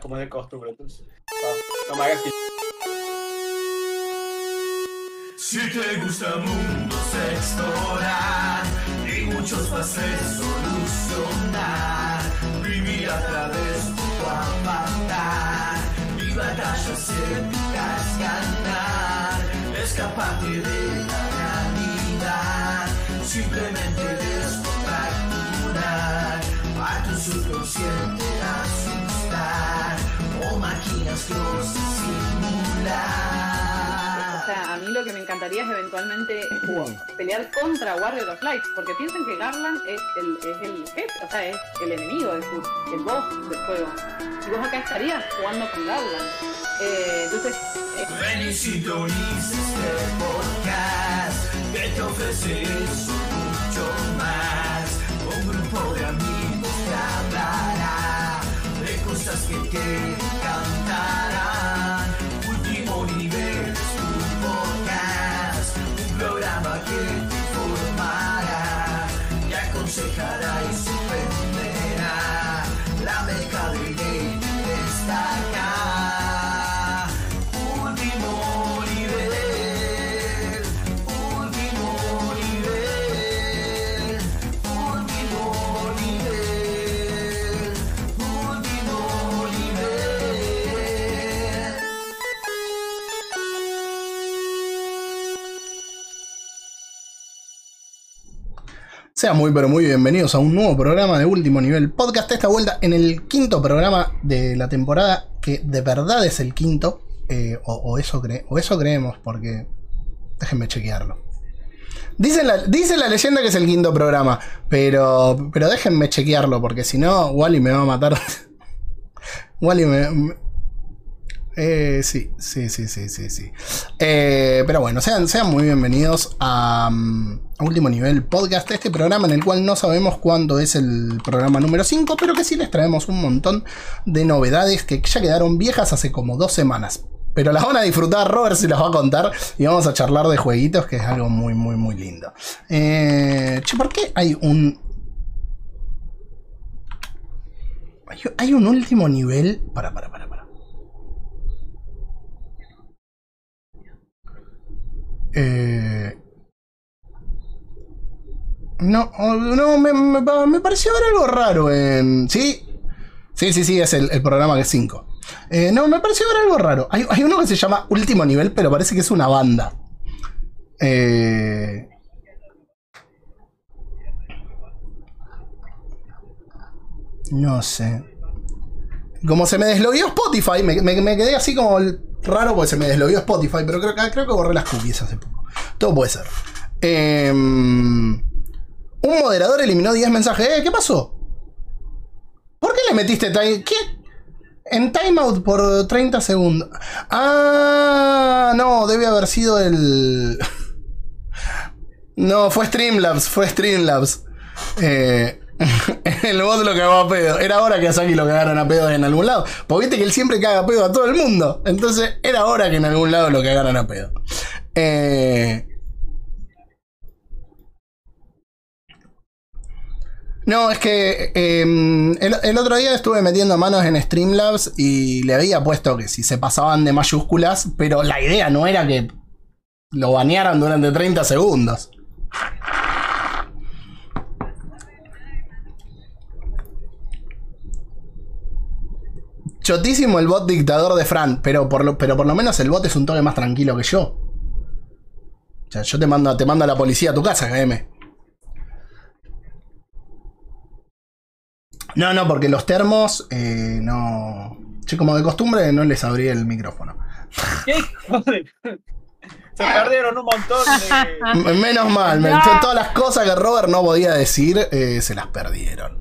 como es de costumbre. Entonces, no, me hagas Si te gusta mundos explorar y muchos fases solucionar, vivir a través de tu avatar y batallas épicas ganar, escaparte de la realidad, simplemente descontracturar a tu subconsciente O sea, a mí lo que me encantaría es eventualmente jugar- pelear contra Warrior of Light, porque piensan que Garland es el, es el jefe, o sea, es el enemigo, es el, el boss del juego. Y vos acá estarías jugando con Garland. Eh, entonces, eh, Ven y sintoniza este podcast que te ofrece eso y mucho más. Un grupo de amigos te hablará de cosas que te encantarán. Sean muy pero muy bienvenidos a un nuevo programa de Último Nivel Podcast. Esta vuelta en el quinto programa de la temporada, que de verdad es el quinto. eh, o, eso cre- o eso creemos, porque déjenme chequearlo. Dice la, dice la leyenda que es el quinto programa, pero, pero déjenme chequearlo, porque si no, Wally me va a matar. Wally me, eh, sí, sí, sí, sí, sí, sí. Eh, pero bueno, sean, sean muy bienvenidos a, mm, Último Nivel Podcast, este programa en el cual no sabemos cuándo es el programa número 5, pero que sí les traemos un montón de novedades que ya quedaron viejas hace como dos semanas. Pero las van a disfrutar, Robert se las va a contar y vamos a charlar de jueguitos, que es algo muy, muy, muy lindo. Eh, che, ¿por qué hay un... Hay, un último nivel... Para, para, para, para. Eh, no, oh, no, me, me, pareció ver algo raro en... ¿Sí? Sí, sí, sí, es el, el programa que es 5. no, me pareció ver algo raro. Hay, hay uno que se llama Último Nivel, pero parece que es una banda. Eh, no sé. Como se me deslogueó Spotify, me, me- quedé así como raro porque se me deslogueó Spotify, pero creo, que- creo que borré las cookies hace poco. Todo puede ser. Em, un moderador eliminó 10 mensajes. Eh, ¿Qué pasó? ¿Por qué le metiste time? ¿Qué? En timeout por 30 segundos. Ah, no, debe haber sido el. No, fue Streamlabs, fue Streamlabs. Eh, el bot lo cagó a pedo. Era hora que a Saki lo cagaran a pedo en algún lado. Porque viste que él siempre caga a pedo a todo el mundo. Entonces era hora que en algún lado lo cagaran a pedo. Eh, No, es que el, el otro día estuve metiendo manos en Streamlabs y le había puesto que si se pasaban de mayúsculas, pero la idea no era que lo banearan durante 30 segundos. Chotísimo el bot dictador de Fran, pero por, lo, pero por lo menos el bot es un toque más tranquilo que yo. O sea, yo te mando, te mando a la policía a tu casa, KM. No, no, porque los termos, eh, no. Che, como de costumbre, no les abrí el micrófono. ¿Qué hijo de- Se perdieron un montón de. Menos mal, me- todas las cosas que Robert no podía decir, eh, se las perdieron.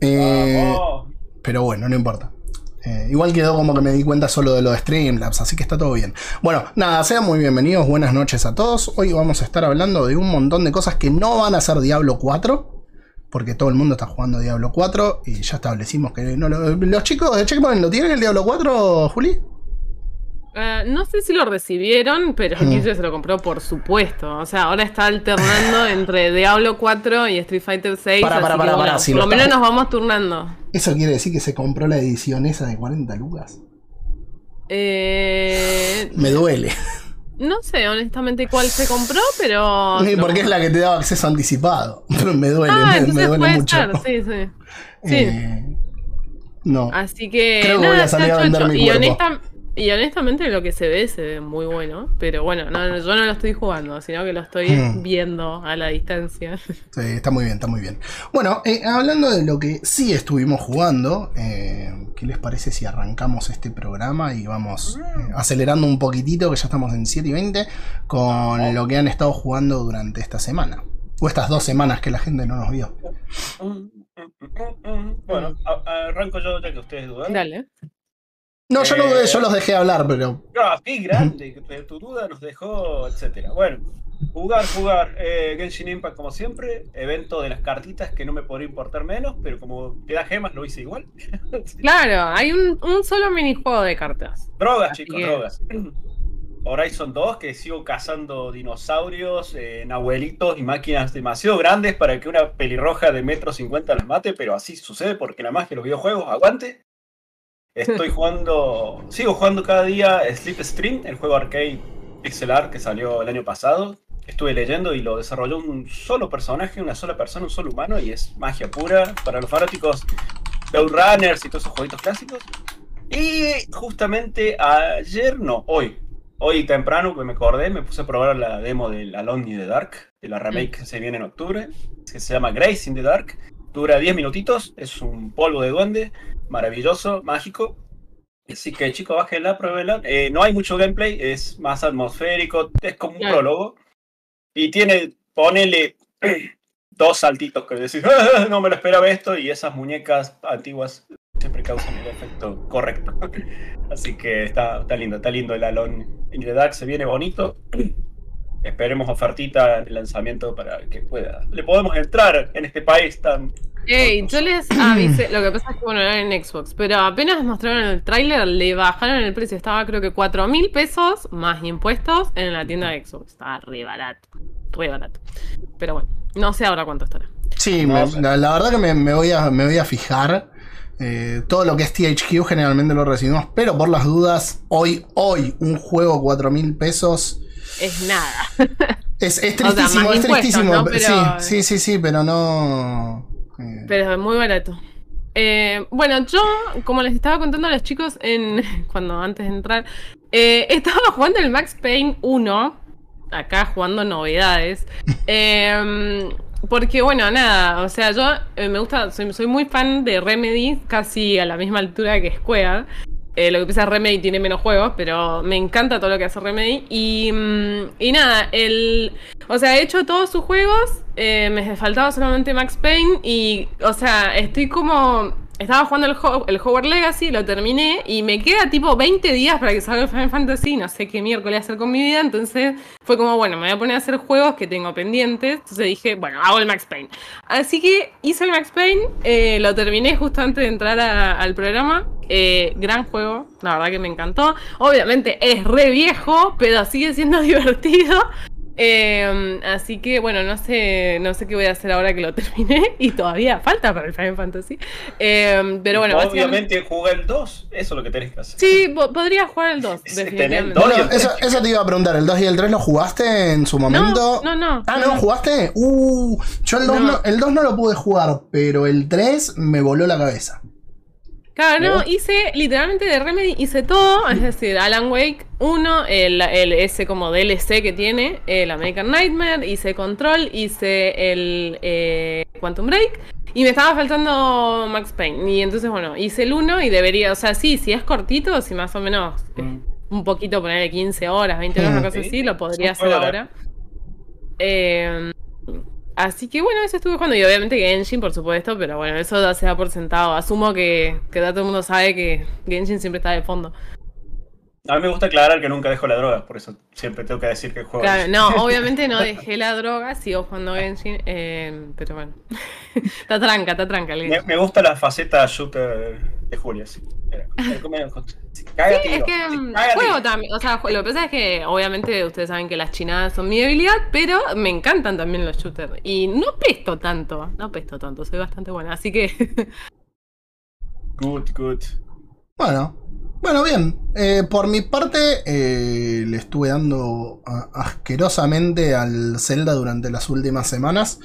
Eh, pero bueno, no importa. Eh, igual quedó como que me di cuenta solo de lo de Streamlabs, así que está todo bien. Bueno, nada, sean muy bienvenidos, buenas noches a todos. Hoy vamos a estar hablando de un montón de cosas que no van a ser Diablo 4, porque todo el mundo está jugando Diablo 4 y ya establecimos que no lo- los chicos de Checkpoint lo tienen el Diablo 4, Juli. Eh, no sé si lo recibieron, pero Mm. Guille se lo compró por supuesto. O sea, ahora está alternando entre Diablo 4 y Street Fighter 6. Pará, así pará, que, pará, bueno, pará, si por lo menos nos vamos turnando. ¿Eso quiere decir que se compró la edición esa de 40 lucas? Eh, Me duele. No sé honestamente cuál se compró, pero. Sí, Porque es la que te daba acceso anticipado. Pero me duele, Ah, me, me duele puede mucho. ser, sí, sí. Sí. Eh, no. Así que. Creo que voy a salir a vender mi y, cuerpo. honesta- y honestamente lo que se ve se ve muy bueno. Pero bueno, no, yo no lo estoy jugando, sino que lo estoy Hmm. viendo a la distancia. Sí, está muy bien, está muy bien. Bueno, eh, hablando de lo que sí estuvimos jugando, eh, ¿qué les parece si arrancamos este programa y vamos eh, acelerando un poquitito, que ya estamos en 7 y 20, con lo que han estado jugando durante esta semana? O estas dos semanas que la gente no nos vio. Bueno, a- a- arranco yo ya que ustedes dudan. Dale. No, yo, no Eh, yo los dejé hablar, pero. Ah, qué grande, que tu duda nos dejó, etcétera. Bueno, jugar, jugar. Eh, Genshin Impact como siempre, evento de las cartitas que no me podría importar menos, pero como te da gemas lo hice igual. Claro, hay un, un solo minijuego de cartas. drogas, Así chicos, que- drogas. Horizon 2, que sigo cazando dinosaurios, eh, abuelitos y máquinas demasiado grandes para que una pelirroja de metro cincuenta las mate, pero así sucede porque la magia de los videojuegos aguante. Estoy jugando, sigo jugando cada día Slipstream, el juego arcade pixel art que salió el año pasado. Estuve leyendo y lo desarrolló un solo personaje, una sola persona, un solo humano, y es magia pura para los fanáticos de Outrunners y todos esos jueguitos clásicos. Y justamente ayer, no, hoy, hoy temprano que me acordé, me puse a probar la demo del Alone in the Dark, de la remake que se viene en octubre, que se llama Grace in the Dark. Dura 10 minutitos, es un polvo de duende, maravilloso, mágico. Así que chicos, bájenla, pruébenla. Eh, no hay mucho gameplay, es más atmosférico, es como un Claro. prólogo. Y tiene, ponele dos saltitos que decís, "Ah, no me lo esperaba esto, y esas muñecas antiguas siempre causan el efecto correcto. Así que está, está lindo, está lindo el Alone in the Dark, se viene bonito. Esperemos ofertita en el lanzamiento para que pueda. Le podemos entrar en este país tan. Ey, yo les avisé, lo que pasa es que bueno, era en Xbox, pero apenas mostraron el tráiler, le bajaron el precio, estaba creo que 4 mil pesos más impuestos en la tienda de Xbox. Estaba re barato, re barato. Pero bueno, no sé ahora cuánto estará. Sí, No, me- sí. la, la verdad que me, me voy a, me voy a fijar. Eh, todo lo que es THQ generalmente lo recibimos, pero por las dudas, hoy, hoy, un juego 4 mil pesos. Es nada. Es, es tristísimo, es tristísimo. ¿no? pe- Pero- Sí, sí, sí, sí, pero no. Eh, Pero es muy barato. Eh, bueno, yo, como les estaba contando a los chicos en cuando antes de entrar, eh, estaba jugando el Max Payne 1, acá jugando novedades. Eh, porque bueno, nada, o sea, yo me gusta, soy, soy muy fan de Remedy, casi a la misma altura que Square. Eh, lo que pasa es Remedy tiene menos juegos, pero me encanta todo lo que hace Remedy. Y, mm, y nada, el, o sea, he hecho todos sus juegos, eh, me faltaba solamente Max Payne y, o sea, estoy como... Estaba jugando el, Ho- el Hogwarts Legacy, lo terminé y me queda tipo 20 días para que salga el Final Fantasy, no sé qué miércoles hacer con mi vida, entonces fue como, bueno, me voy a poner a hacer juegos que tengo pendientes, entonces dije, bueno, hago el Max Payne. Así que hice el Max Payne, eh, lo terminé justo antes de entrar al programa, eh, gran juego, la verdad que me encantó, obviamente es re viejo, pero sigue siendo divertido. Eh, así que bueno, no sé, no sé qué voy a hacer ahora que lo terminé y todavía falta para el Final Fantasy. Eh, pero bueno, básicamente- Obviamente juega el 2, eso es lo que tenés que hacer. Sí, po- podría jugar el 2, Sí, tener definitivamente. dos. bueno, y el eso, eso te iba a preguntar, ¿el 2 y el 3 lo jugaste en su momento? No, no, no. Ah, ¿no? ¿Jugaste? Uh, yo el 2 No. no. el 2 no lo pude jugar, pero el 3 me voló la cabeza. Claro, no, hice literalmente de Remedy, hice todo, es decir, Alan Wake 1, el, el ese como DLC que tiene, el American Nightmare, hice Control, hice el eh, Quantum Break y me estaba faltando Max Payne. Y entonces, bueno, hice el 1 y debería, o sea, sí, si es cortito, si más o menos eh, un poquito ponerle 15 horas, 20 horas, una Mm. cosa Sí, así, lo podría hacer ahora. Eh, así que bueno, eso estuve jugando. Y obviamente Genshin, por supuesto, pero bueno, eso ya se da por sentado. Asumo que, que ya todo el mundo sabe que Genshin siempre está de fondo. A mí me gusta aclarar que nunca dejo la droga, por eso siempre tengo que decir que juego. Claro, no, obviamente no dejé la droga, sigo jugando Genshin, eh, pero bueno. está tranca, está tranca el Me, me gusta la faceta shooter, de Julia, sí. Tiro, es que mm, juego tiro. también, o sea, lo que pasa es que obviamente ustedes saben que las chinadas son mi debilidad, pero me encantan también los shooters. Y no pesto tanto, no pesto tanto, soy bastante buena, así que Good, good. Bueno, bueno, bien. Eh, por mi parte, eh, le estuve dando asquerosamente al Zelda durante las últimas semanas.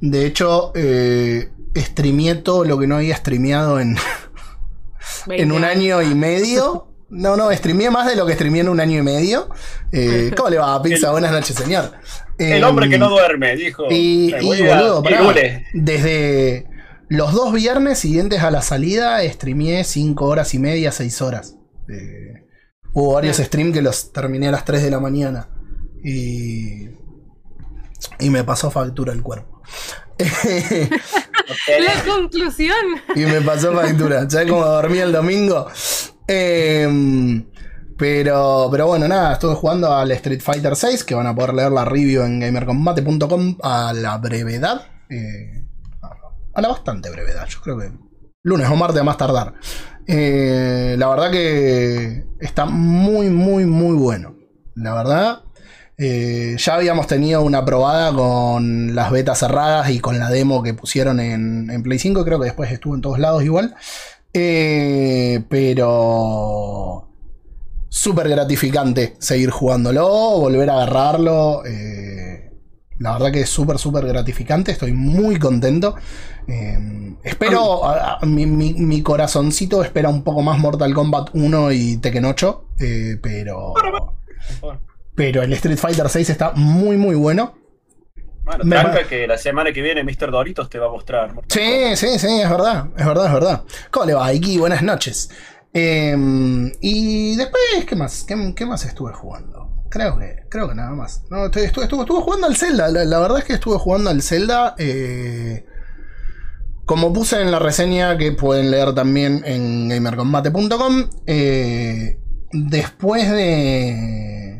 De hecho, eh, streameé todo lo que no había streameado en, en un año y medio. No, no, streameé más de lo que streameé en un año y medio. Eh, ¿Cómo le va, Pizza? El- Buenas noches, señor. El hombre que Em, no duerme, dijo. Y, "Me y, voy a boludo, pará, Pirule". desde los dos viernes siguientes a la salida, streameé 5 horas y media, 6 horas. Eh, hubo varios streams que los terminé a las 3 de la mañana. Y. Y me pasó factura el cuerpo. La conclusión. y me pasó factura. ¿Sabes cómo dormí el domingo? Em, pero, pero bueno, nada, estuve jugando al Street Fighter 6, que van a poder leer la review en gamercombate.com a la brevedad. eh, a la bastante brevedad, yo creo que lunes o martes a más tardar. Eh, la verdad que está muy, muy, muy bueno. La verdad. Eh, ya habíamos tenido una probada con las betas cerradas y con la demo que pusieron en, en Play 5. Creo que después estuvo en todos lados igual. Eh, pero súper gratificante seguir jugándolo, volver a agarrarlo. eh, la verdad que es súper, súper gratificante. Estoy muy contento. Eh, espero, a- a- mi, mi- mi corazoncito espera un poco más Mortal Kombat 1 y Tekken 8. eh, pero, pero el Street Fighter 6 está muy, muy bueno. Bueno, Me tranca que la semana que viene Mr. Doritos te va a mostrar. Mortal Sí, sí, sí, es verdad, es verdad, es verdad. ¿Cómo le va, Iki? Buenas noches. Eh, y después, ¿qué más? ¿Qué, qué más estuve jugando? Creo que, creo que nada más. No, estuve, estuve, estuve- estuve jugando al Zelda. La, la verdad es que estuve jugando al Zelda. eh, como puse en la reseña que pueden leer también en gamercombate.com, eh, después de,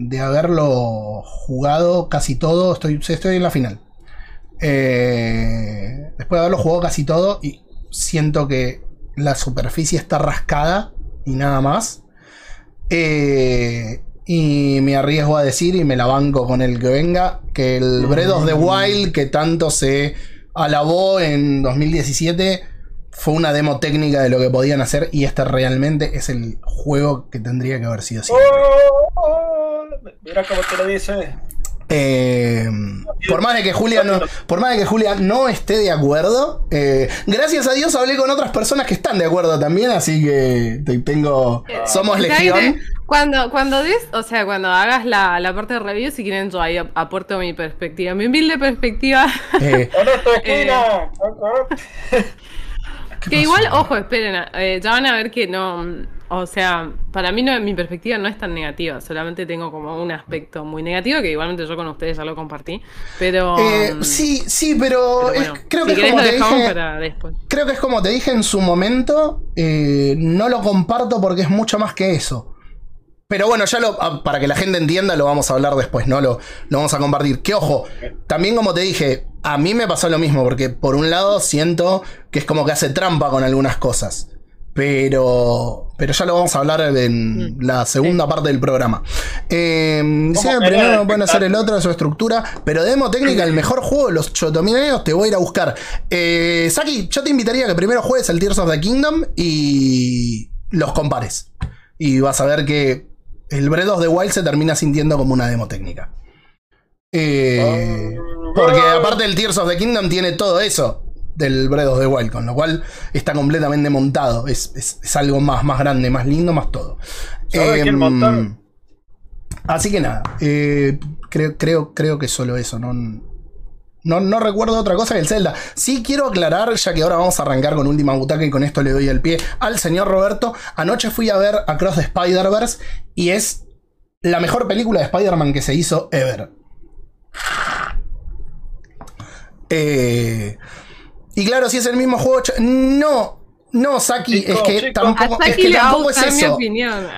de haberlo jugado casi todo, estoy, estoy en la final. Eh, después de haberlo jugado casi todo y siento que la superficie está rascada y nada más. Eh, y me arriesgo a decir y me la banco con el que venga que el Breath of the Wild que tanto se alabó en 2017 fue una demo técnica de lo que podían hacer y este realmente es el juego que tendría que haber sido siempre. Mira cómo te lo dice. Eh, por más de que Julia no, por más de que Julia no esté de acuerdo, eh, gracias a Dios hablé con otras personas que están de acuerdo también, así que te- tengo, somos ¿Sabes legión. Cuando, cuando des, o sea, cuando hagas la, la parte de review, si quieren, yo ahí ap- aporto mi perspectiva, mi humilde perspectiva. Eh. ¿qué Que igual, ojo, esperen, eh, ya van a ver que no, o sea, para mí no, mi perspectiva no es tan negativa, solamente tengo como un aspecto muy negativo que igualmente yo con ustedes ya lo compartí, pero... Eh, sí, sí, pero, pero es- bueno, creo, si que es como te dije, para después. creo que es como te dije en su momento, eh, no lo comparto porque es mucho más que eso. Pero bueno, ya lo, ah, para que la gente entienda, lo vamos a hablar después, ¿no? Lo, lo vamos a compartir. Que ojo, también como te dije, a mí me pasó lo mismo, porque por un lado siento que es como que hace trampa con algunas cosas. Pero, pero ya lo vamos a hablar en Mm. la segunda parte del programa. Eh, sí, ¿Cómo primero pueden hacer el otro de su estructura, pero demo técnica, el mejor juego de los chotomineos, te voy a ir a buscar. Eh, Saki, yo te invitaría a que primero juegues el Tears of the Kingdom y los compares. Y vas a ver que el Breath of the Wild se termina sintiendo como una demo técnica. Eh, porque aparte el Tears of the Kingdom tiene todo eso del Breath of the Wild, con lo cual está completamente montado. Es, es- es algo más, más grande, más lindo, más todo. ¿Sabes quién Em? Así que nada, eh, creo, creo, creo que solo eso. No, no, no recuerdo otra cosa que el Zelda. Sí quiero aclarar, ya que ahora vamos a arrancar con última butaca y con esto le doy el pie al señor Roberto. Anoche fui a ver Across the Spider-Verse y es la mejor película de Spider-Man que se hizo ever. Eh, y claro, si es el mismo juego. No, no, Saki, Chico, es que chico. tampoco, es que tampoco eso.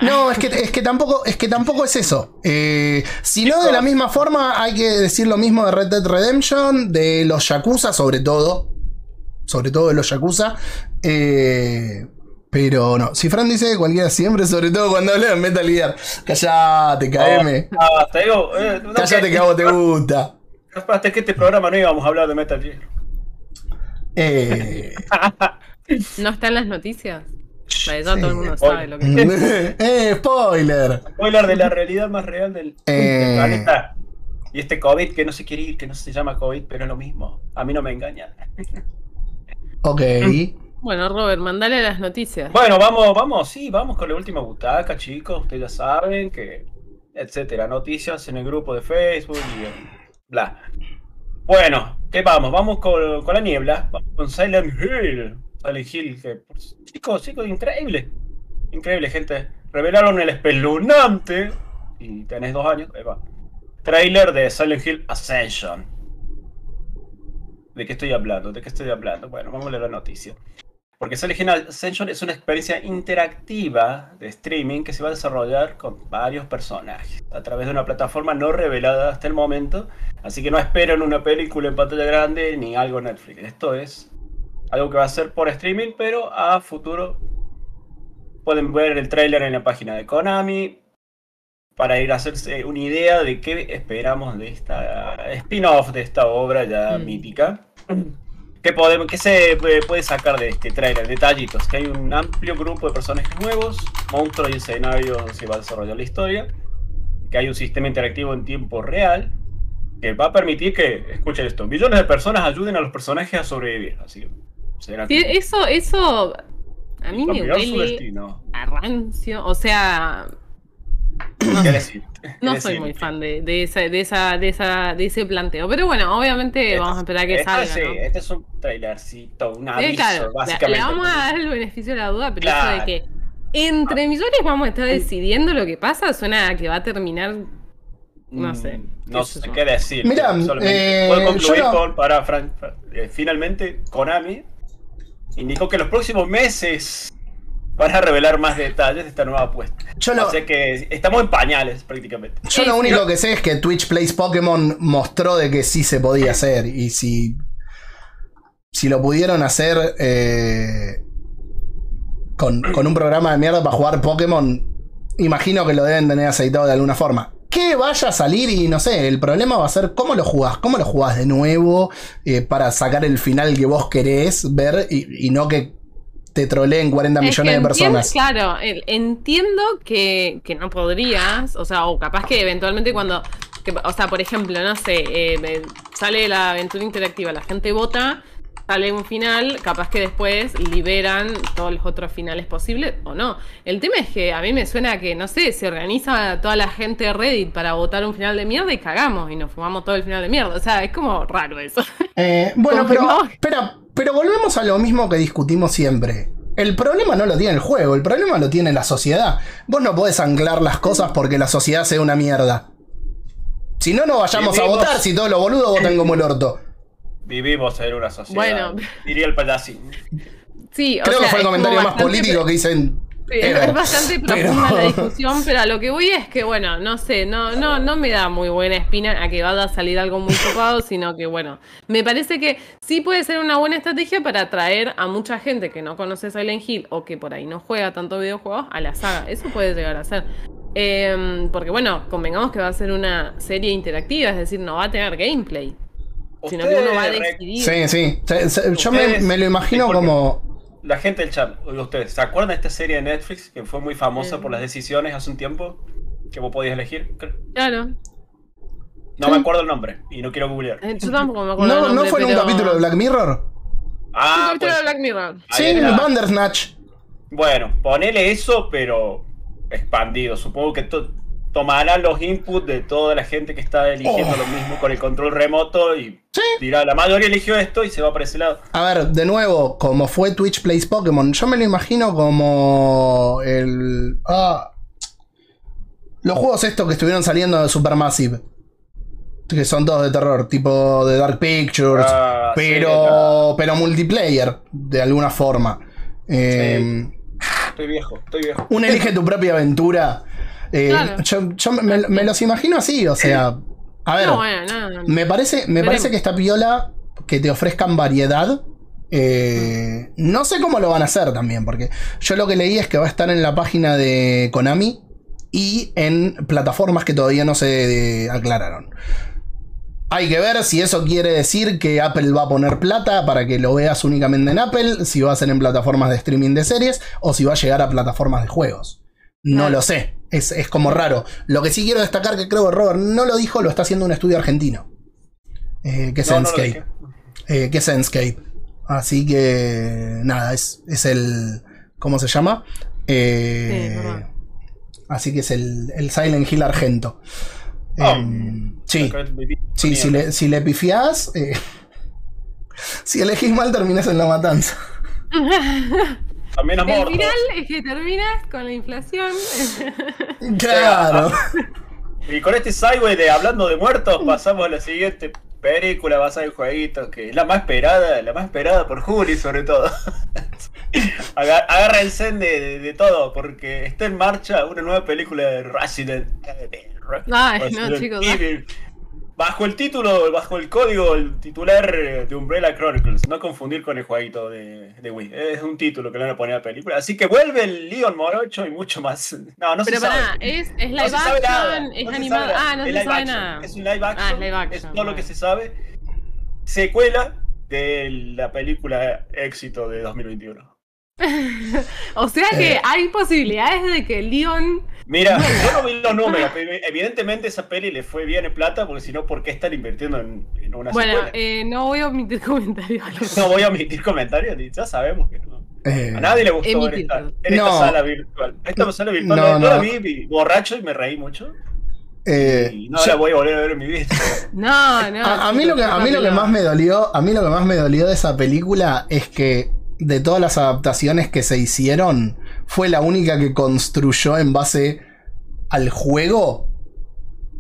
No, es que, es que tampoco, es que tampoco es eso. Eh, si no, de la misma forma, hay que decir lo mismo de Red Dead Redemption, de los Yakuza, sobre todo. Sobre todo de los Yakuza. Eh, Pero no, si Fran dice que cualquiera siempre, sobre todo cuando habla de Metal Gear. Callate, KM. Ah, te digo, eh, no, Callate que a vos te gusta. Hasta que este programa no íbamos a hablar de Metal Gear. Eh, ¿No está en las noticias? Vale, ya Sí. todo el mundo sabe lo que eh, spoiler. Spoiler de la realidad más real del, Eh. planeta. Y este COVID que no se quiere ir, que no se llama COVID, pero es lo mismo. A mí no me engaña. Ok. Bueno, Robert, mandale las noticias. Bueno, vamos, vamos, sí, vamos con la última butaca, chicos. Ustedes ya saben que, etcétera, noticias en el grupo de Facebook y bla. Bueno, ¿qué vamos? Vamos con, la niebla, vamos con Silent Hill. Silent Hill, que, chicos, chicos, increíble. Increíble, gente. Revelaron el espeluznante, y tenés dos años. Trailer de Silent Hill Ascension. ¿De qué estoy hablando? ¿De qué estoy hablando? Bueno, vamos a leer la noticia. Porque Silent Hill Ascension es una experiencia interactiva de streaming que se va a desarrollar con varios personajes a través de una plataforma no revelada hasta el momento. Así que no esperen una película en pantalla grande ni algo en Netflix. Esto es algo que va a ser por streaming, pero a futuro pueden ver el tráiler en la página de Konami para ir a hacerse una idea de qué esperamos de esta spin-off de esta obra ya Mm. mítica. ¿Qué, podemos, ¿Qué se puede puede sacar de este tráiler? Detallitos, que hay un amplio grupo de personajes nuevos, monstruos y escenarios se va a desarrollar la historia, que hay un sistema interactivo en tiempo real, que va a permitir que, escuchen esto, millones de personas ayuden a los personajes a sobrevivir. Así que será Sí, eso, eso a mí me huele a rancio. O sea, ¿Qué decir? No ¿Qué soy muy fan de, de, esa, de, esa, de, esa, de ese planteo. Pero bueno, obviamente vamos a esperar a que Esto salga. sí, ¿no? Este es un trailercito, un Sí, aviso, claro, básicamente. le vamos a dar el beneficio de la duda, pero eso de que entre millones vamos a estar decidiendo lo que pasa, suena a que va a terminar. No Mm, sé. No sé qué decir. Mira, solamente eh, puedo concluir yo no- con, para Fran- Fran- eh, finalmente Konami indicó que los próximos meses van a revelar más detalles de esta nueva apuesta. Yo lo, O sea que estamos en pañales prácticamente. yo lo único que sé es que Twitch Plays Pokémon mostró de que sí se podía hacer. Y si. Si lo pudieron hacer. eh, con, con un programa de mierda para jugar Pokémon. Imagino que lo deben tener aceitado de alguna forma. Que vaya a salir y no sé, el problema va a ser cómo lo jugás, cómo lo jugás de nuevo eh, para sacar el final que vos querés ver y, y no que te troleen 40 Es millones de entiendo- personas. Claro, entiendo que, que no podrías, o sea, o capaz que eventualmente cuando, que- o sea, por ejemplo, no sé, eh, sale la aventura interactiva, la gente vota, sale un final, capaz que después liberan todos los otros finales posibles o no. El tema es que a mí me suena que, no sé, se organiza toda la gente de Reddit para votar un final de mierda y cagamos y nos fumamos todo el final de mierda. O sea, es como raro eso. Eh, bueno, pero, espera, pero volvemos a lo mismo que discutimos siempre. El problema no lo tiene el juego, el problema lo tiene la sociedad. Vos no podés anclar las cosas porque la sociedad sea una mierda. Si no, no vayamos a votar si todos los boludos votan como el orto. Vivimos en una sociedad. Bueno. Diría el payasín. Sí, o Creo que sea, fue el comentario más político que hice en. Sí, ever. es bastante Pero- profunda la discusión, pero a lo que voy es que, bueno, no sé, no, no, no me da muy buena espina a que vaya a salir algo muy copado, sino que, bueno, me parece que sí puede ser una buena estrategia para atraer a mucha gente que no conoce Silent Hill o que por ahí no juega tanto videojuegos a la saga. Eso puede llegar a ser. Em, porque, bueno, convengamos que va a ser una serie interactiva, es decir, no va a tener gameplay, sino que uno va a decidir. Sí, sí. Se- se- Yo me, lo imagino como. La gente del chat, ustedes, ¿se acuerdan de esta serie de Netflix que fue muy famosa por las decisiones hace un tiempo? Que vos podías elegir. Creo- Claro. No me acuerdo el nombre y no quiero googlear. Eh, Yo tampoco me acuerdo. ¿No, el ¿No nombre, fue en un capítulo de Black Mirror? Un Ah, capítulo pues, de Black Mirror. Sí. Bandersnatch. Bueno, ponele eso, pero expandido. Supongo que to- tomará los inputs de toda la gente que está eligiendo Oh. lo mismo con el control remoto y Sí. dirá, la mayoría eligió esto y se va para ese lado. A ver, de nuevo, como fue Twitch Plays Pokémon, yo me lo imagino como el. Ah. Los juegos estos que estuvieron saliendo de Supermassive. Que son todos de terror, tipo de Dark Pictures. Ah, pero. Pero multiplayer, de alguna forma. Eh, Estoy viejo, estoy viejo. Un elige tu propia aventura. Eh, Claro. Yo, yo me, me los imagino así, o sea. A ver. No, bueno, no, no. Me parece, me Veremos. parece que está piola que te ofrezcan variedad Eh, no sé cómo lo van a hacer también, porque yo lo que leí es que va a estar en la página de Konami y en plataformas que todavía no se eh, aclararon. Hay que ver si eso quiere decir que Apple va a poner plata para que lo veas únicamente en Apple, si va a ser en plataformas de streaming de series o si va a llegar a plataformas de juegos. No lo sé, es, es como raro. Lo que sí quiero destacar, que creo que Robert no lo dijo, lo está haciendo un estudio argentino. Eh, que es No, Enscape. Eh, que es Enscape. Así que nada, es, es el. ¿Cómo se llama? Eh, Sí, así que es el, el Silent Hill Argento. Ah, Em, sí, sí, si le, si le pifiás. eh, si elegís mal, terminás en la matanza. También a El final es que terminas con la inflación. Claro. Y con este sideways de hablando de muertos, pasamos a la siguiente película basada en jueguitos, que es la más esperada, la más esperada por Juli sobre todo. Aga- Agarra el zen de, de- de todo, porque está en marcha una nueva película de Resident Evil. Ay, no, chicos, Evil. Bajo el título, bajo el código, el titular eh, de Umbrella Chronicles, no confundir con el jueguito de, de Wii. Es un título que le van a poner a la película. Así que vuelve el Leon Morocho y mucho más. No, no Pero se sabe. pará, es, es No live sabe nada, action, es no animado. sabe. Ah, no Es se sabe action, nada. Es un live action. Ah, es live action, es todo lo bueno. que se sabe. Secuela de la película éxito de 2021. O sea que Eh. hay posibilidades de que Leon. Mira, yo no vi los números. pero Evidentemente esa peli le fue bien en plata, porque si no, ¿por qué están invirtiendo en, en una Bueno, eh, no voy a omitir comentarios. No voy a omitir comentarios, ya sabemos que no. Eh, A nadie le gustó Emitir, esta, en esta sala virtual. Esta sala virtual No, yo no. la vi, vi borracho y me reí mucho. eh, Y no yo- la voy a volver a ver en mi vida. No, no. A, a mí lo que, a mí lo que más me dolió, a mí lo que más me dolió de esa película es que de todas las adaptaciones que se hicieron, fue la única que construyó en base al juego,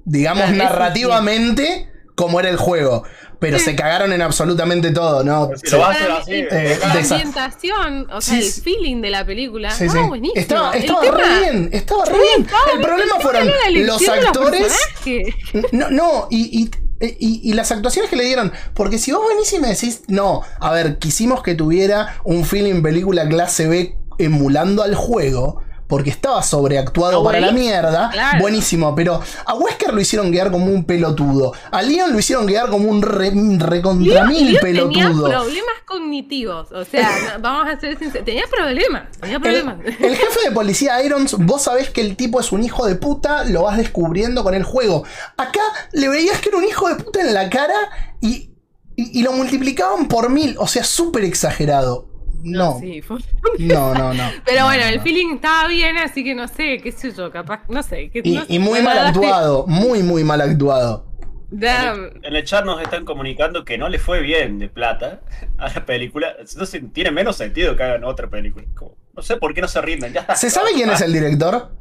digamos Ah, eso sí. narrativamente, como era el juego. Pero se cagaron en absolutamente todo, ¿no? Si Se- lo vas a hacer así, mí, eh, la ambientación, o sea, Sí, el sí. feeling de la película. Sí, no, sí. buenísimo. Estaba, estaba tema- re bien, estaba re Sí, bien. estaba El bien, problema fueron tema los actores. personajes. No, no, y, y- y- y las actuaciones que le dieron. Porque si vos venís y me decís, no, a ver, quisimos que tuviera un feeling película clase B emulando al juego. Porque estaba sobreactuado para la mierda. claro. Buenísimo, pero a Wesker lo hicieron quedar como un pelotudo. A Leon lo hicieron quedar como un re, recontra mil Leon tenía pelotudo. problemas cognitivos. O sea, vamos a ser sinceros. Tenía problemas. Tenía El, problemas. el jefe de policía Irons, vos sabés que el tipo es un hijo de puta, lo vas descubriendo con el juego. Acá le veías que era un hijo de puta en la cara y, y, y lo multiplicaban por mil, o sea, súper exagerado. No, Sí, fue- no, no, no. Pero No, bueno, no, el no. feeling estaba bien, así que no sé, qué sé yo, capaz, no sé. Que, Y, no sé, y muy mal que- actuado, muy, muy mal actuado. Damn. En el chat nos están comunicando que no le fue bien de plata a la película. Entonces tiene menos sentido que hagan otra película. Como, no sé por qué no se rinden. Ya está. ¿Se sabe quién es el director?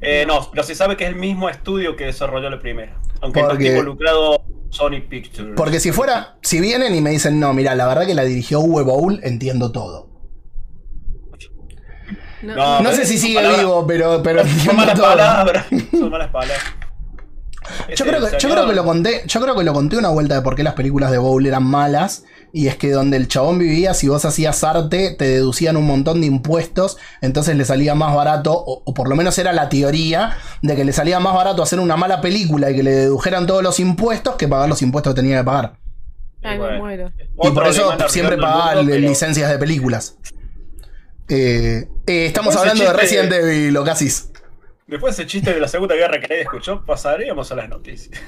Eh, no, pero se sabe que es el mismo estudio que desarrolló la primera. Aunque no Porque- esté involucrado Sony Pictures. Porque si fuera, si vienen y me dicen, no, mira, la verdad que la dirigió Uwe Boll, entiendo todo. No, No, No sé si sigue vivo, pero, pero Son entiendo malas todo. palabras. Son malas palabras. Yo Ese creo, que, yo creo que lo conté, yo creo que lo conté una vuelta de por qué las películas de Bowl eran malas. Y es que donde el chabón vivía, si vos hacías arte, te deducían un montón de impuestos. Entonces le salía más barato, o, o por lo menos era la teoría, de que le salía más barato hacer una mala película y que le dedujeran todos los impuestos que pagar los impuestos que tenía que pagar. Ay, me muero. Y por eso siempre pagaba mundo, pero- licencias de películas. Eh, eh, estamos hablando de Resident Evil, o casi. Después de ese chiste de la Segunda Guerra que nadie escuchó, pasaríamos a las noticias.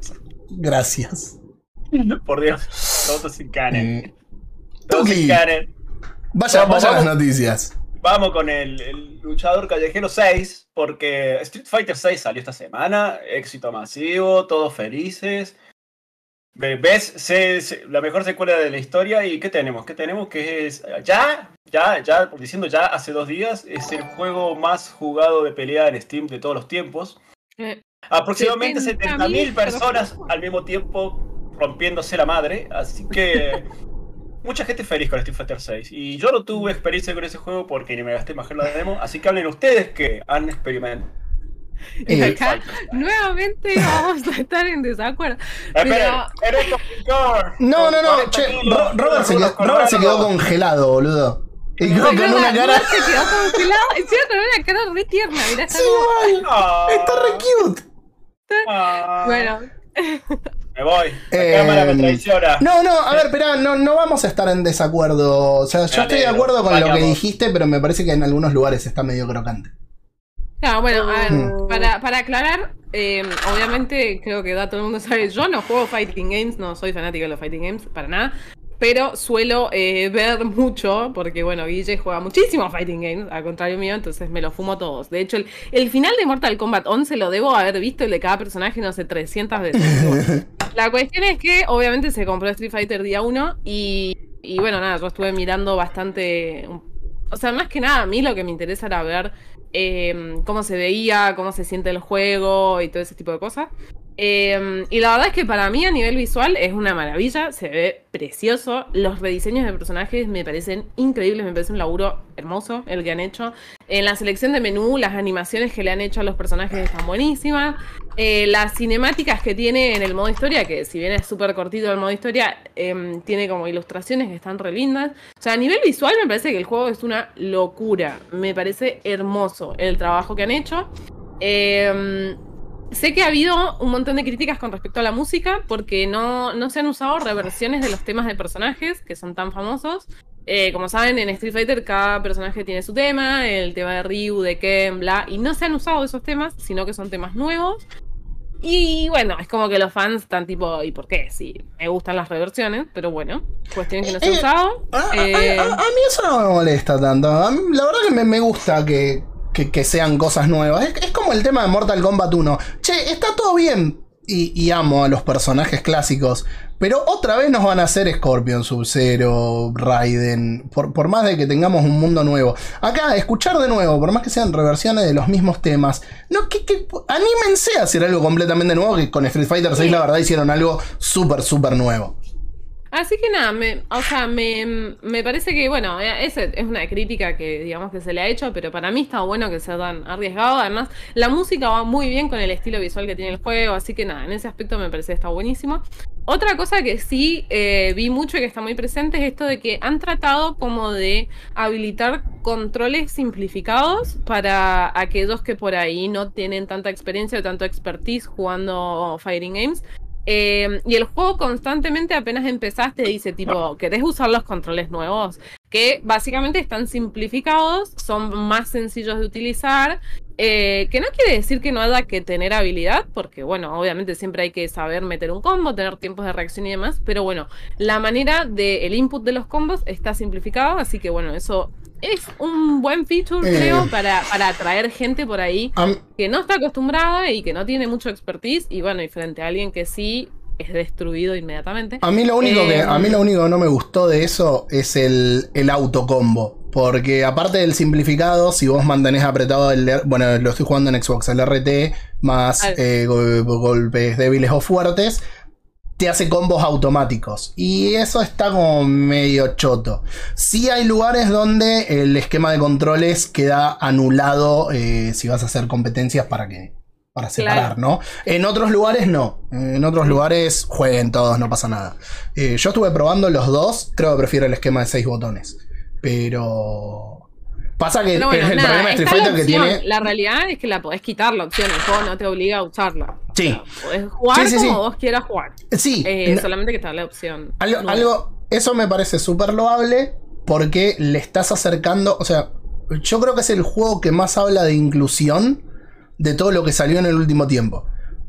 Gracias. Por Dios, todos sin canen. Eh, Todos Tuki. sin canen. vaya, Vamos, vaya las vamos. noticias. Vamos con el, el luchador callejero 6, porque Street Fighter 6 salió esta semana, éxito masivo, todos felices. Ve- ¿Ves? Se- se- la mejor secuela de la historia y ¿qué tenemos? ¿Qué tenemos? Que es ya, ya, ya, diciendo ya hace dos días, es el juego más jugado de pelea en Steam de todos los tiempos. Eh, Aproximadamente 70.000 70.000 personas personas. al mismo tiempo rompiéndose la madre, así que mucha gente feliz con Street Fighter 6. Y yo no tuve experiencia con ese juego porque ni me gasté más en la demo, así que hablen ustedes que han experimentado Y Eh, acá nuevamente vamos a estar en desacuerdo. Espera, Pero. No, no, no. 40 Che, Robert, se quedó, con Robert se quedó raro. congelado, boludo. Y con, una cara. se quedó congelado, encima con una cara re tierna, mirá, está Sí, como-. Ah, Está re cute. ah. Bueno, Me voy. La Eh, cámara me traiciona. No, no, a ver, espera, no, no vamos a estar en desacuerdo. O sea, yo estoy de acuerdo con lo que dijiste, pero me parece que en algunos lugares está medio crocante. Claro, bueno, a ver, Mm. para, para aclarar, eh, obviamente creo que da todo el mundo sabe, yo no juego fighting games, no soy fanático de los fighting games, para nada, pero suelo eh, ver mucho, porque bueno, Guille juega muchísimos fighting games, al contrario mío, entonces me los fumo todos. De hecho, el, el final de Mortal Kombat 11 lo debo haber visto, el de cada personaje, no sé, 300 veces. La cuestión es que obviamente se compró Street Fighter día 1 y, y bueno, nada, yo estuve mirando bastante... O sea, más que nada, a mí lo que me interesa era ver eh, cómo se veía, cómo se siente el juego y todo ese tipo de cosas. Eh, y la verdad es que para mí a nivel visual es una maravilla, se ve precioso. Los rediseños de personajes me parecen increíbles, me parece un laburo hermoso el que han hecho. En la selección de menú, las animaciones que le han hecho a los personajes están buenísimas. Eh, las cinemáticas que tiene en el modo historia, que si bien es súper cortito el modo historia, em, tiene como ilustraciones que están re lindas. O sea, a nivel visual me parece que el juego es una locura. Me parece hermoso el trabajo que han hecho. Em, sé que ha habido un montón de críticas con respecto a la música porque no, no se han usado reversiones de los temas de personajes que son tan famosos. Eh, como saben, en Street Fighter cada personaje tiene su tema, el tema de Ryu, de Ken, bla, y no se han usado esos temas, sino que son temas nuevos. Y bueno, es como que los fans están tipo, ¿y por qué? Sí, me gustan las reversiones, pero bueno, cuestión que no se ha Eh, usado. A, a- Eh, a- a mí eso no me molesta tanto. La verdad que me, me gusta que, que- sean cosas nuevas. Es, como el tema de Mortal Kombat 1. Che, está todo bien. Y, y amo a los personajes clásicos. Pero otra vez nos van a hacer Scorpion, Sub-Zero, Raiden. Por, por más de que tengamos un mundo nuevo. Acá, escuchar de nuevo, por más que sean reversiones de los mismos temas. No, que, que anímense a hacer algo completamente nuevo. Que con Street Fighter 6, la verdad, hicieron algo súper, súper nuevo. Así que nada, me, o sea, me, me parece que, bueno, eh, esa es una crítica que digamos que se le ha hecho, pero para mí está bueno que sea tan arriesgado. Además, la música va muy bien con el estilo visual que tiene el juego, así que nada, en ese aspecto me parece que está buenísimo. Otra cosa que sí eh, vi mucho y que está muy presente es esto de que han tratado como de habilitar controles simplificados para aquellos que por ahí no tienen tanta experiencia o tanto expertise jugando fighting games. Eh, y el juego constantemente apenas empezaste dice tipo, ¿querés usar los controles nuevos? Que básicamente están simplificados, son más sencillos de utilizar, eh, que no quiere decir que no haya que tener habilidad, porque bueno, obviamente siempre hay que saber meter un combo, tener tiempos de reacción y demás, pero bueno, la manera del input de los combos está simplificado, así que bueno, eso es un buen feature, Eh. creo, para, para atraer gente por ahí que no está acostumbrada y que no tiene mucho expertise y bueno, y frente a alguien que sí es destruido inmediatamente. A mí lo único que Eh, a mí lo único que no me gustó de eso es el, el autocombo. Porque aparte del simplificado, si vos mantenés apretado el bueno, lo estoy jugando en Xbox, el RT, más Ah. eh, go- golpes débiles o fuertes, te hace combos automáticos. Y eso está como medio choto. Sí hay lugares donde el esquema de controles queda anulado eh, si vas a hacer competencias para que. Para separar, Claro. ¿no? En otros lugares no. En otros lugares jueguen todos, no pasa nada. Eh, yo estuve probando los dos. Creo que prefiero el esquema de seis botones. Pero. Pasa que bueno, es el nada, problema de Street Fighter que tiene. La realidad es que la podés quitar la opción, el juego no te obliga a usarla. Sí. Podés jugar Sí, sí, sí. como vos quieras jugar. Sí. Eh, no- Solamente que está la opción. Algo, nueva. algo- eso me parece súper loable porque le estás acercando, o sea, yo creo que es el juego que más habla de inclusión de todo lo que salió en el último tiempo.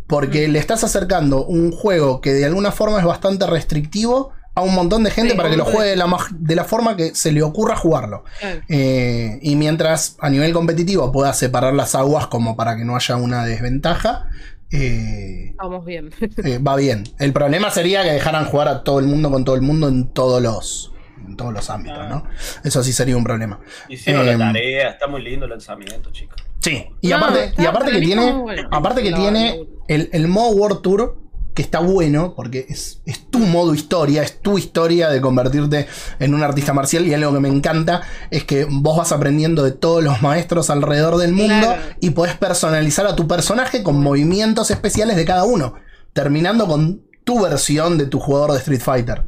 Porque le estás acercando un juego que de alguna forma es bastante restrictivo a un montón de gente Sí, para que lo juegue de la, de la forma que se le ocurra jugarlo. Claro. Eh, y mientras a nivel competitivo pueda separar las aguas como para que no haya una desventaja, eh, Vamos bien. eh, va bien. El problema sería que dejaran jugar a todo el mundo con todo el mundo en todos los, en todos los ámbitos, ¿no? Eso sí sería un problema. Hicieron Em, la tarea, está muy lindo el lanzamiento, chicos. Sí. Y No, aparte, y aparte que tiene, bueno. aparte que tiene el, el modo World Tour que está bueno, porque es, es tu modo historia, es tu historia de convertirte en un artista marcial. Y algo que me encanta es que vos vas aprendiendo de todos los maestros alrededor del mundo Claro. y podés personalizar a tu personaje con movimientos especiales de cada uno, terminando con tu versión de tu jugador de Street Fighter.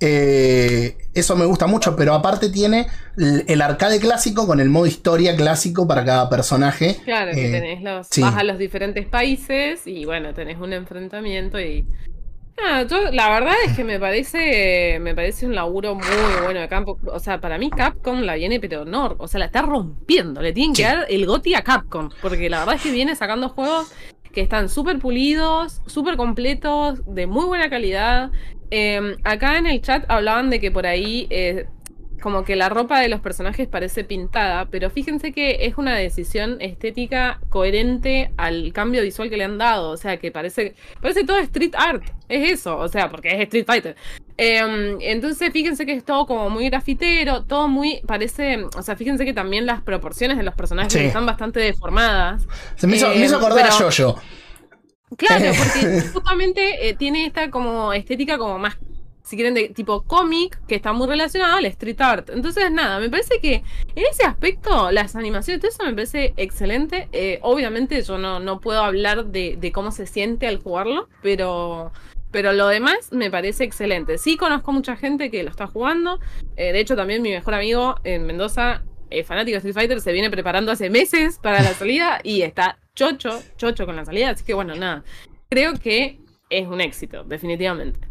Eh, eso me gusta mucho, pero aparte tiene el arcade clásico con el modo historia clásico para cada personaje. Claro, que Eh, tenés los, sí. vas a los diferentes países y bueno, tenés un enfrentamiento y. Ah, yo, la verdad es que me parece, me parece un laburo muy bueno de campo. O sea, para mí Capcom la viene pero no, o sea, la está rompiendo. Le tienen que Sí. dar el GOTY a Capcom, porque la verdad es que viene sacando juegos que están súper pulidos, súper completos, de muy buena calidad. Eh, acá en el chat hablaban de que por ahí eh, como que la ropa de los personajes parece pintada, pero fíjense que es una decisión estética coherente al cambio visual que le han dado, o sea, que parece parece todo street art, es eso, o sea, porque es Street Fighter. Eh, entonces fíjense que es todo como muy grafitero, todo muy parece, o sea, fíjense que también las proporciones de los personajes Sí. están bastante deformadas. Se me hizo, Eh, me hizo acordar a Jojo. Claro, porque justamente eh, tiene esta como estética como más, si quieren, de tipo cómic, que está muy relacionado al street art. Entonces, nada, me parece que en ese aspecto, las animaciones, todo eso me parece excelente. Eh, obviamente yo no, no puedo hablar de, de cómo se siente al jugarlo, pero... Pero lo demás me parece excelente. Sí conozco mucha gente que lo está jugando. Eh, de hecho, también mi mejor amigo en Mendoza, eh, fanático de Street Fighter, se viene preparando hace meses para la salida y está chocho, chocho con la salida. Así que bueno, nada. Creo que es un éxito, definitivamente.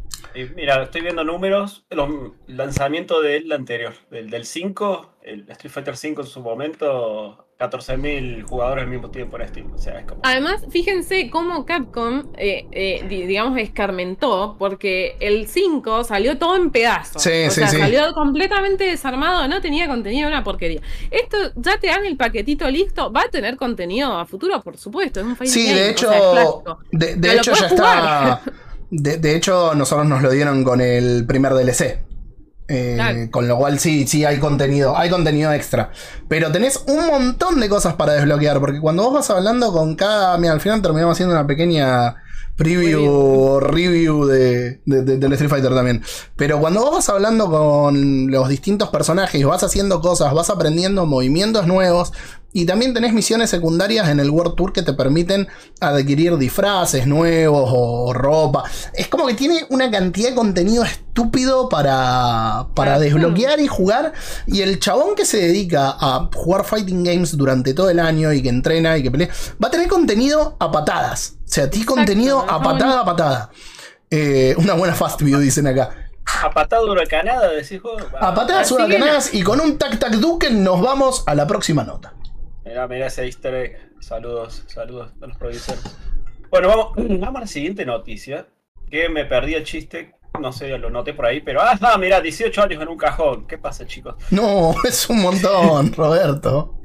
Mira, estoy viendo números, los lanzamientos del anterior, del, del 5, el Street Fighter 5 en su momento, 14.000 jugadores al mismo tiempo en Steam. O sea, es como... Además, fíjense cómo Capcom, eh, eh, di- digamos, escarmentó, porque el 5 salió todo en pedazos. Sí, o sí, sea, sí. salió completamente desarmado, no tenía contenido, una porquería. Esto ya te dan el paquetito listo, va a tener contenido a futuro, por supuesto. Es un fighting Sí, game, de o hecho, sea, es clásico. de, hecho ya está. de hecho, nosotros nos lo dieron con el primer DLC. Eh. Con lo cual sí, sí hay contenido, hay contenido extra. Pero tenés un montón de cosas para desbloquear, porque cuando vos vas hablando con cada... Mira, al final terminamos haciendo una pequeña preview o review de, de- de- del Street Fighter también. Pero cuando vos vas hablando con los distintos personajes, vas haciendo cosas, vas aprendiendo movimientos nuevos. Y también tenés misiones secundarias en el World Tour que te permiten adquirir disfraces nuevos o ropa. Es como que tiene una cantidad de contenido estúpido para Para- desbloquear y jugar. Y el chabón que se dedica a jugar fighting games durante todo el año y que entrena y que pelea, va a tener contenido a patadas. O sea, ti contenido a patada a patada. Eh, una buena fast view, dicen acá. A patada huracanada, decís vos. A patadas Así que huracanadas y con un tac tac duken nos vamos a la próxima nota. Mirá, mirá ese easter egg. Saludos, saludos a los producers. Bueno, vamos, vamos a la siguiente noticia. Que me perdí el chiste. No sé, lo noté por ahí, pero. Ah, no, mirá, 18 años en un cajón. ¿Qué pasa, chicos? No, es un montón, Roberto.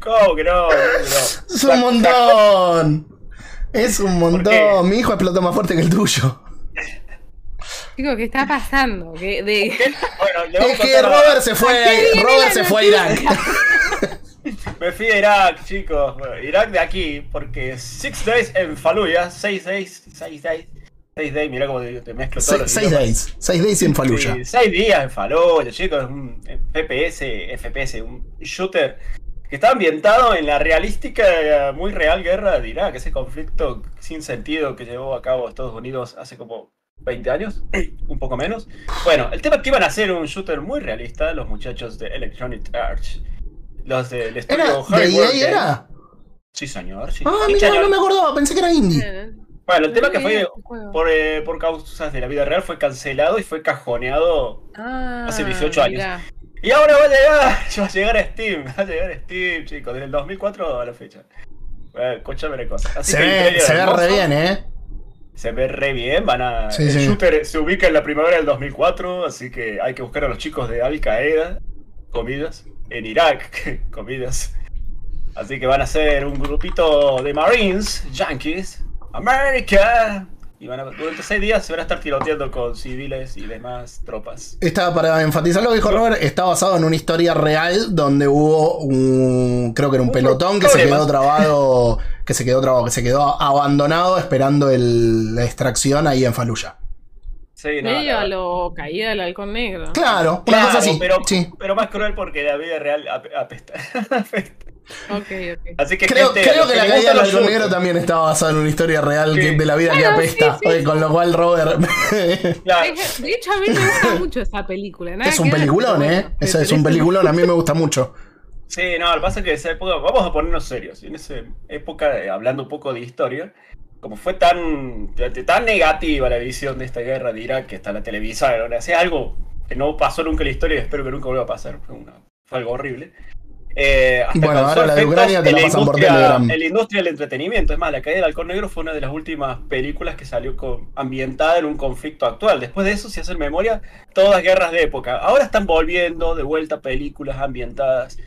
¿Cómo que no? ¿Cómo que no? Es un montón. Es un montón. Mi hijo explotó más fuerte que el tuyo. Chicos, ¿qué está pasando? ¿Qué- de... Bueno, le vamos Es que Robert se fue, ¿A qué viene Robert se fue a Irak. Me fui a Irak, chicos. Bueno, Irak de aquí, porque Six Days en Fallujah, 6 days, 6 days, 6 days, mirá cómo te, te mezclo Seis idiomas. days. Seis days en. Sí, seis días en Fallujah, chicos, un FPS, FPS, un shooter que está ambientado en la realística, eh, muy real guerra de Irak, ese conflicto sin sentido que llevó a cabo Estados Unidos hace como 20 años, un poco menos. Bueno, el tema es que iban a hacer un shooter muy realista los muchachos de Electronic Arts. Los del estudio ¿Era de EA era? Sí, señor, sí. Ah, mira, señor. no me acordaba, pensé que era indie. Bueno, el tema que fue por, eh, por causas de la vida real fue cancelado y fue cajoneado Ah, hace 18 años. Y ahora va a llegar, va a llegar a Steam, va a llegar a Steam, chicos, desde el 2004 a la fecha. Bueno, escúchame una cosa. Así Se que ve, se ve re bien, ¿eh? Se ve re bien, van a... Sí, el sí. shooter se ubica en la primavera del 2004, así que hay que buscar a los chicos de Al Qaeda, comidas, en Irak, comidas. Así que van a ser un grupito de Marines, Yankees, America. Y van a, durante seis días se van a estar tiroteando con civiles y demás tropas. Esta, para enfatizar lo que dijo Robert, está basado en una historia real donde hubo un. Creo que era un Un pelotón que se quedó trabado. que se quedó trabado, que se quedó abandonado esperando el- la extracción ahí en Fallujah. Sí, no, Medio a lo caída del halcón negro. Claro, una Claro, cosa así. pero, sí. pero más cruel porque la vida real ap- apesta. apesta. Ok, ok. Así que Creo, gente, creo los que la caída del negro shooters, también está basada en una historia real Sí. que- de la vida que Bueno, apesta. sí, sí, Oye, sí. Con lo cual, Robert. claro. De hecho, a mí me gusta mucho esa película. nada es un que peliculón, ¿eh? bueno, me es un peliculón, a mí me gusta mucho. Sí, no, lo que pasa es que en esa época, vamos a ponernos serios, en esa época, eh, hablando un poco de historia, como fue tan, tan negativa la visión de esta guerra de Irak que hasta la televisaron, o sea, algo que no pasó nunca en la historia y espero que nunca vuelva a pasar, fue, una- fue algo horrible. Eh, hasta Bueno, ahora la de Ucrania te la pasan por industria- Telegram. En la industria del entretenimiento, es más, La caída del halcón negro fue una de las últimas películas que salió con- ambientada en un conflicto actual. Después de eso, si hacen memoria, todas guerras de época. Ahora están volviendo de vuelta películas ambientadas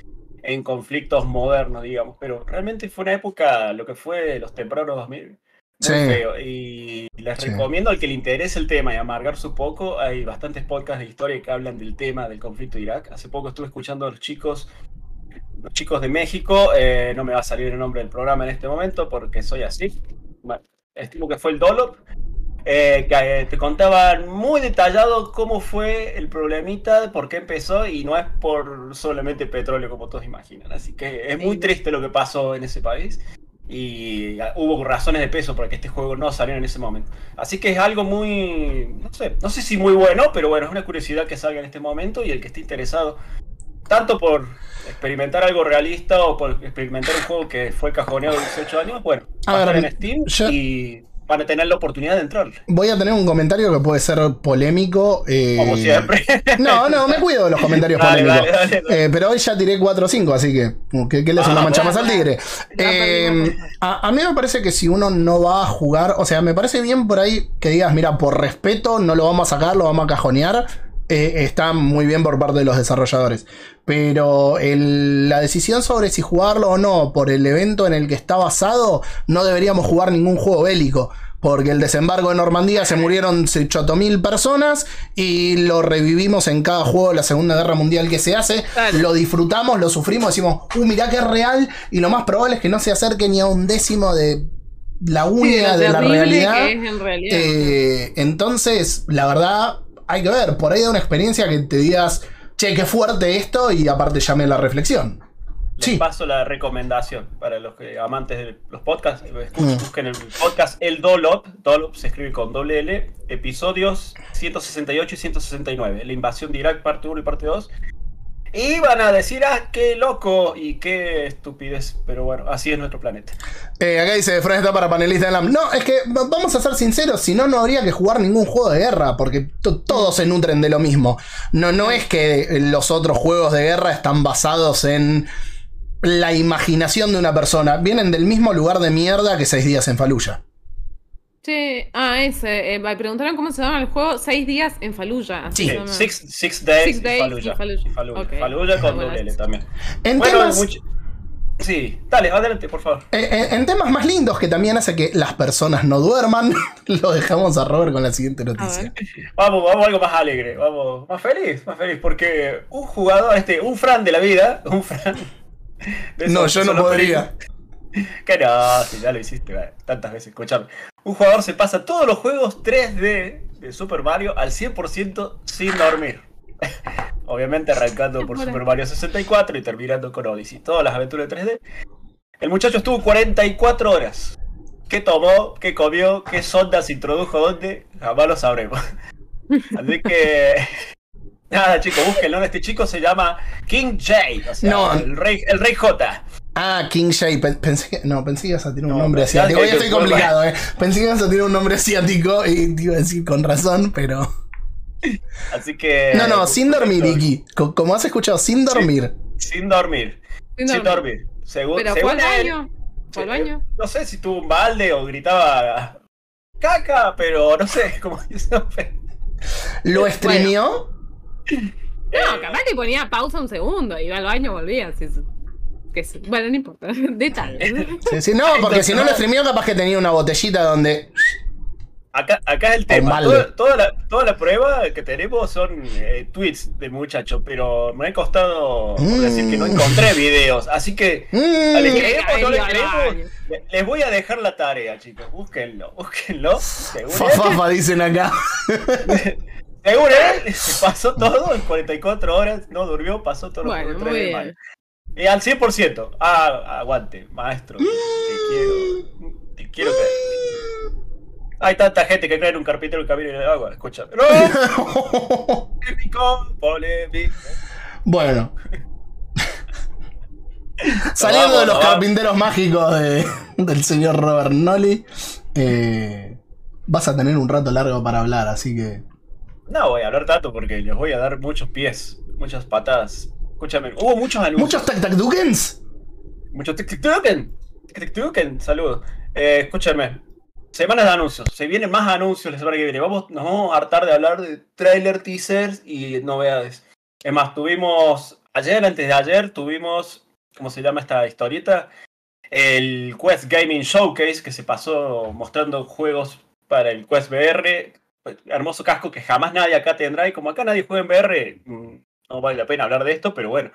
en conflictos modernos, digamos, pero realmente fue una época, lo que fue los tempranos 2000, muy Sí. feo. Y les Sí. recomiendo al que le interese el tema y amargarse un poco, hay bastantes podcasts de historia que hablan del tema del conflicto de Irak. Hace poco estuve escuchando a los chicos, los chicos de México, eh, no me va a salir el nombre del programa en este momento porque soy así. Bueno, estimo que fue el Dolop. eh, que eh, te contaban muy detallado cómo fue el problemita, por qué empezó, y no es por solamente petróleo como todos imaginan. Así que es muy triste lo que pasó en ese país. Y ah, hubo razones de peso para que este juego no saliera en ese momento. Así que es algo muy, no sé, no sé si muy bueno, pero bueno, es una curiosidad que salga en este momento y el que esté interesado, tanto por experimentar algo realista o por experimentar un juego que fue cajoneado de 18 años, bueno, A va a ver, estar en Steam yo- y van a tener la oportunidad de entrar, Voy a tener un comentario que puede ser polémico. eh, como siempre. No, no, me cuido de los comentarios Dale, polémicos. dale, dale, dale. Eh, pero hoy ya tiré 4 o 5, así que, que, que le hace Ah, una mancha bueno, más al tigre. Eh, a mí me parece que si uno no va a jugar, o sea, me parece bien por ahí que digas, mira, por respeto no lo vamos a sacar, lo vamos a cajonear. Eh, está muy bien por parte de los desarrolladores. Pero el- la decisión sobre si jugarlo o no por el evento en el que está basado, no deberíamos jugar ningún juego bélico. Porque el desembarco de Normandía se murieron mil personas y lo revivimos en cada juego de la Segunda Guerra Mundial que se hace. Lo disfrutamos, lo sufrimos, decimos, uh, mirá que es real. Y lo más probable es que no se acerque ni a un décimo de la Sí, lo de la realidad. que es en realidad. Eh, entonces, la verdad, hay que ver. Por ahí da una experiencia que te digas, che, qué fuerte esto, y aparte llame la reflexión. Les Sí. paso la recomendación para los que, amantes de los podcasts. eh, Escuchen, Mm. Busquen el podcast El Dolop. Dolop se escribe con doble L. Episodios 168 y 169. La invasión de Irak, parte 1 y parte 2. Y van a decir, ah, qué loco y qué estupidez. Pero bueno, así es nuestro planeta. Eh, acá dice, Fran está para panelista de LAM. No, es que va- vamos a ser sinceros, si no, no habría que jugar ningún juego de guerra, porque to- todos se nutren de lo mismo. No, no es que los otros juegos de guerra están basados en la imaginación de una persona. Vienen del mismo lugar de mierda que seis días en Fallujah. Che, ah, ese. eh, me preguntaron cómo se llama el juego. Seis días en Fallujah. Sí. Six, six Days, Six Days Fallujah. y Fallujah. Y Fallujah. Ok. Fallujah con Bueno, doble también. En Bueno, temas... mucho- Sí, dale, adelante, por favor. Eh, En, en temas más lindos que también hace que las personas no duerman, lo dejamos a Robert con la siguiente noticia. Vamos, vamos a algo más alegre, vamos, más feliz, más feliz, porque un jugador, este, un Fran de la vida, un Fran. No, yo no podría. Que no, si ya lo hiciste tantas veces, escuchame. Un jugador se pasa todos los juegos 3D de Super Mario al 100% sin dormir. Obviamente arrancando por Super Mario 64 y terminando con Odyssey. Todas las aventuras de 3D. El muchacho estuvo 44 horas. ¿Qué tomó? ¿Qué comió? ¿Qué sondas introdujo? ¿Dónde? Jamás lo sabremos. Así que. Nada, chicos, búsquenlo. Este chico se llama King J. O sea, No. el, rey, el rey J. Ah, King Shay. Pe- Pensé que. No, pensé que ibas a tener un No, nombre asiático. Hoy estoy complicado, eh. Pensé que ibas a tener un nombre asiático y te iba a decir con razón, pero. Así que. No, no, sin dormir, perfecto. Iki. Co- Como has escuchado, sin dormir. Sin dormir. Sin Sin dormir. dormir. Según, Pero fue según al él, baño. Fue al eh, baño. No sé si tuvo un balde o gritaba caca, pero no sé cómo eso. ¿Lo streameó? No, capaz que ponía pausa un segundo, iba al baño, volvía. así es- que es- bueno, no importa. Detalles. Sí, sí, no, porque si no lo streameó, capaz que tenía una botellita donde. Acá, acá es el tema. Toda, toda la, toda la prueba que tenemos son eh, tweets del muchacho, pero me ha costado por decir que no Mm. encontré videos. Así que Mm. ¿Le creemos o no le creemos? Les voy a dejar la tarea, chicos. Búsquenlo, búsquenlo. Según Fa, él, fa, fa, dicen acá. según él, se pasó todo en 44 horas. No durmió, pasó todo Bueno, los de mayo. Eh, al 100%. Ah, aguante, maestro. Te quiero. Te quiero creer. Hay tanta gente que cree en un carpintero que camina en el agua. Escúchame. ¡No! Polémico, polémico. Bueno. Saliendo de los carpinteros mágicos de- del señor Robert Nolly, eh, vas a tener un rato largo para hablar, así que. No voy a hablar tanto porque les voy a dar muchos pies, muchas patadas. Escúchame, hubo muchos anuncios. ¿Muchos tac tac dukens? Muchos tic-tic-tuken. Tic-tic-tuken, saludos. Eh, escúchame. Semanas de anuncios. Se vienen más anuncios la semana que viene. Vamos, nos vamos a hartar de hablar de trailer, teasers y novedades. Es más, tuvimos. Ayer, antes de ayer, tuvimos. ¿Cómo se llama esta historieta? El Quest Gaming Showcase que se pasó mostrando juegos para el Quest VR. Hermoso casco que jamás nadie acá tendrá. Y como acá nadie juega en VR, mm, no vale la pena hablar de esto, pero bueno.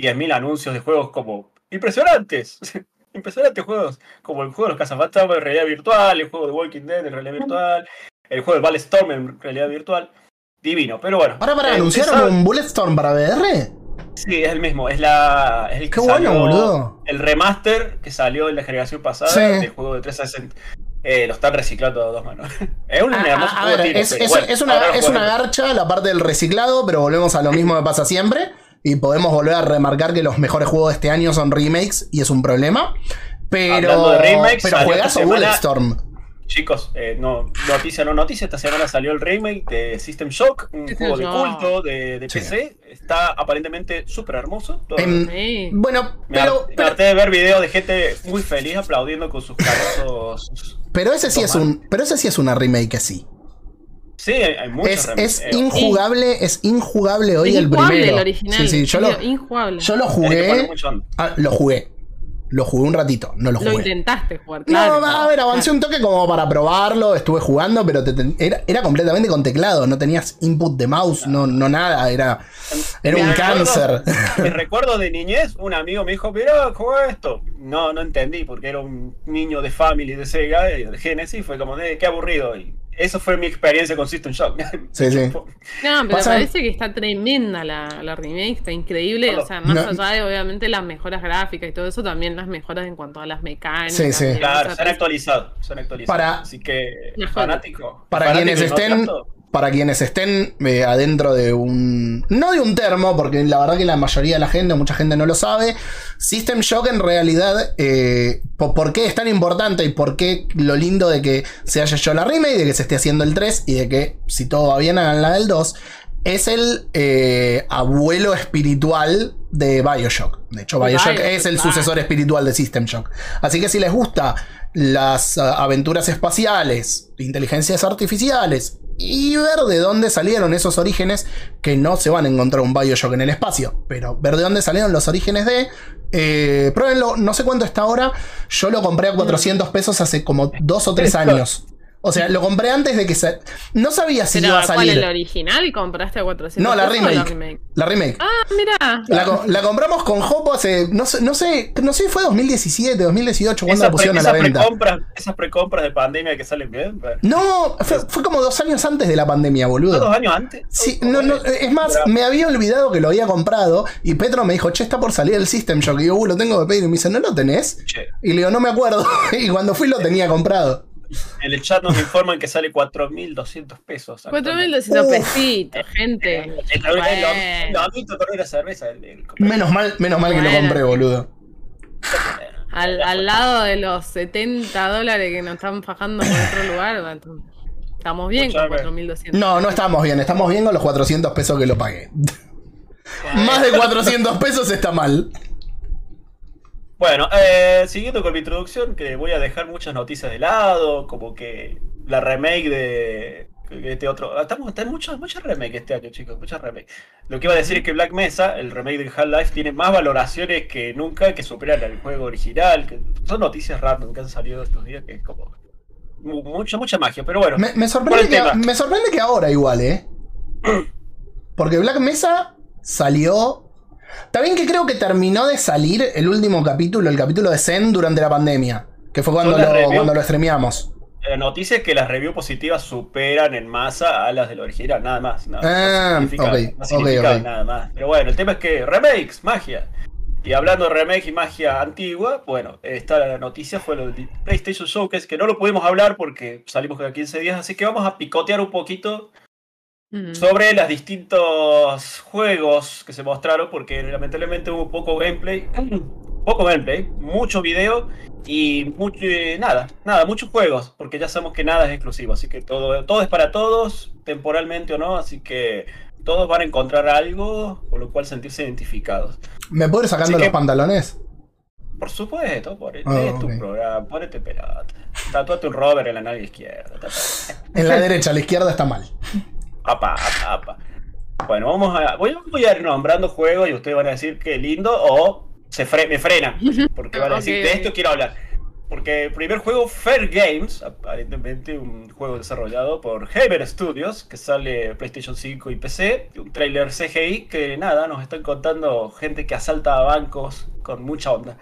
10.000 anuncios de juegos como impresionantes. impresionantes juegos. Como el juego de los cazafantasmas en realidad virtual, el juego de Walking Dead en realidad virtual, el juego de Ballstorm en realidad virtual. Divino, pero bueno. Ahora para Eh, anunciaron un Bulletstorm para VR. Sí, es el mismo. Es, la, es el que Qué bueno, salió- boludo. El remaster que salió en la generación pasada Sí. del juego de 360. Eh, lo están reciclando a dos manos. es un hermoso a- a juego de ver, tiro, es, pero es- bueno, es una, es una garcha la parte del reciclado, pero volvemos a lo mismo que pasa siempre. Y podemos volver a remarcar que los mejores juegos de este año son remakes y es un problema. Pero, Hablando de remakes, pero juegazo Bulletstorm. Chicos, eh, no, noticia no noticia, esta semana salió el remake de System Shock, un juego de culto de, de Sí. PC. Está aparentemente súper hermoso. Todo- Sí. Bueno, me, pero, har- me pero, harté de ver videos de gente muy feliz aplaudiendo con sus carros. pero ese sí es Toma. un, pero ese sí es una remake que sí. Sí, hay, hay muchos Es, es Eh, injugable, es injugable hoy Es el injugable primero. el original. Sí, sí, yo lo, Es injugable. yo lo jugué. ah, lo jugué. Lo jugué un ratito, no lo Lo jugué. intentaste jugar, claro. No, a ver, avancé un toque como para probarlo, estuve jugando, pero te- era, era completamente con teclado, no tenías input de mouse, no, no nada, era, era Me un recuerdo- cáncer. Me recuerdo de niñez, un amigo me dijo, mira, juega esto. No, no entendí, porque era un niño de Family, de Sega, de Genesis, fue como, de qué aburrido. Y eso fue mi experiencia con System Shock. Sí, sí. No, pero Pasa- parece que está tremenda la, la remake, está increíble. O sea, más No. allá de obviamente las mejoras gráficas y todo eso, también las mejoras en cuanto a las mecánicas. Sí, sí. Claro, se han actualizado, se han actualizado. Para- Así que, fanático. Para fanático quienes no estén, tanto, para quienes estén eh, adentro de un, no de un termo, porque la verdad que la mayoría de la gente, mucha gente no lo sabe, System Shock en realidad, eh, po- ¿por qué es tan importante y por qué lo lindo de que se haya hecho la remake, de que se esté haciendo el 3 y de que si todo va bien hagan la del 2? Es el eh, abuelo espiritual de Bioshock. De hecho, Bioshock Bioshock, es el sucesor espiritual de System Shock. Así que si les gusta las ah, aventuras espaciales, inteligencias artificiales y ver de dónde salieron esos orígenes, que no se van a encontrar un Bioshock en el espacio, pero ver de dónde salieron los orígenes de... Eh, pruébenlo, no sé cuánto está ahora, yo lo compré a 400 pesos hace como dos o tres años. O sea, lo compré antes de que se... No sabía si Pero, iba a ¿cuál salir. el original? ¿Compraste a 400 No, la pesos o remake. La remake. Ah, mira. La, co- la compramos con Jopo hace, no sé, no sé, no sé, fue 2017, 2018, cuando la pre- pusieron a la venta. esas precompras de pandemia que salen bien. bueno. No, fue, fue como dos años antes de la pandemia, ¿No boludo. dos años antes? Sí, no, no, es más, me había olvidado que lo había comprado y Petro me dijo, che, está por salir el System Shock. Y yo, uh, lo tengo que pedir. Y me dice, ¿no lo tenés? Che, Y le digo, no me acuerdo. y cuando fui lo tenía comprado. En el chat nos informan que sale 4.200 pesos. 4.200 Uf. pesitos, gente. El- Bueno. el- el- la cerveza. el- el- Menos mal, menos mal que lo compré, boludo. Al, al lado de los 70 dólares que nos están fajando en otro lugar, estamos bien con Escuchame. 4.200. No, no estamos bien, estamos bien con los 400 pesos que lo pagué. Más de 400 pesos está mal. Bueno, eh, siguiendo con mi introducción, que voy a dejar muchas noticias de lado, como que la remake de este otro. Estamos, están muchos, muchos remakes este año, chicos, muchos remakes. Lo que iba a decir es que Black Mesa, el remake de Half-Life, tiene más valoraciones que nunca, que superan al juego original. Que son noticias random que han salido estos días, que es como. Mu- Mucha, mucha magia, pero bueno. Me, me ¿Cuál sorprende que, me sorprende que ahora igual, ¿eh? Porque Black Mesa salió. Bien que creo que terminó de salir el último capítulo, el capítulo de Zen durante la pandemia. Que fue cuando lo, cuando lo streameamos. La noticia es que las reviews positivas superan en masa a las del original, nada más. No, Ah, no significa, ok, no significa ok, ok. nada más. Pero bueno, el tema es que remakes, magia. Y hablando de remake y magia antigua, bueno, esta la noticia fue lo del PlayStation Showcase, que no lo pudimos hablar porque salimos cada 15 días, así que vamos a picotear un poquito Mm. sobre los distintos juegos que se mostraron, porque lamentablemente hubo poco gameplay, poco gameplay, mucho video y mucho, eh, nada, nada, muchos juegos, porque ya sabemos que nada es exclusivo, así que todo, todo es para todos, temporalmente o no, así que todos van a encontrar algo con lo cual sentirse identificados. ¿Me puedo ir sacando Así los que- pantalones? Por supuesto, por Ah, es tu ok. programa, ponete pelota. Tatuate un rover en la nalga izquierda. En la derecha, la izquierda está mal. Apa, apa, apa. Bueno, vamos a. Voy, voy a ir nombrando juegos y ustedes van a decir que lindo o se fre- me frenan. Porque van a decir, Ok, de esto quiero hablar. Porque el primer juego, Fair Games, aparentemente un juego desarrollado por Haber Studios, que sale PlayStation 5 y PC, un trailer CGI que nada, nos están contando gente que asalta a bancos con mucha onda.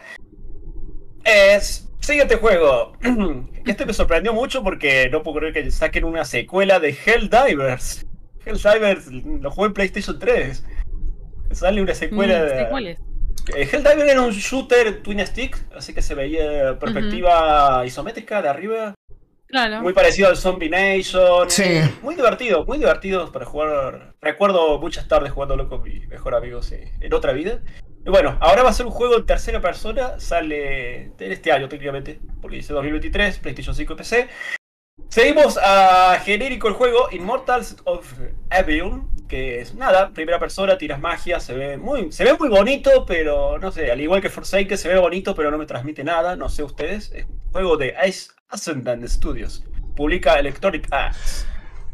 Es. Siguiente juego. Este me sorprendió mucho porque no puedo creer que saquen una secuela de Helldivers. Helldivers lo jugué en PlayStation 3. Sale una secuela Mm, de. sé cuál es. Eh, Helldiver era un shooter twin stick, así que se veía perspectiva isométrica de arriba. Claro. Muy parecido al Zombie Nation. Sí. Muy divertido, muy divertido para jugar. Recuerdo muchas tardes jugándolo con mi mejor amigo sí, en otra vida. Y bueno, ahora va a ser un juego en tercera persona. Sale en este año técnicamente, porque dice 2023, PlayStation 5 y PC. Seguimos a genérico el juego Immortals of Avion, que es nada, primera persona, tiras magia, se ve muy, se ve muy bonito, pero no sé, al igual que Forsaken se ve bonito, pero no me transmite nada, no sé ustedes. Es un juego de Ice Ascendant Studios. Publica Electronic Arts.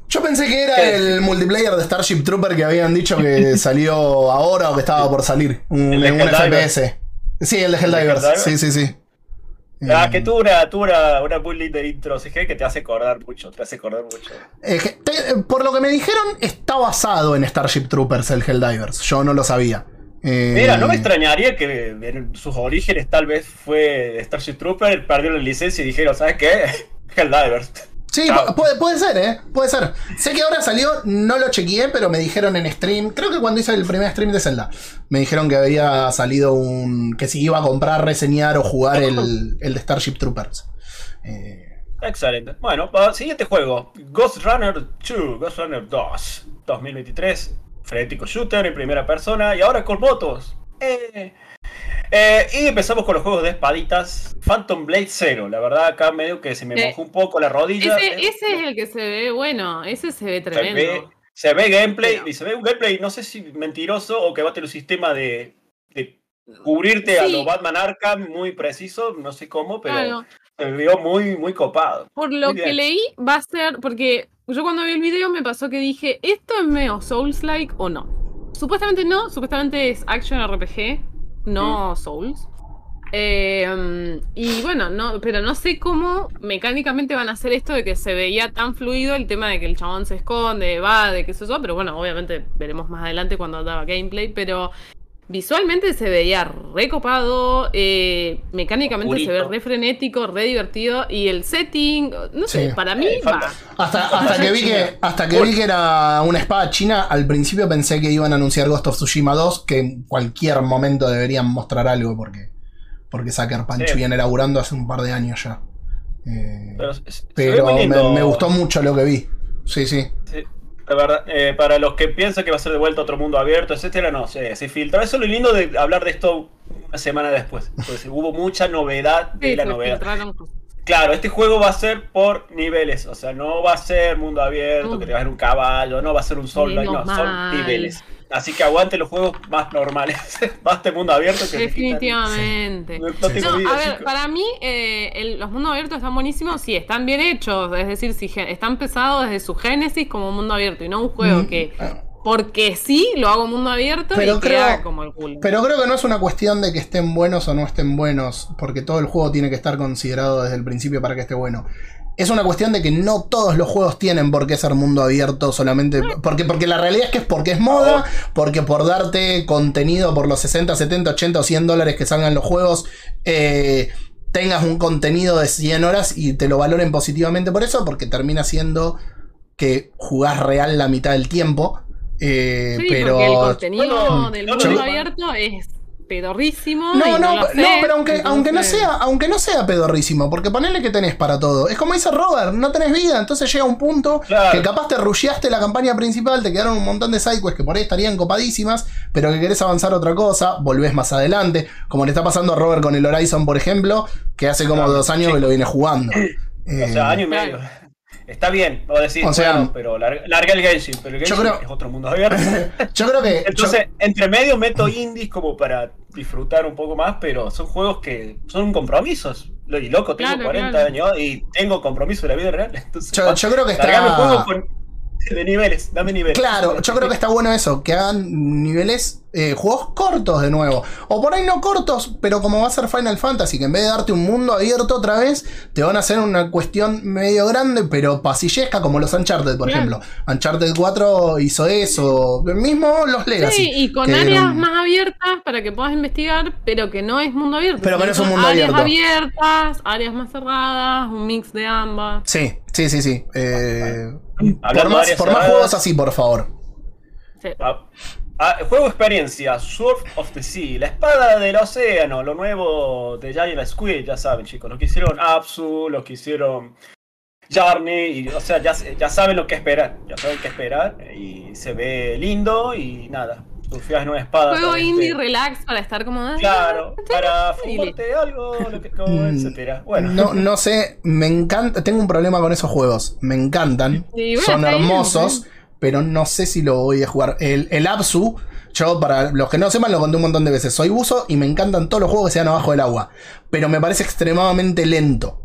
Yo pensé que era el multiplayer de Starship Trooper que habían dicho que salió ahora o que estaba por salir. Un, ¿El de un? FPS. Sí, el de. Helldivers? Sí, sí, sí. Ah, Eh, que tuvo una, tuvo una, una muy linda intro CG que te hace acordar mucho, te hace acordar mucho. eh, que te- por lo que me dijeron, está basado en Starship Troopers el Helldivers. Yo no lo sabía. Eh, Mira, no me extrañaría que en sus orígenes tal vez fue Starship Trooper, perdió la licencia y dijeron, ¿sabes qué? Helldivers. Sí, puede, puede ser, ¿eh? Puede ser. Sé que ahora salió, no lo chequeé, pero me dijeron en stream, creo que cuando hice el primer stream de Zelda, me dijeron que había salido un... que si iba a comprar, reseñar o jugar el, el de Starship Troopers. Eh, Excelente. Bueno, siguiente juego. Ghost Runner 2, Ghost Runner 2, 2023. Frenético shooter en primera persona y ahora con motos. Eh. Eh, y empezamos con los juegos de espaditas. Phantom Blade 0. La verdad, acá medio que se me Eh, mojó un poco la rodilla. Ese, Eh, ese es el que se ve bueno, ese se ve se ve, tremendo. se ve gameplay, Pero- y se ve un gameplay, no sé si mentiroso o que va a tener un sistema de, de cubrirte a Sí. lo Batman Arkham muy preciso, no sé cómo, pero Claro. se vio muy, muy copado. Por lo que leí, va a ser. Porque yo cuando vi el video me pasó que dije: ¿esto es medio Souls-like o no? Supuestamente no, supuestamente es Action RPG, no Souls. Eh, y bueno, no, pero no sé cómo mecánicamente van a hacer esto de que se veía tan fluido el tema de que el chabón se esconde, va, de que eso, pero bueno, obviamente veremos más adelante cuando daba gameplay, pero visualmente se veía recopado, eh, mecánicamente se ve re frenético, re divertido y el setting, no sé, Sí. para mí Eh, va. hasta, hasta que vi que, hasta que vi que era una espada china, al principio pensé que iban a anunciar Ghost of Tsushima 2, que en cualquier momento deberían mostrar algo porque, porque Sucker Punch Sí. viene laburando hace un par de años ya. Eh, Pero, me, gustó mucho lo que vi. Sí, sí. Sí, la verdad, eh, para los que piensan que va a ser de vuelta otro mundo abierto, etcétera, no, se, se filtra. Eso es lo lindo de hablar de esto una semana después. Pues hubo mucha novedad de Sí, la se novedad. filtraron. Claro, este juego va a ser por niveles, o sea, no va a ser mundo abierto, Mm. que te vas a ver un caballo, no va a ser un sol, no, son niveles. Así que aguante los juegos más normales. Basta el mundo abierto que Definitivamente. No, no tengo No, vida, a ver, chicos. para mí eh, el- los mundos abiertos están buenísimos si están bien hechos, es decir, si están pensados desde su génesis como un mundo abierto y no un juego Mm, que porque sí lo hago mundo abierto Pero y creo- queda como el culo. Pero creo que no es una cuestión de que estén buenos o no estén buenos, porque todo el juego tiene que estar considerado desde el principio para que esté bueno. es una cuestión de que no todos los juegos tienen por qué ser mundo abierto solamente. Porque, porque la realidad es que es porque es moda, porque por darte contenido por los 60, 70, 80 o 100 dólares que salgan los juegos, eh, tengas un contenido de 100 horas y te lo valoren positivamente por eso, porque termina siendo que jugás real la mitad del tiempo. Eh, Sí, pero. porque el contenido Bueno, del mundo yo- abierto es pedorrísimo. No, y no, no, sé, pero aunque, aunque no sea, aunque no sea pedorrísimo, porque ponele que tenés para todo. Es como dice Robert, no tenés vida, entonces llega un punto Claro. que capaz te rusheaste la campaña principal, te quedaron un montón de sidequests que por ahí estarían copadísimas, pero que querés avanzar otra cosa, volvés más adelante, como le está pasando a Robert con el Horizon, por ejemplo, que hace como Claro, dos años sí. que lo viene jugando. O sea, año y claro. medio. Está bien, o decir, O sea- bueno, pero larga, larga el Genshin, pero el Genshin creo- es otro mundo abierto. yo creo que. yo- Entonces, entre medio meto indies como para disfrutar un poco más, pero son juegos que son compromisos. Lo- Y loco, tengo Claro, 40 claro. años y tengo compromiso en la vida real. Entonces, Yo- yo creo que está- con- de niveles, dame niveles. Claro, yo creo que está bueno eso, que hagan niveles, eh, juegos cortos de nuevo. O por ahí no cortos, pero como va a ser Final Fantasy, que en vez de darte un mundo abierto otra vez, te van a hacer una cuestión medio grande, pero pasillesca, como los Uncharted, por Claro. ejemplo. Uncharted 4 hizo eso, mismo los Legacy. Sí, y con áreas eran- más abiertas para que puedas investigar, pero que no es mundo abierto. Pero que no es un mundo áreas abierto. abiertas, áreas más cerradas, un mix de ambas. Sí, sí, sí, sí. Eh, por más, áreas por más juegos así, por favor. Sí. Ah, ah, juego experiencia, Sword of the Sea, la espada del océano, lo nuevo de Giant Squid, ya saben chicos, lo que hicieron Apsu, lo que hicieron Journey, y, o sea, ya, ya saben lo que esperar, ya saben qué esperar, y se ve lindo y nada, surfeas en una espada. Juego indie relax para estar como. ah, Claro, para fumarte algo, lo que, como, Mm, etcétera. Bueno, No, no sé, me encanta. Tengo un problema con esos juegos. Me encantan. Bueno, son bien, hermosos. Pero no sé si lo voy a jugar. El, el Apsu, yo para los que no sepan, lo conté un montón de veces. Soy buzo y me encantan todos los juegos que sean abajo del agua. Pero me parece extremadamente lento.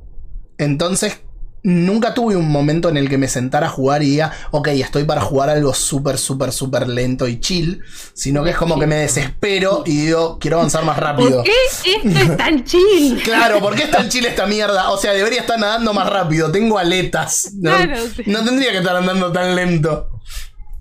Entonces, nunca tuve un momento en el que me sentara a jugar y diga, ok, estoy para jugar algo súper, súper, súper lento y chill. Sino que es como que me desespero y digo, quiero avanzar más rápido. ¿Por qué esto es tan chill? Claro, ¿por qué está en Chile esta mierda? O sea, debería estar nadando más rápido. Tengo aletas. No, Claro, sí. no tendría que estar andando tan lento.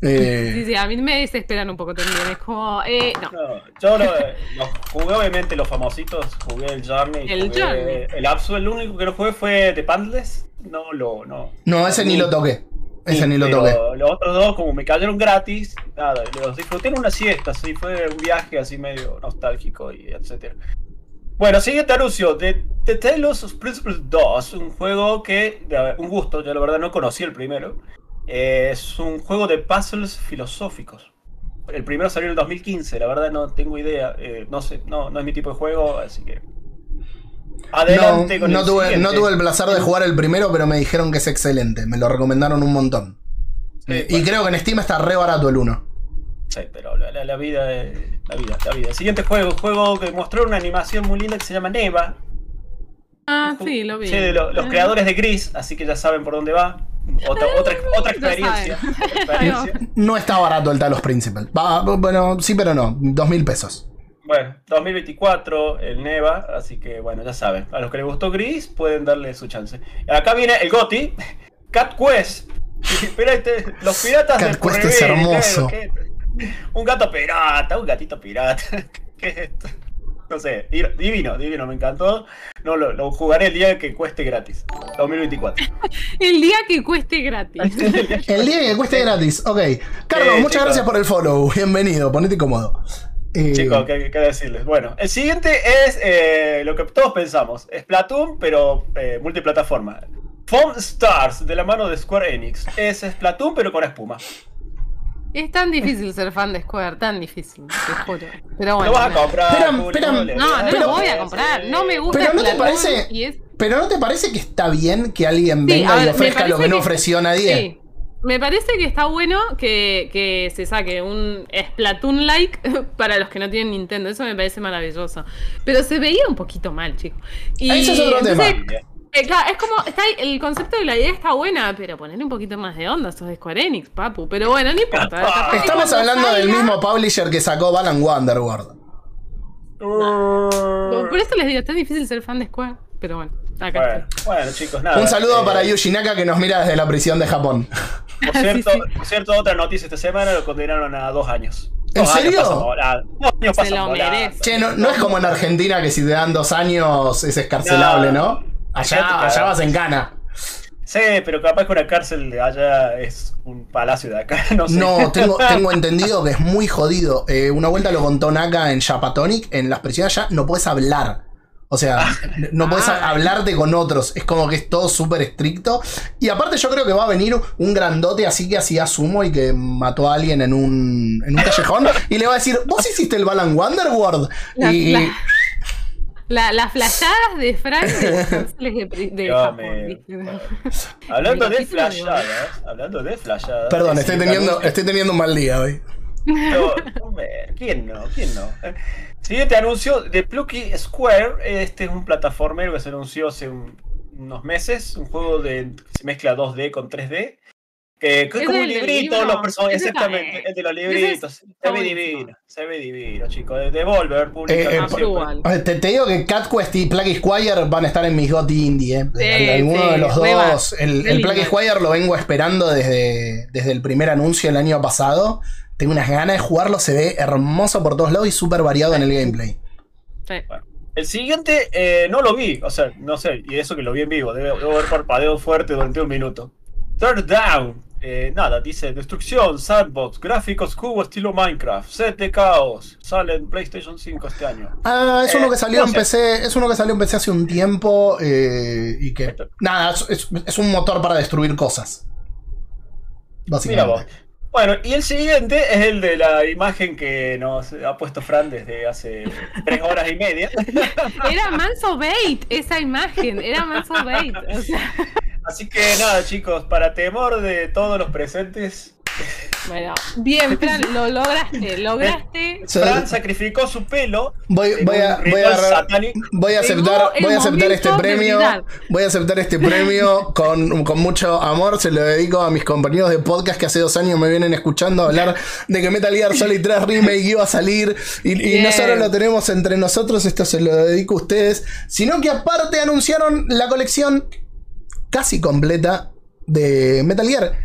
Eh, Sí, sí, a mí me desesperan un poco también. Es como, eh, no. no, yo lo, lo jugué obviamente los famositos, jugué el Journey, El jugué Journey. el Apsu, el único que no jugué fue The Pantless, no lo, no. no, ese ni lo toqué. Ese ni lo toqué. Los otros dos, como me cayeron gratis, nada, los disfruté en una siesta, sí, fue un viaje así medio nostálgico y etcétera. Bueno, siguiente anuncio de The Talos of Principles 2, un juego que, un gusto, yo la verdad no conocí el primero. Eh, es un juego de puzzles filosóficos. El primero salió en el 2015, la verdad no tengo idea, eh, no sé, no, no es mi tipo de juego, así que... No, Adelante con no el tuve, no tuve el placer de jugar el primero, pero me dijeron que es excelente. Me lo recomendaron un montón. Sí, Eh, y bueno. creo que en Steam está re barato el 1. Sí, pero la, la- la vida, es- la vida, la vida. Siguiente juego, juego que mostró una animación muy linda que se llama Neva. Ah, sí, lo vi. Sí, de lo- los Eh, creadores de Gris, así que ya saben por dónde va. Otra, otra, experiencia. otra experiencia. No está barato el Talos Principal. Va, bueno, sí, pero no. Dos mil pesos. Bueno, 2024, el Neva, así que bueno, ya saben. A los que les gustó Gris pueden darle su chance. Acá viene el Goti, Cat Quest. Espérate, los piratas Cat del Quest es hermoso. ¿qué? Un gato pirata, un gatito pirata. ¿Qué es esto? No sé, di- divino, divino, me encantó. No, lo, lo jugaré el día que cueste gratis. 2024. El día que cueste gratis. El día que cueste gratis. Ok. Carlos, Eh, muchas gracias por el follow. Bienvenido. Ponete cómodo. Eh, Chicos, ¿qué, qué decirles? Bueno, el siguiente es eh, lo que todos pensamos. Splatoon, pero eh, multiplataforma. Foam Stars, de la mano de Square Enix. Es Splatoon, pero con espuma. Es tan difícil ser fan de Square, tan difícil, te juro. Pero bueno. Lo vas a comprar. Le- No, no Pero- lo voy a comprar. No me gusta Pero ¿no te parece- y es- Pero ¿no te parece que está bien que alguien venga ver, y ofrezca lo parece que no que- ofreció nadie? Sí. Me parece que está bueno que, que se saque un Splatoon-like para los que no tienen Nintendo. Eso me parece maravilloso. Pero se veía un poquito mal, chicos. Y Ese es otro tema. eh, claro, es como, está ahí- el concepto de la idea está buena, pero ponerle un poquito más de onda, sos de Square Enix, papu. Pero bueno, no importa. Estamos hablando del mismo publisher que sacó Balan Wonderworld. Por eso les digo, es tan difícil ser fan de Square. Pero bueno. Acá Bueno, chicos, nada. Un saludo eh, para Yuji Naka que nos mira desde la prisión de Japón. Por cierto, Sí, sí. por cierto, otra noticia esta semana lo condenaron a dos años. ¿En Dos años serio? Dos años Se lo merece. Che, no, no es como en Argentina que si te dan dos años es escarcelable, ¿no? Allá vas en cana. Sí, pero capaz que una cárcel de allá es un palacio de acá, no sé. No, tengo, tengo entendido que es muy jodido. Eh, una vuelta lo contó Naka en Japatonic, en las prisiones allá no puedes hablar. O sea, no puedes Ah. hablarte con otros. Es como que es todo súper estricto. Y aparte yo creo que va a venir un grandote así que hacía sumo y que mató a alguien en un, en un callejón. Y le va a decir, vos hiciste el Balan Wonderworld. La- y la- La- las flashadas de Frank de de, Japón. Hablando de flashadas, hablando de flashadas. perdón, estoy teniendo, estoy teniendo un mal día hoy. No, hombre, ¿Quién no? ¿Quién no? Eh, Siguiente anuncio de Plucky Square. Este es un plataformero que se anunció hace un- unos meses. Un juego de que se mezcla 2D con 3D. Que, que es ¿Es como un librito, los personajes. Exactamente, el de los libritos. Se ve divino, se ve divino, chicos. De Devolver, publica Eh, eh. Eh, Te, te digo que Cat Quest y Plague Squire van a estar en mis GOTY Indie, eh. Sí, Alguno sí, de los va. dos. El, el. Plague Squire lo vengo esperando desde, desde el primer anuncio el año pasado. Tengo unas ganas de jugarlo, se ve hermoso por todos lados y súper variado en el gameplay. Sí. El siguiente eh, no lo vi, o sea, no sé, y eso que lo vi en vivo, debo, debo haber parpadeado fuerte durante un minuto. Third Down, eh, nada, dice destrucción, sandbox, gráficos cubo estilo Minecraft, set de caos, sale en PlayStation 5 este año. Ah, es Eh, uno que salió no en sé. PC. Es uno que salió en PC hace un tiempo. eh, y que. Nada, es, es- es un motor para destruir cosas. Mira Básicamente. vos. Bueno, y el siguiente es el de la imagen que nos ha puesto Fran desde hace tres horas y media. Era Manso Bait esa imagen, era Manso Bait. O sea, Así que nada, chicos, para temor de todos los presentes, bueno, bien, Fran, lo lograste, lograste. Sí. Fran sacrificó su pelo. Voy, voy, a, voy, a voy aceptar, voy a aceptar este premio. Voy a aceptar este premio con, con mucho amor. Se lo dedico a mis compañeros de podcast que hace dos años me vienen escuchando hablar de que Metal Gear Solid 3 Remake iba a salir. Y, y no solo lo tenemos entre nosotros, esto se lo dedico a ustedes, sino que aparte anunciaron la colección casi completa de Metal Gear.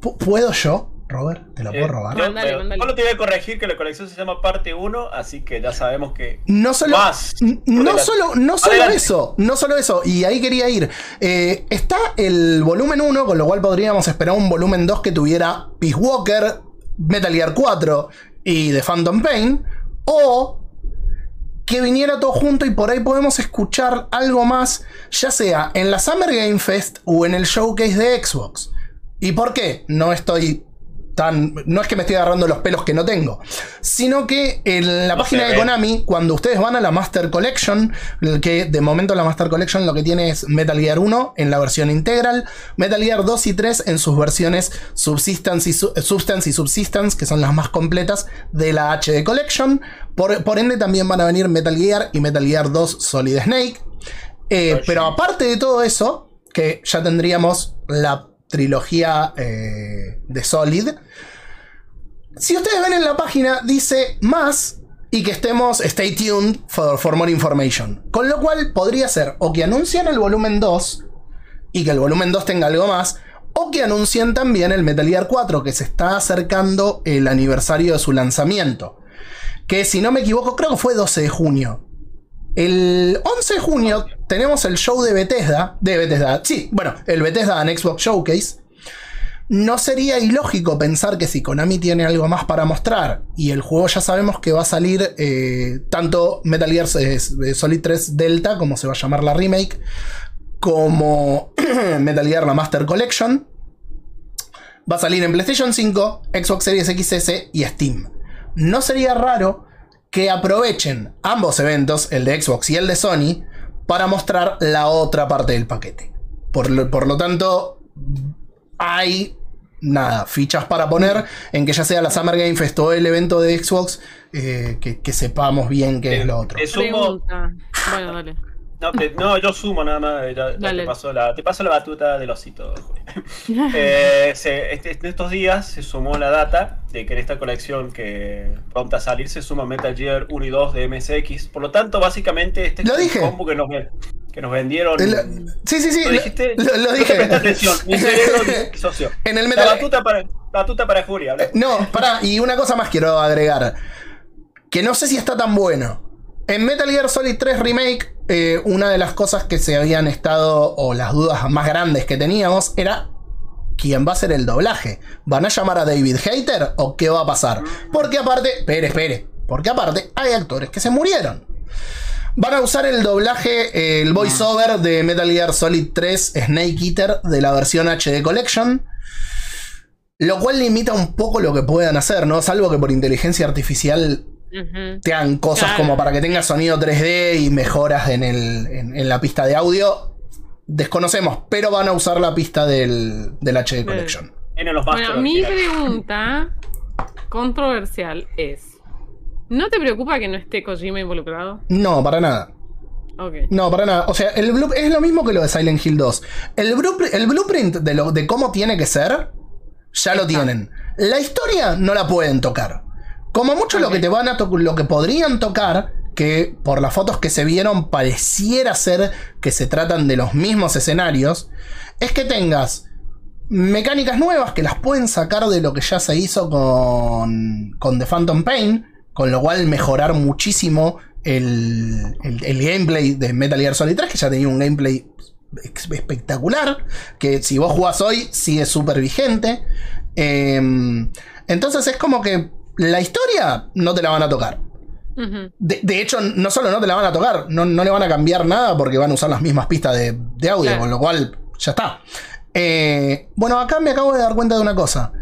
¿Puedo yo, Robert? ¿Te la puedo Eh, robar? yo, Mándale, pero mándale. solo te voy a corregir que la colección se llama parte 1, así que ya sabemos que. No solo, Más. no solo, no solo Adelante. eso, no solo eso, y ahí quería ir. Eh, está el volumen 1, con lo cual podríamos esperar un volumen 2 que tuviera Peace Walker, Metal Gear 4 y The Phantom Pain, o que viniera todo junto y por ahí podemos escuchar algo más, ya sea en la Summer Game Fest o en el showcase de Xbox. ¿Y por qué? No estoy tan. No es que me estoy agarrando los pelos que no tengo, sino que en la No página de. Konami, cuando ustedes van a la Master Collection, que de momento la Master Collection lo que tiene es Metal Gear 1 en la versión integral, Metal Gear 2 y 3 en sus versiones Subsistence y, Su- Substance y Subsistence, que son las más completas de la HD Collection. Por, por ende, también van a venir Metal Gear y Metal Gear 2 Solid Snake. Eh, pero aparte de todo eso, que ya tendríamos la trilogía eh, de Solid. Si ustedes ven en la página, dice más y que estemos stay tuned for, for more information. Con lo cual podría ser o que anuncien el volumen 2 y que el volumen 2 tenga algo más, o que anuncien también el Metal Gear 4, que se está acercando el aniversario de su lanzamiento. Que si no me equivoco, creo que fue 12 de junio. El 11 de junio tenemos el show de Bethesda. De Bethesda, sí, bueno, el Bethesda en Xbox Showcase. No sería ilógico pensar que si Konami tiene algo más para mostrar y el juego ya sabemos que va a salir eh, tanto Metal Gear eh, Solid 3 Delta, como se va a llamar la remake, como Metal Gear la Master Collection, va a salir en PlayStation 5, Xbox Series XS y Steam. No sería raro que aprovechen ambos eventos, el de Xbox y el de Sony, para mostrar la otra parte del paquete. Por lo, por lo tanto, hay nada, fichas para poner en que ya sea la Summer Game Fest o el evento de Xbox, eh, que, que sepamos bien qué es lo otro. Te sumo. Pregunta. Bueno, dale. No, te- no, yo sumo nada más. ya- te, paso la, te paso la batuta del osito. Julia. Eh, se- este- en estos días se sumó la data de que en esta colección que pronta a salir se suma Metal Gear 1 y 2 de MSX. Por lo tanto, básicamente este Lo es dije. un combo que nos que nos vendieron. El- sí, sí, sí. ¿Lo dijiste? Lo, lo No te dije. presté atención. Mi cerebro disoció. en el La Metal batuta para, batuta para Julia. habla. No, pará, y una cosa más quiero agregar. Que no sé si está tan bueno. En Metal Gear Solid 3 Remake, eh, una de las cosas que se habían estado, o las dudas más grandes que teníamos, era quién va a ser el doblaje. ¿Van a llamar a David Hater o qué va a pasar? Porque aparte, espere, espere, porque aparte hay actores que se murieron. Van a usar el doblaje, el voiceover de Metal Gear Solid 3 Snake Eater de la versión HD Collection. Lo cual limita un poco lo que puedan hacer, ¿no? Salvo que por inteligencia artificial Te hagan cosas Claro. como para que tenga sonido 3D y mejoras en, el, en, en la pista de audio. Desconocemos, pero van a usar la pista del, del HD Collection. Bueno, mi pregunta controversial es: ¿No te preocupa que no esté Kojima involucrado? No, para nada. No, para nada. O sea, el blu- es lo mismo que lo de Silent Hill 2. El, bluepr- el blueprint de, lo, de cómo tiene que ser, ya lo tienen. La historia no la pueden tocar. Como mucho lo Ok. que te van a lo que podrían tocar, que por las fotos que se vieron pareciera ser que se tratan de los mismos escenarios, es que tengas mecánicas nuevas que las pueden sacar de lo que ya se hizo con, con The Phantom Pain, con lo cual mejorar muchísimo el, el- el gameplay de Metal Gear Solid 3, que ya tenía un gameplay espectacular, que si vos jugás hoy sigue súper vigente. Em, entonces es como que la historia no te la van a tocar. De, de hecho, no solo no te la van a tocar, no, no le van a cambiar nada porque van a usar las mismas pistas de, de audio, Claro. con lo cual ya está. Eh, bueno, acá me acabo de dar cuenta de una cosa.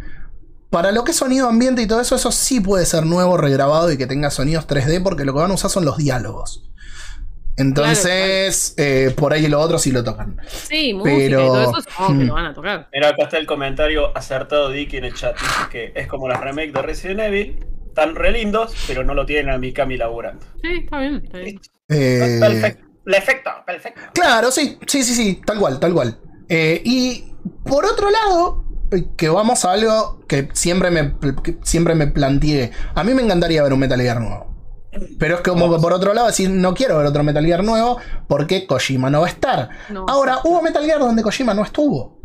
Para lo que es sonido ambiente y todo eso, eso sí puede ser nuevo, regrabado y que tenga sonidos 3D porque lo que van a usar son los diálogos. Entonces, eh, por ahí lo otro sí lo tocan. Sí, música Pero- y todo eso supongo que Hmm. lo van a tocar. Mira, acá está el comentario acertado de Dicky en el chat. Dice que es como las remakes de Resident Evil. Están re lindos, pero no lo tienen a Mikami laburando. Sí, está bien. Está bien. Eh, Perfecto. Perfecto, perfecto. Claro, sí, sí, sí, sí, tal cual, tal cual. Eh, y por otro lado, que vamos a algo que siempre me, que siempre me planteé. A mí me encantaría ver un Metal Gear nuevo. Pero es como que por otro lado decir, no quiero ver otro Metal Gear nuevo porque Kojima no va a estar. No. Ahora, hubo Metal Gear donde Kojima no estuvo.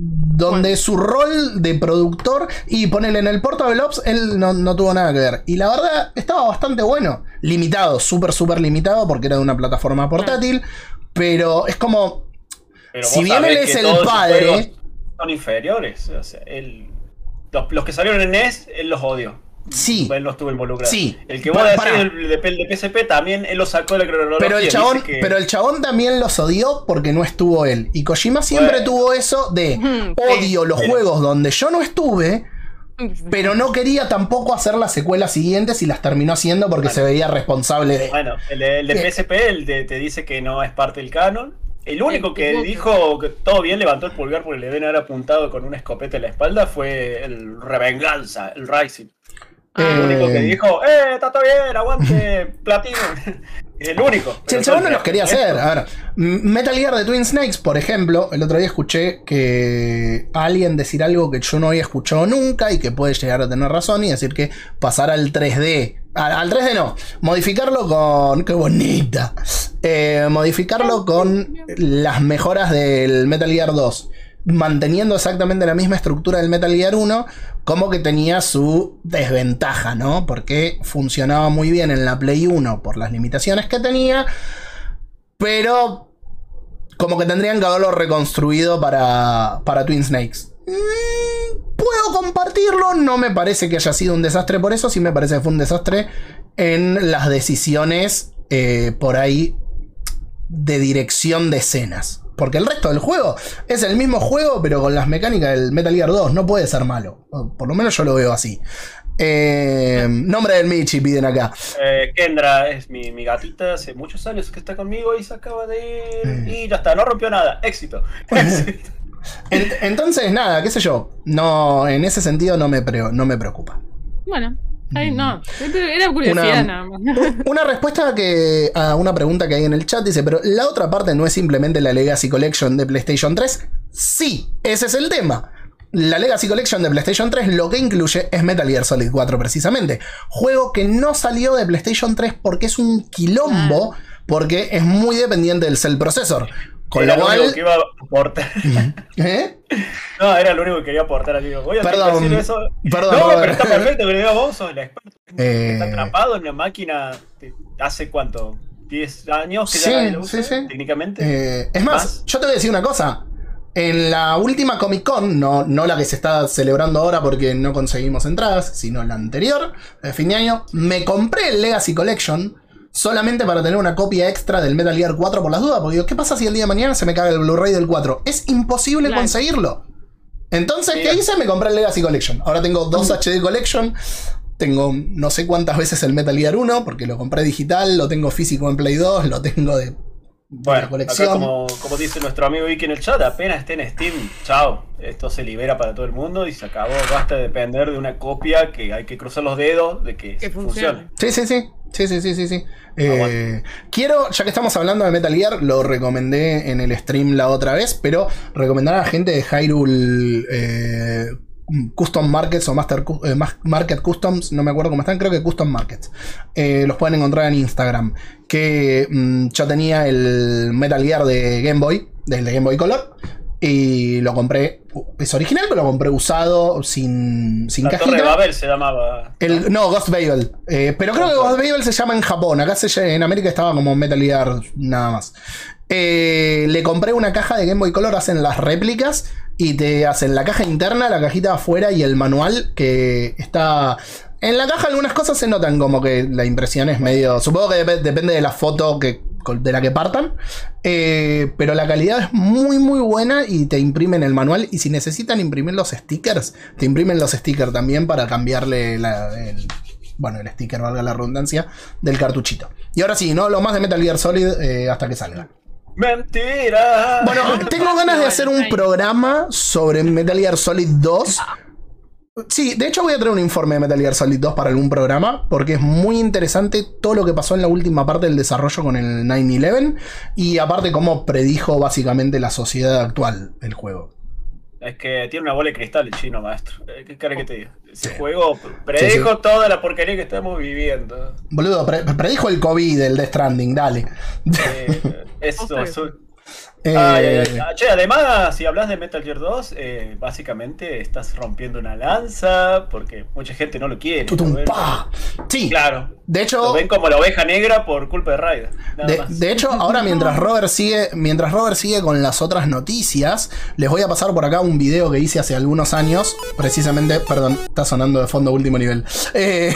Donde su rol de productor y ponerle en el Portable Ops, él no, no tuvo nada que ver. Y la verdad, estaba bastante bueno. Limitado, súper, súper limitado porque era de una plataforma portátil. Pero es como. Pero Si bien él es el padre- Son inferiores. O sea, él- los, los que salieron en NES, él los odió. Sí. Él no estuvo involucrado. Sí. El que vos decís de, el de PSP también, él lo sacó de la cronología. Pero el, chabón, que- pero el chabón también los odió porque no estuvo él. Y Kojima siempre Bueno. tuvo eso de odio los Pero- juegos donde yo no estuve. Pero no quería tampoco hacer las secuelas siguientes y las terminó haciendo porque se veía responsable de. Bueno, el de, el de ¿Qué? PSP el de- te dice que no es parte del canon. El único que dijo que todo bien levantó el pulgar porque le deben haber apuntado con una escopeta en la espalda fue el Revenganza, el Rising. El único que Eh, dijo, ¡eh, está todo bien, aguante, platino! el único. Si el chabón no los quería hacer. A ver, Metal Gear de Twin Snakes, por ejemplo, el otro día escuché que alguien decir algo que yo no había escuchado nunca y que puede llegar a tener razón y decir que pasar al 3D. a- Al 3D no, modificarlo con. ¡Qué bonita! Eh, modificarlo con las mejoras del Metal Gear 2. Manteniendo exactamente la misma estructura del Metal Gear 1, como que tenía su desventaja, ¿no? Porque funcionaba muy bien en la Play 1 por las limitaciones que tenía, pero como que tendrían que haberlo reconstruido para, para Twin Snakes. Mm, Puedo compartirlo, no me parece que haya sido un desastre por eso, sí me parece que fue un desastre en las decisiones eh, por ahí de dirección de escenas. Porque el resto del juego es el mismo juego, pero con las mecánicas del Metal Gear 2. No puede ser malo. Por lo menos yo lo veo así. Eh, nombre del Michi piden acá. Eh, Kendra es mi, mi gatita, hace muchos años que está conmigo y se acaba de ir. Mm. Y ya está, no rompió nada. Éxito. Éxito. En- Entonces, nada, qué sé yo. No, en ese sentido no me, pre- no me preocupa. Bueno, ahí no. Era curiosidad Una- nada más. Una respuesta que a una pregunta que hay en el chat dice, pero la otra parte no es simplemente la Legacy Collection de PlayStation 3. Sí, ese es el tema. La Legacy Collection de PlayStation 3 lo que incluye es Metal Gear Solid 4 precisamente. Juego que no salió de PlayStation 3 porque es un quilombo porque es muy dependiente del cell processor. Con Era lo lo único que iba a aportar. ¿Eh? No, era lo único que quería aportar aquí. Voy a Perdón, decir eso. perdón, no, pero está perfecto, que le vos, sos el experto. Eh. Está atrapado en la máquina hace cuánto? ¿10 años que Sí, ya sí, sí. técnicamente? Eh, es más, ¿Más? yo te voy a decir una cosa. En la última Comic Con, no, no la que se está celebrando ahora porque no conseguimos entradas, sino la anterior, de fin de año, me compré el Legacy Collection solamente para tener una copia extra del Metal Gear 4 por las dudas. Porque digo, ¿qué pasa si el día de mañana se me caga el Blu-ray del 4? Es imposible Claro. conseguirlo. Entonces, ¿qué hice? Me compré el Legacy Collection. Ahora tengo dos HD Collection. Tengo no sé cuántas veces el Metal Gear 1, porque lo compré digital, lo tengo físico en Play 2, lo tengo de Bueno, acá como, como dice nuestro amigo Vicky en el chat, apenas esté en Steam, chao, esto se libera para todo el mundo y se acabó. Basta de depender de una copia que hay que cruzar los dedos de que, Que funcione. funcione. Sí, sí, sí. Sí, sí, sí, sí, sí. Eh, Aguante. quiero, ya que estamos hablando de Metal Gear, lo recomendé en el stream la otra vez, pero recomendar a la gente de Hyrule eh, Custom Markets o Master eh, Market Customs, no me acuerdo cómo están, creo que Custom Markets. Eh, los pueden encontrar en Instagram. Que mm, yo tenía el Metal Gear de Game Boy, del de Game Boy Color. Y lo compré, es original, pero lo compré usado, sin, sin La cajita. Torre Babel se llamaba. El, no, Ghost Babel. Eh, pero creo que Ghost Babel se llama en Japón. Acá se, en América estaba como Metal Gear nada más. Eh, le compré una caja de Game Boy Color, hacen las réplicas y te hacen la caja interna, la cajita afuera y el manual que está... En la caja algunas cosas se notan como que la impresión es medio... Supongo que dep- depende de la foto que, de la que partan. Eh, pero la calidad es muy muy buena y te imprimen el manual. Y si necesitan imprimir los stickers, te imprimen los stickers también para cambiarle la- el, bueno, el sticker, valga la redundancia, del cartuchito. Y ahora sí, no lo más de Metal Gear Solid eh, hasta que salga. Mentira. Bueno, tengo ganas de hacer un programa sobre Metal Gear Solid 2. Sí, de hecho voy a traer un informe de Metal Gear Solid 2 para algún programa, porque es muy interesante todo lo que pasó en la última parte del desarrollo con el 9-11 y aparte cómo predijo básicamente la sociedad actual el juego. Es que tiene una bola de cristal el chino, maestro. Eh, ¿Qué cara que te digo? Ese Sí. juego predijo toda la porquería que estamos viviendo. Boludo, pre- predijo el COVID, el Death Stranding, dale. Eh, eso- Eh, Ay, ay, ay. Che, además, si hablas de Metal Gear 2, eh, básicamente estás rompiendo una lanza porque mucha gente no lo quiere. Sí, Claro. De hecho... Lo ven como la oveja negra por culpa de. Nada De, hecho, ahora mientras Robert sigue, mientras Robert sigue con las otras noticias, les voy a pasar por acá un video que hice hace algunos años, precisamente, perdón, está sonando de fondo último nivel, eh,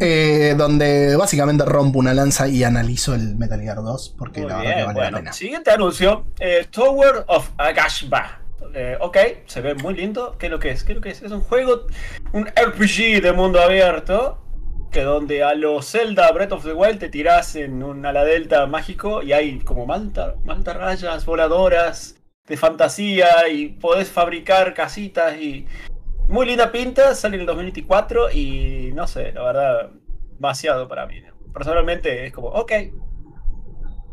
eh, donde básicamente rompo una lanza y analizo el Metal Gear 2 porque Muy la verdad que vale la bueno. pena. Siguiente anuncio. eh, Tower of Agashba. Eh, ok, se ve muy lindo. ¿Qué es lo que es? ¿Qué es lo que es? Es un juego, un RPG de mundo abierto. Que donde a los Zelda Breath of the Wild te tiras en un ala delta mágico y hay como manta, mantarrayas voladoras de fantasía y podés fabricar casitas y muy linda pinta, sale en el 2024 y no sé, la verdad, demasiado para mí. Personalmente es como, ok,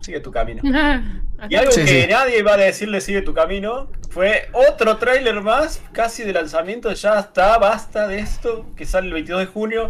sigue tu camino. Y algo Sí, que sí. nadie va a decirle sigue tu camino fue otro tráiler más, casi de lanzamiento, ya está, basta de esto, que sale el 22 de junio.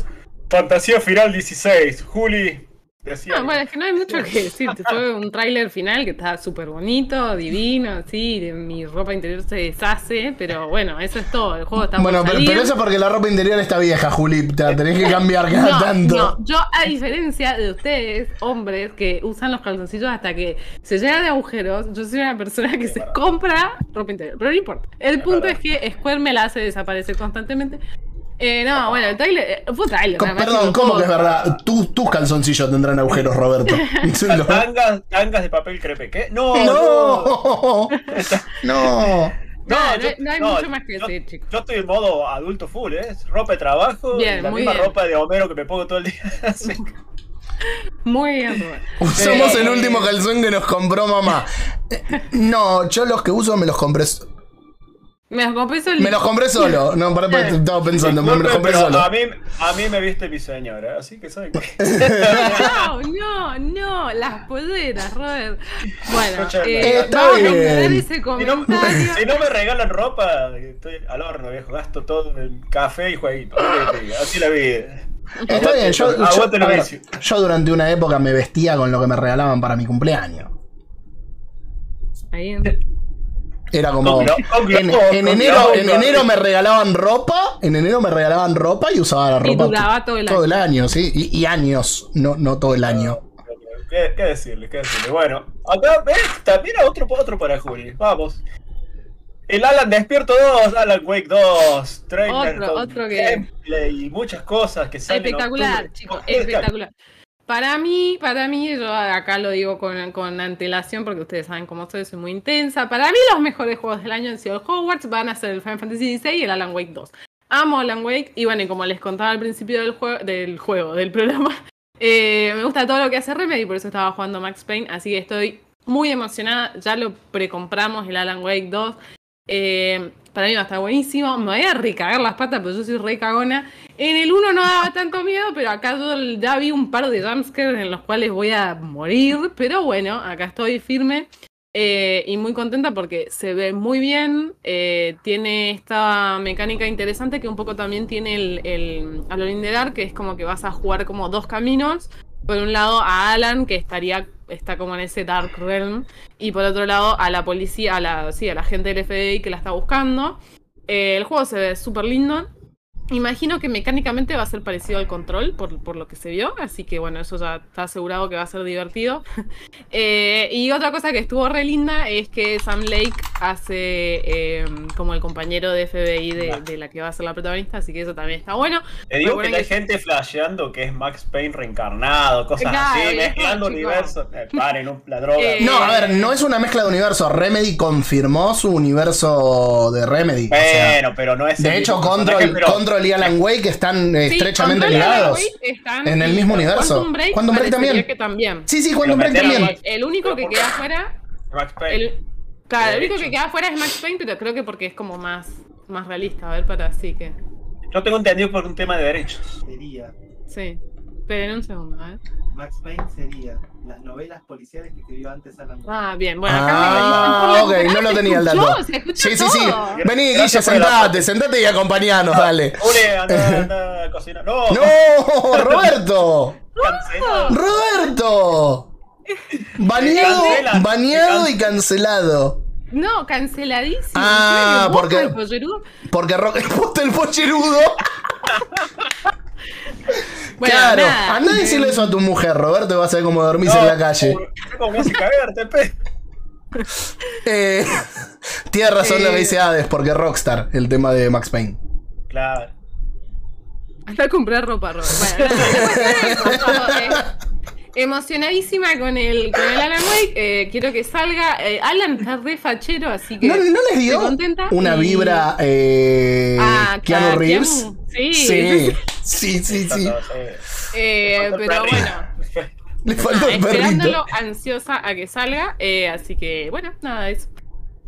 Fantasía Final 16, Juli. Decía, No, bueno, es que no hay mucho que decir. Fue un tráiler final que está súper bonito, divino, así, de mi ropa interior se deshace, pero bueno, eso es todo. El juego está Bueno, por pero, salir. pero eso es porque la ropa interior está vieja, Juli. Te la tenés que cambiar cada no, tanto. no, yo a diferencia de ustedes, hombres, que usan los calzoncillos hasta que se llenan de agujeros, yo soy una persona que se compra ropa interior, pero no importa. El punto es que Square me la hace desaparecer constantemente. Eh, no, bueno, el trailer, eh, fue. Co- más Perdón, ¿cómo que es verdad? Tu- tus calzoncillos tendrán agujeros, Roberto. Tangas, tangas de papel crepe, ¿qué? No, no. No, no. No, no yo- hay- no hay no, mucho más que yo- decir, chicos. Yo estoy en modo adulto full, ¿eh? Ropa de trabajo, Bien, y la muy misma bien. ropa de Homero que me pongo todo el día. Muy bien, Rubén. Usamos Eh, el último calzón que nos compró mamá. Eh, No, yo los que uso me los compré. Me los compré solito. Me los compré solo. No, para, para, estaba pensando, me los compré solo. a mí, a mí me viste mi señora, así que saben que. No, no, no, las polleras, Robert. Bueno, eh, Está vamos bien. a poner ese Si no, comentario. si no me regalan ropa, estoy al horno, viejo. Gasto todo en café y jueguito. Así la vida. Está bien, ver, yo durante una época me vestía con lo que me regalaban para mi cumpleaños. Ahí. Era como. En, enero, en enero me regalaban ropa. En enero me regalaban ropa y usaba la Y ropa. duraba todo el año. año, sí. Y, y años, no, no todo el año. ¿Qué, qué decirle? ¿Qué decirle? Bueno, acá ves, también otro, otro para Juli. Vamos. El Alan Despierto 2, Alan Wake 2, trailer, Otro, que- gameplay y muchas cosas que salen. en Espectacular, chicos, espectacular. Para mí, para mí, yo acá lo digo con, con antelación porque ustedes saben cómo soy, soy muy intensa. Para mí los mejores juegos del año han sido Hogwarts, van a ser el Final Fantasy XVI y el Alan Wake 2. Amo Alan Wake y bueno, y como les contaba al principio del, juego del juego, del programa, eh, me gusta todo lo que hace Remedy, por eso estaba jugando Max Payne, así que estoy muy emocionada, ya lo precompramos el Alan Wake 2. Eh, para mí va a estar buenísimo. Me voy a recagar las patas, pero yo soy re cagona. En el 1 no daba tanto miedo, pero acá yo ya vi un par de jumpscares en los cuales voy a morir. Pero bueno, acá estoy firme eh, y muy contenta porque se ve muy bien. eh, tiene esta mecánica interesante que un poco también tiene el, el Alone que es como que vas a jugar como dos caminos. Por un lado a Alan, que estaría está como en ese Dark Realm, y por otro lado a la policía, a la, sí, a la gente del FBI que la está buscando. Eh, el juego se ve súper lindo. Imagino que mecánicamente va a ser parecido al control, por, por lo que se vio, así que bueno, eso ya está asegurado que va a ser divertido. Eh, y otra cosa que estuvo re linda es que Sam Lake hace eh, como el compañero de FBI de, de la que va a ser la protagonista, así que eso también está bueno. Te digo que hay que- gente flasheando que es Max Payne reencarnado, cosas Claro, así, mezclando universos. Eh, paren, la droga. Eh, No, a ver, no es una mezcla de universos. Remedy confirmó su universo de Remedy. o sea, bueno, pero no es. el de hecho, Control, y Alan Wake están eh, Sí, estrechamente ligados. Están- en el mismo universo. Quantum Break, Quantum Break parecería también. que también. Sí, sí, Quantum Break también. El único que queda afuera Max Payne. El, claro, el único que queda afuera es Max Payne, pero creo que porque es como más, más realista. A ver, para así que. Yo tengo entendido por un tema de derechos. sería, Sí. Pero en un segundo, a ver. Max Payne sería las novelas policiales que escribió antes Alan Wake. Ah, bien, bueno, acá Ah, me ok, no lo ¿Se tenía el escuchó? dato. ¿Se Sí, sí, sí. todo? Vení, Guille, sentate, sentate y acompañanos, dale. Ule, anda, anda a cocinar. No, ¡No! ¡Roberto! ¡Roberto! Baneado, Cancela. baneado y cancelado. No, canceladísimo. Ah, porque- ¿Vos, el pollerudo? Porque Rock el pocherudo. Bueno, claro, nada. anda a decirle eso a tu mujer, Roberto, y vas a ver cómo dormís No, en la calle. ¿Cómo hace cagarte, pe? Eh, tiene razón lo que Eh. dice Hades, porque Rockstar, el tema de Max Payne. Claro. Hasta comprar ropa, Robert. Bueno, nada, eh, emocionadísima con el, con el Alan Wake. eh, quiero que salga. Eh, Alan está re fachero, así que. ¿No, no les dio contenta una vibra eh, Ah, Keanu Reeves? Keanu, sí. sí, sí, sí, sí. Eh, Falta pero bueno, Le faltó nada, el perrito. esperándolo ansiosa a que salga. eh, así que, bueno, nada, eso.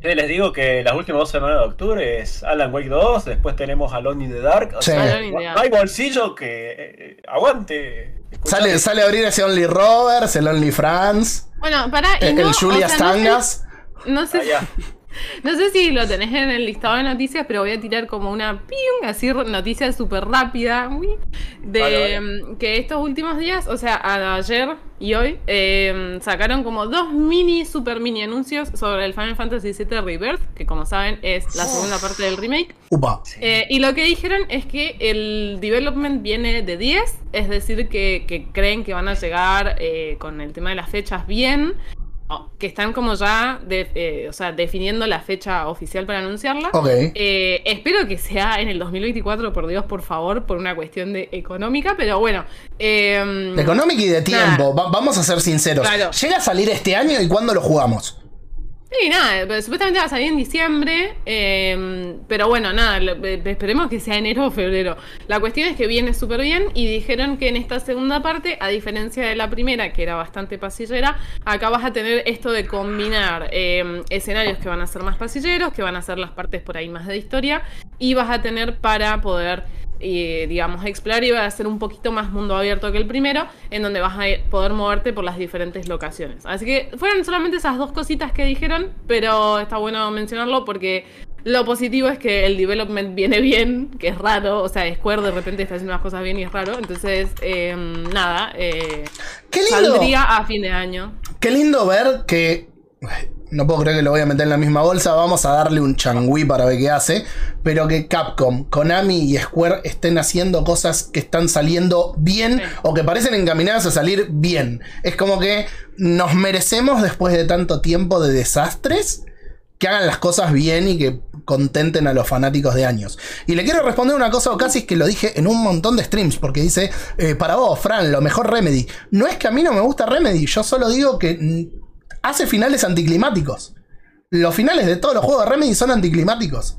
Les digo que las últimas dos semanas de octubre es Alan Wake 2, después tenemos Alone in the Dark. O Sí. sea, no hay bolsillo que eh, aguante. Sale, sale a abrir ese Only Roberts, el Only France, Bueno, pará, y el, no, el o Julias sea, no sé-. No sé, Ah. no sé si lo tenés en el listado de noticias, pero voy a tirar como una así noticia súper rápida, de Vale, vale. mm, que estos últimos días, o sea, ayer y hoy, eh, sacaron como dos mini, super mini anuncios sobre el Final Fantasy VII Rebirth, que como saben es la segunda parte del remake. Upa. Eh, y lo que dijeron es que el development viene de 10, es decir, que, que creen que van a llegar eh, con el tema de las fechas bien, o que están como ya de- eh, o sea, definiendo la fecha oficial para anunciarla. Ok. Eh, espero que sea en el 2024, por Dios, por favor, por una cuestión de económica, pero bueno. eh, De económica y de tiempo, va- vamos a ser sinceros. Claro. Llega a salir este año y cuándo lo jugamos. Sí, nada, supuestamente va a salir en diciembre, eh, pero bueno, nada, eh, esperemos que sea enero o febrero. La cuestión es que viene súper bien y dijeron que en esta segunda parte, a diferencia de la primera, que era bastante pasillera, acá vas a tener esto de combinar eh, escenarios que van a ser más pasilleros, que van a ser las partes por ahí más de historia, y vas a tener para poder eh, digamos, explorar y va a ser un poquito más mundo abierto que el primero, en donde vas a ir- poder moverte por las diferentes locaciones. Así que fueron solamente esas dos cositas que dijeron, pero está bueno mencionarlo porque Lo positivo es que el development viene bien, que es raro. O sea, Square de repente está haciendo las cosas bien y es raro. Entonces, eh, nada. Eh, Qué lindo. saldría a fin de año. Qué lindo ver que. No puedo creer que lo voy a meter en la misma bolsa. Vamos a darle un changüí para ver qué hace. Pero que Capcom, Konami y Square estén haciendo cosas que están saliendo bien Sí. o que parecen encaminadas a salir bien. Es como que nos merecemos, después de tanto tiempo de desastres, que hagan las cosas bien y que contenten a los fanáticos de años. Y le quiero responder una cosa a Casis que lo dije en un montón de streams, porque dice, eh, para vos, Fran, lo mejor Remedy. No es que a mí no me gusta Remedy, yo solo digo que hace finales anticlimáticos. Los finales de todos los juegos de Remedy son anticlimáticos.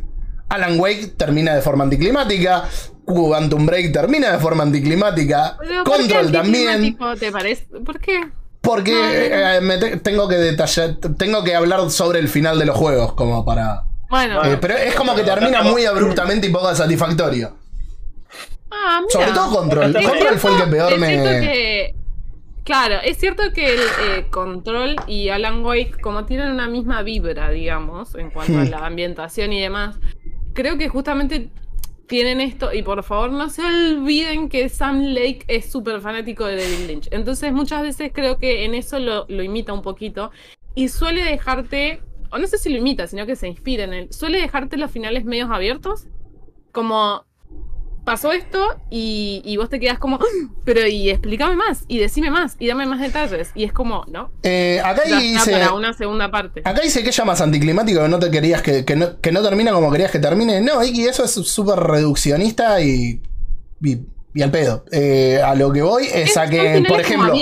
Alan Wake termina de forma anticlimática, Quantum Break termina de forma anticlimática, Pero, ¿por qué Control también. anticlimático ¿Te parece? ¿Por qué? Porque eh, me te- tengo que detallar, tengo que hablar sobre el final de los juegos, como para. Bueno, eh, pero es como que termina muy abruptamente y poco satisfactorio. ah, mira. Sobre todo Control. Control fue el que peor me. que- claro, es cierto que el eh, Control y Alan Wake, como tienen una misma vibra, digamos, en cuanto a Hmm. la ambientación y demás, creo que justamente tienen esto, y por favor no se olviden que Sam Lake es súper fanático de David Lynch. Entonces muchas veces creo que en eso lo, lo imita un poquito y suele dejarte, o no sé si lo imita, sino que se inspira en él, suele dejarte los finales medios abiertos, como pasó esto y, y vos te quedás como, "Ah, pero y explícame más, y decime más, y dame más detalles. Y es como, ¿no? Eh, acá Ya dice. para una segunda parte. Acá dice que llamas anticlimático que no te querías que, que no, que no termina como querías que termine. No, Iki, eso es súper reduccionista y, y, y al pedo. Eh, a lo que voy es, Es- a que, por ejemplo,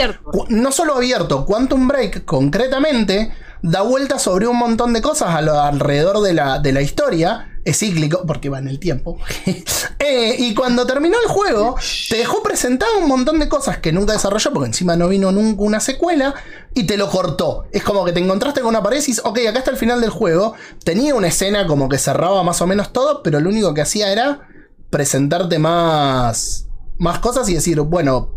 no solo abierto, Quantum Break concretamente da vuelta sobre un montón de cosas a lo- alrededor de la, de la historia. Es cíclico, porque va en el tiempo. Eh, y cuando terminó el juego, te dejó presentado un montón de cosas que nunca desarrolló, porque encima no vino nunca una secuela, y te lo cortó. Es como que te encontraste con una pared y dices, ok, acá está el final del juego. Tenía una escena como que cerraba más o menos todo, pero lo único que hacía era presentarte más, más cosas y decir, bueno,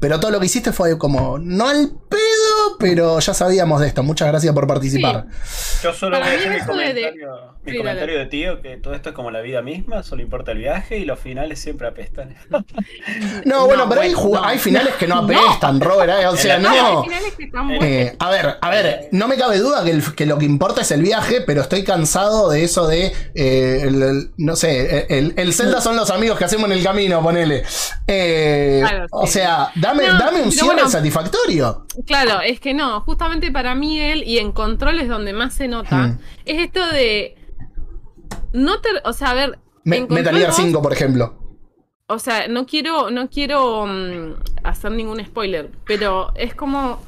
pero todo lo que hiciste fue como, no al pedo, pero ya sabíamos de esto. Muchas gracias por participar. Yo solo Para voy a decir mi de- comentario, mi Sí, comentario de tío, que todo esto es como la vida misma, solo importa el viaje y los finales siempre apestan. No, bueno, pero hay, bueno, ju- no. hay finales que no No. apestan, Robert. eh, O sea, no. Hay finales que están buenos. Eh, a ver, a ver, no me cabe duda que, el- que lo que importa es el viaje, pero estoy cansado de eso de, eh, el- el- no sé, el, el Zelda son los amigos que hacemos en el camino, ponele. Eh, Claro, O sí. sea, dame, No, dame un cierre bueno. satisfactorio. Claro, es que no, justamente para mí él, y en control es donde más se nota, Hmm. es esto de. No te. O sea, a ver. Me- Metal Gear vos- 5, por ejemplo. O sea, no quiero, no quiero mm, hacer ningún spoiler, pero es como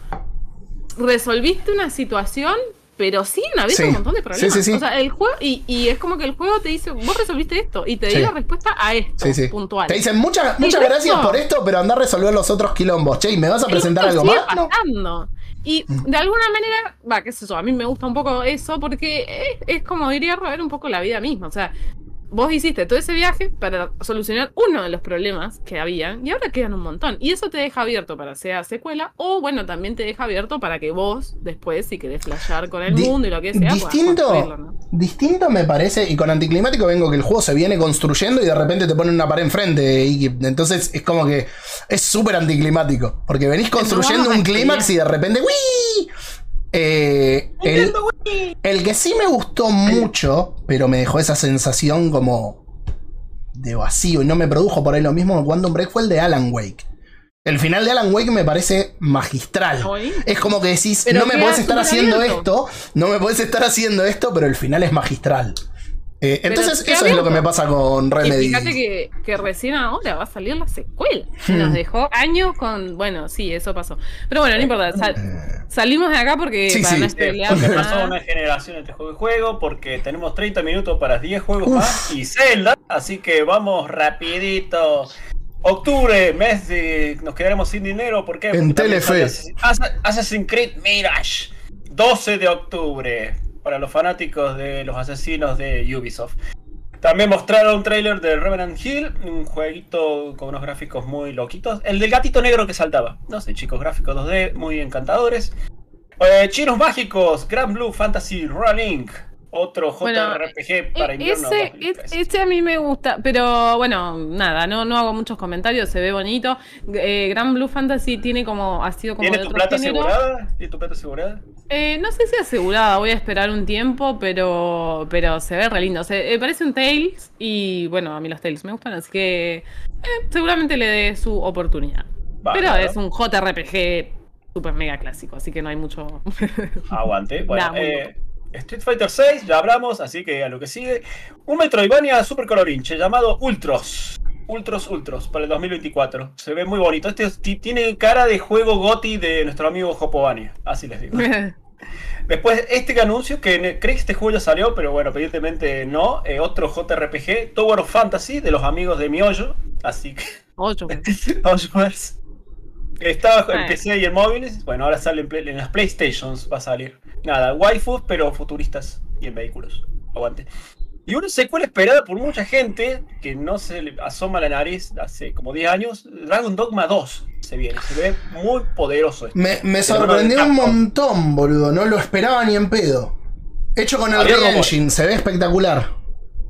resolviste una situación, pero siguen habiendo Sí. un montón de problemas. Sí, sí, sí. O sea, el juego, y, y es como que el juego te dice, vos resolviste esto, y te dio la respuesta a esto, Sí, sí. puntual. Te dicen muchas, muchas eso- gracias por esto, pero anda a resolver los otros quilombos. Che, ¿y ¿me vas a presentar algo sigue más? Pasando. Y de alguna manera, va, qué sé yo, a mí me gusta un poco eso porque es, es como diría Robert un poco la vida misma. O sea, vos hiciste todo ese viaje para solucionar uno de los problemas que había y ahora quedan un montón. Y eso te deja abierto para sea secuela o, bueno, también te deja abierto para que vos después, si querés flashear con el Di- mundo y lo que sea, puedas distinto, ¿no? distinto me parece, y con anticlimático vengo que el juego se viene construyendo y de repente te ponen una pared enfrente. Y entonces es como que es súper anticlimático. Porque venís construyendo un clímax y de repente. ¡Wii! Eh, el, el que sí me gustó mucho, pero me dejó esa sensación como de vacío y no me produjo por ahí lo mismo que Quantum Break fue el de Alan Wake. El final de Alan Wake me parece magistral. Oye. Es como que decís, Pero no me podés estar haciendo abierto. esto, no me podés estar haciendo esto, pero el final es magistral. Eh, entonces, eso es lo que me pasa con Y Remedy. fíjate que, que recién ahora va a salir la secuela. Y Hmm. nos dejó años con. Bueno, sí, eso pasó. Pero bueno, no importa. sal- salimos de acá porque Eh. Sí, para sí. no Eh, porque pasó una generación entre juego y juego, porque tenemos 30 minutos para 10 juegos más y Zelda, así que vamos rapidito. Octubre, mes de... Nos quedaremos sin dinero, ¿por qué? En Porque también Telefe. Assassin's Creed Mirage, 12 de octubre, para los fanáticos de los asesinos de Ubisoft. También mostraron un tráiler de Revenant Hill, un jueguito con unos gráficos muy loquitos. El del gatito negro que saltaba. No sé, chicos, gráficos 2D muy encantadores. Eh, Chinos Mágicos, Grand Blue Fantasy Rolling. Otro Bueno, JRPG para E- invierno. ese, 2013. es- ese a mí me gusta, pero bueno, nada, no, no hago muchos comentarios, se ve bonito. Eh, Gran Blue Fantasy tiene como, ha sido como ¿Tiene de tu otro plata género. asegurada? ¿Tiene tu plata asegurada? Eh, no sé si asegurada, voy a esperar un tiempo, pero, pero se ve re lindo. Se, eh, parece un Tails y bueno, a mí los Tails me gustan, así que eh, seguramente le dé su oportunidad. Va, pero claro. es un JRPG super mega clásico, así que no hay mucho... Aguante. Bueno, eh, Street Fighter 6, ya hablamos, así que a lo que sigue. Un Metroidvania super colorinche llamado Ultros. Ultros Ultros para el 2024. Se ve muy bonito. Este ti- tiene cara de juego GOTI de nuestro amigo Hopovania. Así les digo. Después, este anuncio, que creo que este juego ya salió, pero bueno, evidentemente no. eh, otro JRPG, Tower of Fantasy, de los amigos de Miollo. Así que. Ocho. Oswars. Estaba en. PC y en móviles. Bueno, ahora sale en, play- en las PlayStations. Va a salir. Nada, waifus, pero futuristas y en vehículos. Aguante. Y una secuela esperada por mucha gente que no se le asoma la nariz hace como 10 años. Dragon Dogma 2 se viene. Se ve muy poderoso. esto. Me, me sorprendió un montón, boludo. No lo esperaba ni en pedo. Hecho con el. Engine, se ve espectacular.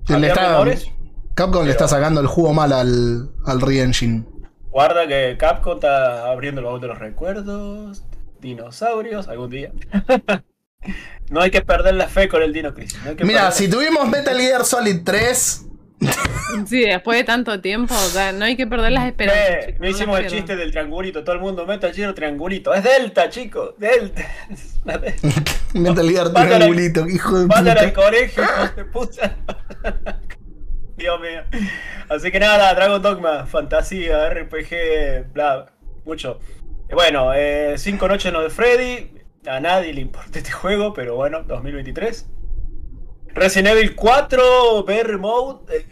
Le Había está- rumores. Capcom le está sacando el jugo mal al, al Real Engine. Guarda que Capcom está abriendo el baúl de los recuerdos. Dinosaurios, algún día. no hay que perder la fe con el Dino Crisis. no Mira, si tuvimos Metal Gear Solid 3, Sí, después de tanto tiempo, o sea, no hay que perder las esperanzas. Eh, chicos, no hicimos el chiste del triangulito, todo el mundo Metal Gear triangulito. Es Delta, chicos, Delta. Metal Gear Vayan al- triangulito, hijo de Vayan al puta. colegio, de puta. Dios mío. Así que nada, Dragon Dogma, fantasía, RPG, bla, mucho. Eh, Bueno, eh, cinco noches no de Freddy. A nadie le importa este juego, pero bueno, 2023. Resident Evil 4 VR Mode eh,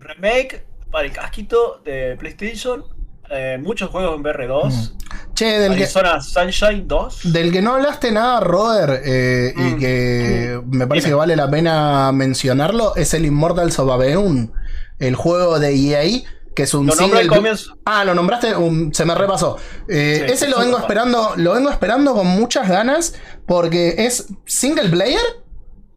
Remake para el casquito de PlayStation. Eh, muchos juegos en VR2. Che, del que, Arizona Sunshine 2. del que no hablaste nada, Roder, eh, y Mm. que me parece Dime. que vale la pena mencionarlo, es el Immortals of Aveum, el juego de EA, que es un Lo single- comienzo. Ah, lo nombraste, um, se me repasó. Eh, Sí, ese lo vengo esperando, lo vengo esperando con muchas ganas porque es single player,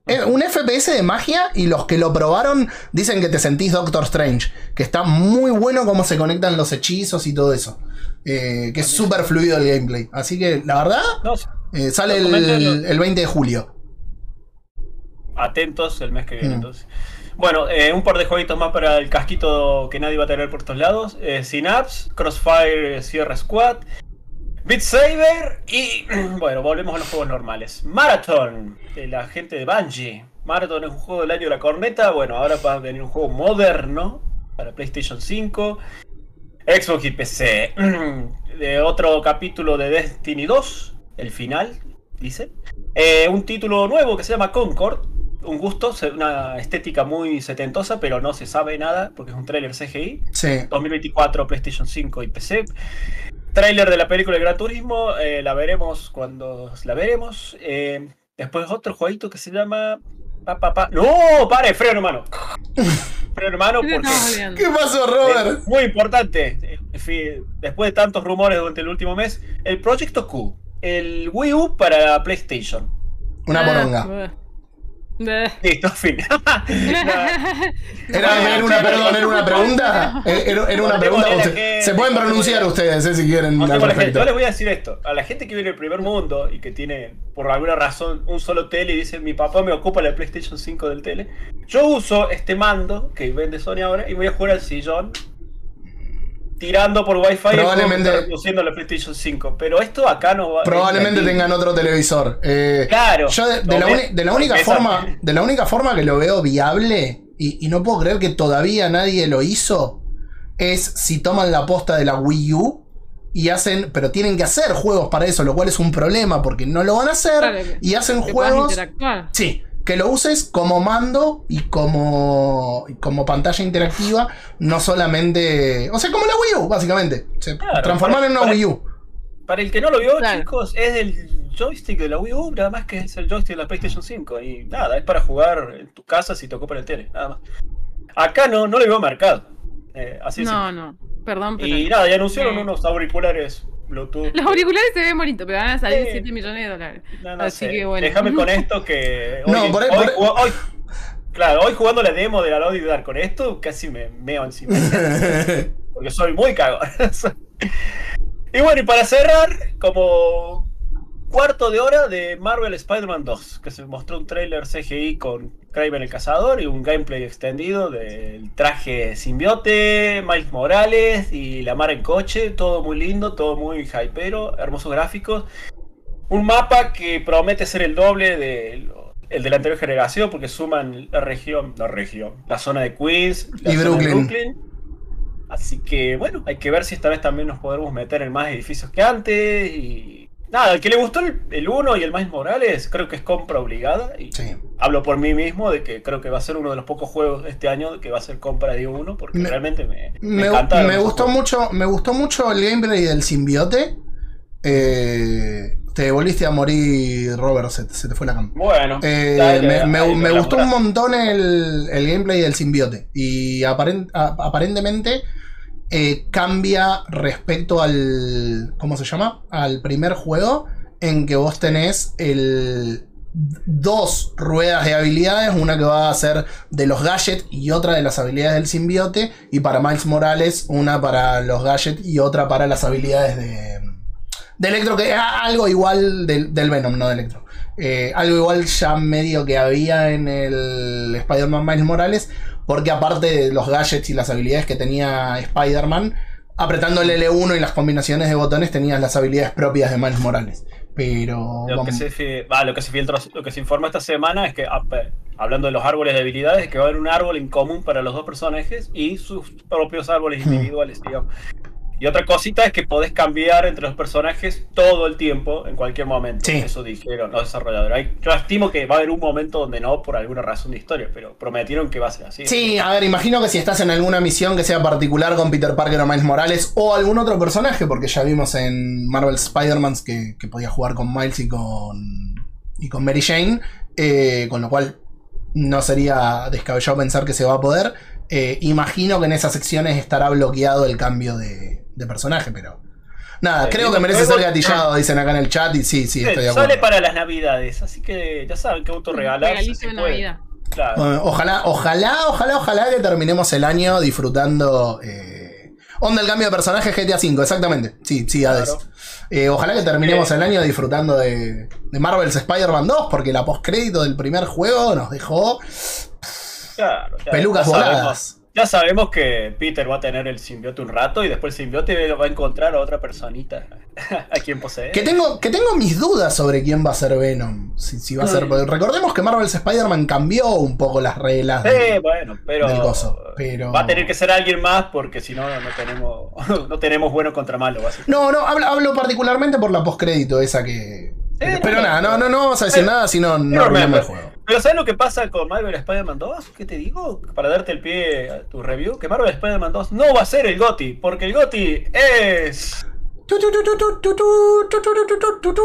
es un FPS de magia y los que lo probaron dicen que te sentís Doctor Strange, que está muy bueno cómo se conectan los hechizos y todo eso. Eh, que es súper fluido el gameplay. Así que la verdad, eh, sale el, el 20 de julio. atentos el mes que viene Mm. Bueno, eh, un par de jueguitos más para el casquito que nadie va a tener por estos lados. Eh, Synapse, Crossfire Sierra Squad, Beat Saber y bueno, volvemos a los juegos normales. Marathon, de la gente de Bungie. Marathon es un juego del año de la corneta. Bueno, ahora va a venir un juego moderno para PlayStation 5, Xbox y PC. De otro capítulo de Destiny 2, el final, dice. Eh, un título nuevo que se llama Concord. Un gusto, una estética muy setentosa, pero no se sabe nada porque es un tráiler CGI. Sí. 2024, PlayStation 5 y PC. Tráiler de la película de Gran Turismo, eh, la veremos cuando la veremos. Eh, después otro jueguito que se llama... Pa, pa, pa. ¡No! ¡Pare! ¡Freno hermano! Freno hermano ¿Qué te porque... ¿Qué pasó, Robert? Muy importante, en fin, después de tantos rumores durante el último mes, el Proyecto Q, el Wii U para PlayStation. Una Ah, poronga. bleh. Bleh. Listo, fin. Era, era una, perdón, era una pregunta. Era, era una pregunta. Usted- se pueden pronunciar ustedes, eh, si quieren. Gente. respecto. Yo les voy a decir esto. A la gente que vive en el primer mundo y que tiene, por alguna razón, un solo tele y dice, mi papá me ocupa la PlayStation 5 del tele. Yo uso este mando que vende Sony ahora y voy a jugar al sillón tirando por Wi-Fi Probablemente- y reproduciendo la PlayStation 5. Pero esto acá no va. Probablemente tengan otro televisor. Eh, Claro. Yo de, de No la, me- uni- de la única forma, de la única forma que lo veo viable, y, y no puedo creer que todavía nadie lo hizo, es si toman la posta de la Wii U y hacen, pero tienen que hacer juegos para eso, lo cual es un problema porque no lo van a hacer Claro, y hacen juegos. Sí, que lo uses como mando y como, y como pantalla interactiva, no solamente. O sea, como la Wii U, básicamente. Se Claro, transformar para- en una para- Wii U. Para el que no lo vio, Claro. chicos, es el joystick de la Wii U, nada más que es el joystick de la PlayStation 5. Y nada, es para jugar en tu casa si te ocupa el tele, nada más. Acá no, no le veo mercado. Eh, así es. No, no. Perdón, pero. Y nada, y anunciaron Eh. unos auriculares Bluetooth. Los auriculares se ven bonitos, pero van a salir Sí. 7 millones de dólares. No, no Así sé. que bueno. Déjame con esto que. Hoy, No, por ahí- hoy- por hoy- claro, hoy jugando la demo de la Lodi Dark con esto, casi me meo encima. porque soy muy cagón. y bueno, y para cerrar, como cuarto de hora de Marvel Spider-Man 2, que se mostró un trailer CGI con Kraven el Cazador y un gameplay extendido del traje simbiote, Miles Morales y la mar en coche, todo muy lindo, todo muy hypero, hermosos gráficos. Un mapa que promete ser el doble del el de la anterior generación porque suman la región, la región, la zona de Queens la Y zona de Brooklyn. Así que bueno, hay que ver si esta vez también nos podremos meter en más edificios que antes y nada, al que le gustó el, el 1 y el Miles Morales, creo que es compra obligada y Sí. hablo por mí mismo de que creo que va a ser uno de los pocos juegos este año que va a ser compra de uno porque Me- realmente me, me Me, encanta. me gustó mucho, me gustó mucho el gameplay del simbiote. Eh, te volviste a morir, Robert, se, se te fue la cama. Bueno, Eh, me me- gustó un montón el, el gameplay del simbiote. Y aparen- a- aparentemente eh, cambia respecto al. ¿Cómo se llama? Al primer juego. En que vos tenés el. Dos ruedas de habilidades, una que va a ser de los gadgets y otra de las habilidades del simbiote. Y para Miles Morales, una para los gadgets y otra para las habilidades de, de Electro, que es algo igual del, del Venom, no de Electro. Eh, algo igual ya medio que había en el Spider-Man Miles Morales, porque aparte de los gadgets y las habilidades que tenía Spider-Man, apretando el L1 y las combinaciones de botones tenías las habilidades propias de Miles Morales. Pero... Lo que, se, va, lo que se filtró, lo que se informó esta semana es que, ap- hablando de los árboles de habilidades, es que va a haber un árbol en común para los dos personajes y sus propios árboles Hmm. individuales, digamos. Y otra cosita es que podés cambiar entre los personajes todo el tiempo, en cualquier momento. Sí. Eso dijeron los desarrolladores. Hay- Yo estimo que va a haber un momento donde no, por alguna razón de historia, pero prometieron que va a ser así. Sí, a ver, imagino que si estás en alguna misión que sea particular con Peter Parker o Miles Morales o algún otro personaje, porque ya vimos en Marvel Spider-Man que, que podía jugar con Miles y con, y con Mary Jane, eh, con lo cual no sería descabellado pensar que se va a poder. Eh, imagino que en esas secciones estará bloqueado el cambio de, de personaje, pero... Nada, Sí, creo que merece ser gatillado, dicen acá en el chat, y sí, sí, Sí, estoy de acuerdo. sale para las navidades, así que ya saben. Regalito se de puede. Navidad. Claro. Bueno, ojalá, ojalá, ojalá, ojalá que terminemos el año disfrutando. Eh, onda el cambio de personaje GTA V, exactamente. Sí, sí, Hades. Claro. Eh, ojalá que terminemos Eh. el año disfrutando de, de Marvel's Spider-Man 2, porque la postcrédito del primer juego nos dejó Claro, claro. pelucas sabemos- voladas. Ya sabemos que Peter va a tener el simbiote un rato y después el simbiote va a encontrar a otra personita a quien posee. Que tengo, que tengo mis dudas sobre quién va a ser Venom. Si, si va a ser. Mm. Recordemos que Marvel's Spider-Man cambió un poco las reglas. Sí, de- bueno, pero, del pero- va a tener que ser alguien más porque si no no tenemos no tenemos bueno contra malo. No, no, hablo, hablo particularmente por la postcrédito esa que pero, nada, no, no, no vamos a decir nada si no, no el juego. Pero ¿sabes lo que pasa con Marvel Spider-Man 2? ¿Qué te digo? Para darte el pie a tu review, que Marvel Spider-Man 2 no va a ser el GOTI, porque el GOTI es...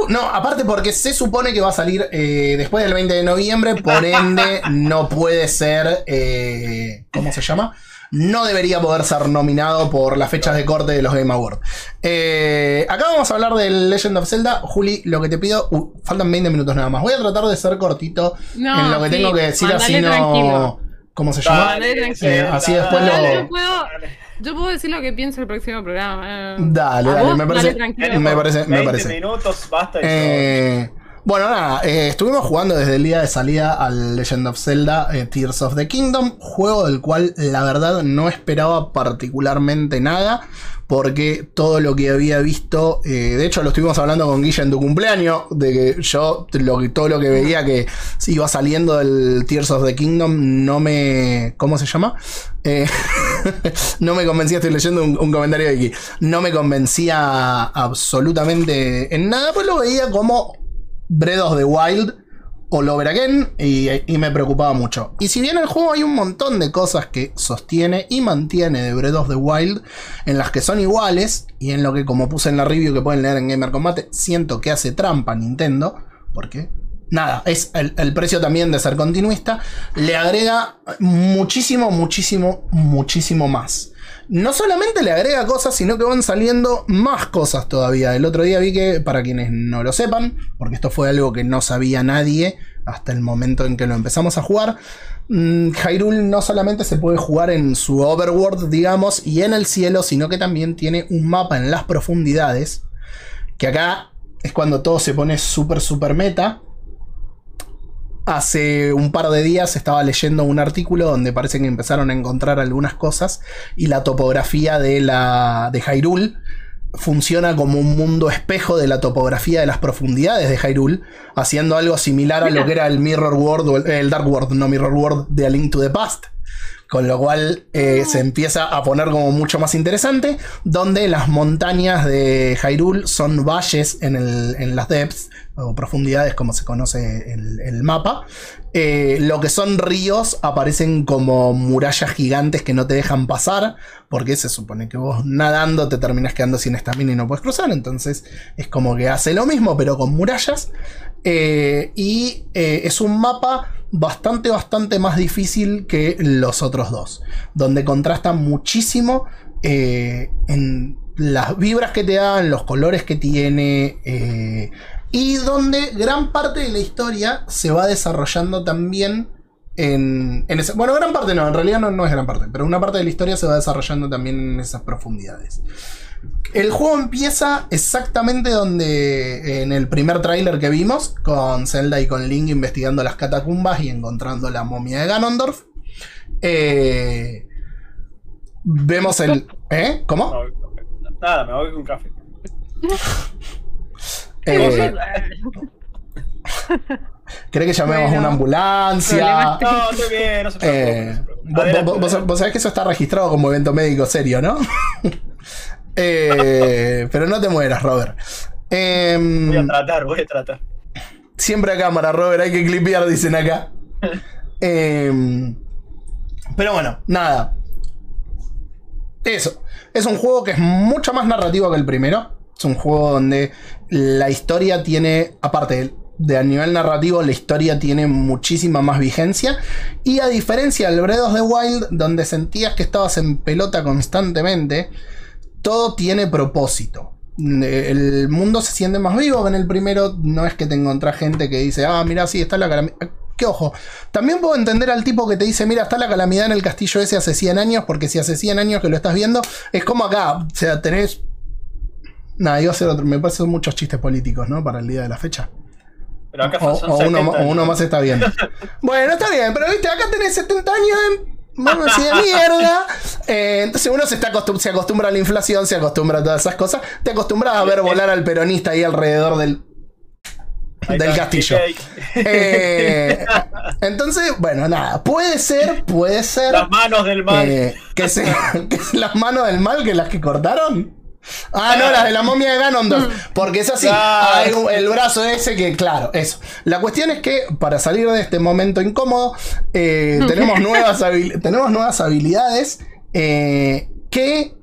No, aparte porque se supone que va a salir después del 20 de noviembre, por ende no puede ser... Eh, ¿Cómo se llama? No debería poder ser nominado por las fechas de corte de los Game Awards. Eh, acá vamos a hablar del Legend of Zelda. Juli, lo que te pido, uh, faltan 20 minutos nada más. Voy a tratar de ser cortito No, en lo que sí, tengo que decir, así no... tranquilo. ¿Cómo se llama? Dale, tranquilo. Eh, así después Dale, lo... yo puedo, yo puedo decir lo que pienso el próximo programa. eh. Dale, dale, me parece- tranquilo. me parece- me 20 parece. minutos, basta. y Eh, bueno, nada, eh, estuvimos jugando desde el día de salida al Legend of Zelda eh, Tears of the Kingdom, juego del cual la verdad no esperaba particularmente nada, porque todo lo que había visto, eh, de hecho lo estuvimos hablando con Guilla en tu cumpleaños, de que yo todo lo que veía que iba saliendo del Tears of the Kingdom no me... ¿Cómo se llama? No me convencía, estoy leyendo un, un comentario de aquí, no me convencía absolutamente en nada, pues lo veía como Breath of the Wild o Over Again y, me preocupaba mucho. Y si bien el juego hay un montón de cosas que sostiene y mantiene de Breath of the Wild, en las que son iguales y en lo que como puse en la review que pueden leer en Gamer Combate, siento que hace trampa Nintendo, porque nada, es el precio también de ser continuista, le agrega muchísimo, muchísimo, muchísimo más. No solamente le agrega cosas, sino que van saliendo más cosas todavía. El otro día vi que, para quienes no lo sepan, porque esto fue algo que no sabía nadie hasta el momento en que lo empezamos a jugar, mm, Hyrule no solamente se puede jugar en su overworld, digamos, y en el cielo, sino que también tiene un mapa en las profundidades, que acá es cuando todo se pone súper, súper meta. Hace un par de días estaba leyendo un artículo donde parece que empezaron a encontrar algunas cosas y la topografía de la de Hyrule funciona como un mundo espejo de la topografía de las profundidades de Hyrule, haciendo algo similar a lo que era el Mirror World o el, el Dark World, no Mirror World de A Link to the Past. Con lo cual eh, se empieza a poner como mucho más interesante, donde las montañas de Hyrule son valles en, el- en las depths, o profundidades como se conoce el, el mapa. Eh, lo que son ríos aparecen como murallas gigantes que no te dejan pasar, porque se supone que vos nadando te terminas quedando sin estamina y no puedes cruzar, entonces es como que hace lo mismo, pero con murallas. Eh, y eh, es un mapa bastante, bastante más difícil que los otros dos, donde contrasta muchísimo eh, en las vibras que te dan, los colores que tiene, eh, y donde gran parte de la historia se va desarrollando también en, bueno, gran parte no, en realidad no, no es gran parte, pero una parte de la historia se va desarrollando también en esas profundidades. El juego empieza exactamente donde en el primer tráiler que vimos, con Zelda y con Link investigando las catacumbas y encontrando la momia de Ganondorf. Eh, vemos el... ¿Eh? ¿Cómo? Nada, me voy con un café. Eh, ¿Cree que llamemos Bueno, una ambulancia? problemas No, estoy bien, no se preocupe. Eh, no se preocupe. vos, Adelante. vos- vos- vos sabés que eso está registrado como evento médico serio, ¿no? Eh, pero no te mueras, Robert. Em, Voy a tratar, voy a tratar. Siempre a cámara, Robert, hay que clipear, dicen acá. Em, pero bueno, nada. Eso. Es un juego que es mucho más narrativo que el primero. Es un juego donde la historia tiene, aparte de, de a nivel narrativo, la historia tiene muchísima más vigencia. Y a diferencia del of the Wild, donde sentías que estabas en pelota constantemente, todo tiene propósito. El mundo se siente más vivo que en el primero. No es que te encontrás gente que dice, ah, mira, sí, está la calamidad. Que ojo, también puedo entender al tipo que te dice, mira, está la calamidad en el castillo ese hace 100 años, porque si hace 100 años que lo estás viendo, es como acá. O sea, tenés. Nada, iba a hacer otro. Me parecen muchos chistes políticos, ¿no? Para el día de la fecha. Pero acá O, son o uno, 70, o uno ¿no? más está bien. bueno, está bien, pero viste, acá tenés 70 años de. Vamos a de mierda. Eh, entonces uno se, está acostum- se acostumbra a la inflación, se acostumbra a todas esas cosas. Te acostumbras a ver volar al peronista ahí alrededor del, del castillo. Eh, entonces, bueno, nada. Puede ser, puede ser. Las manos del mal. eh, que, se, que las manos del mal que las que cortaron. Ah, no, las de la momia de Ganondorf. Porque es así. Hay el brazo ese que, claro, eso. La cuestión es que para salir de este momento incómodo, eh, tenemos, nuevas tenemos nuevas habilidades eh, que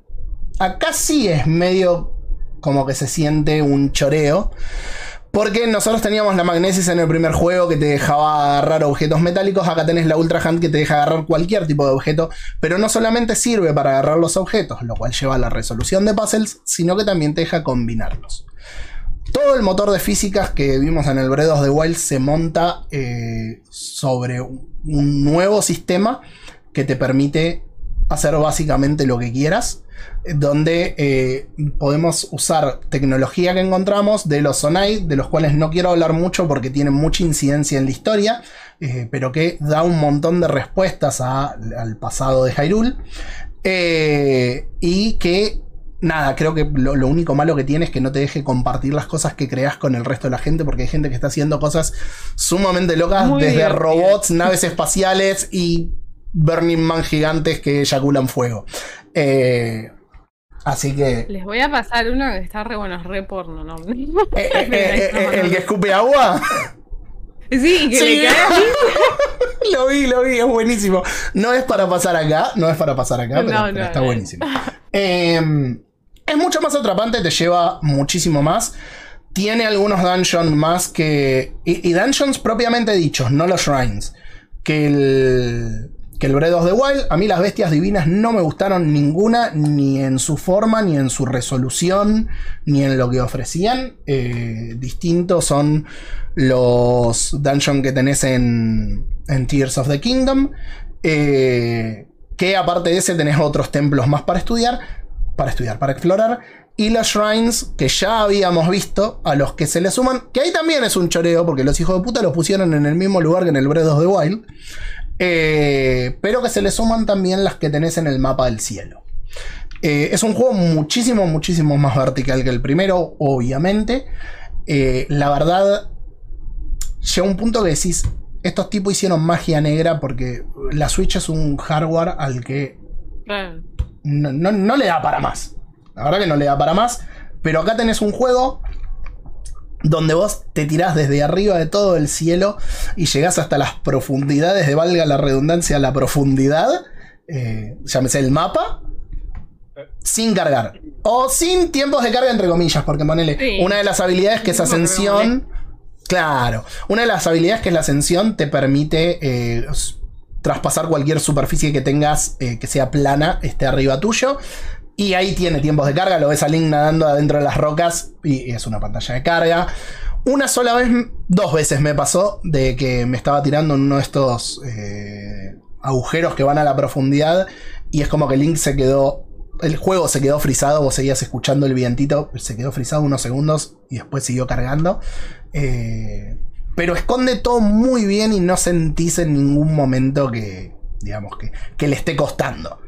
acá sí es medio como que se siente un choreo. Porque nosotros teníamos la magnesis en el primer juego que te dejaba agarrar objetos metálicos. Acá tenés la Ultra Hand que te deja agarrar cualquier tipo de objeto. Pero no solamente sirve para agarrar los objetos, lo cual lleva a la resolución de puzzles, sino que también te deja combinarlos. Todo el motor de físicas que vimos en el of the Wild se monta eh, sobre un nuevo sistema que te permite hacer básicamente lo que quieras, donde eh, podemos usar tecnología que encontramos de los Sonai, de los cuales no quiero hablar mucho porque tienen mucha incidencia en la historia, eh, pero que da un montón de respuestas a- al pasado de Hyrule, eh, y que Nada, creo que lo, lo único malo que tiene es que no te deje compartir las cosas que creas con el resto de la gente, porque hay gente que está haciendo cosas sumamente locas, Muy desde robots, naves espaciales y Burning Man gigantes que eyaculan fuego. Eh, así que. Les voy a pasar uno que está re bueno, es re porno, ¿no? eh, eh, el que escupe agua. Sí, que Sí. le lo vi, lo vi, es buenísimo. No es para pasar acá, no es para pasar acá, pero, No, pero no, está no. buenísimo. Eh, es mucho más atrapante, te lleva muchísimo más. Tiene algunos dungeons más que. Y, y dungeons propiamente dichos, no los shrines. Que el. Que el Breath of the Wild. A mí las bestias divinas no me gustaron ninguna, ni en su forma, ni en su resolución, ni en lo que ofrecían. Eh, distintos son los dungeons que tenés en, Tears of the Kingdom. eh, que aparte de ese tenés otros templos más para estudiar, para estudiar, para explorar. Y los shrines que ya habíamos visto, a los que se le suman, que ahí también es un choreo, porque los hijos de puta los pusieron en el mismo lugar que en el Breath of the Wild. Eh, pero que se le suman también las que tenés en el mapa del cielo. Eh, es un juego muchísimo, muchísimo más vertical que el primero, obviamente. Eh, la verdad, llega un punto que decís, estos tipos hicieron magia negra porque la Switch es un hardware al que no, no- no le da para más. La verdad que no le da para más. Pero acá tenés un juego donde vos te tirás desde arriba de todo el cielo y llegás hasta las profundidades, de valga la redundancia, la profundidad, eh, llámese el mapa, sin cargar. O sin tiempos de carga, entre comillas, porque ponele, Sí. una de las habilidades que es ascensión. Claro, una de las habilidades que es la ascensión te permite eh, traspasar cualquier superficie que tengas eh, que sea plana, esté arriba tuyo. Y ahí tiene tiempos de carga, lo ves a Link nadando adentro de las rocas y es una pantalla de carga. Una sola vez, dos veces me pasó de que me estaba tirando en uno de estos eh, agujeros que van a la profundidad y es como que Link se quedó, el juego se quedó frisado, vos seguías escuchando el vientito, se quedó frisado unos segundos y después siguió cargando. Eh, pero esconde todo muy bien y no sentís en ningún momento que, digamos, que, que le esté costando.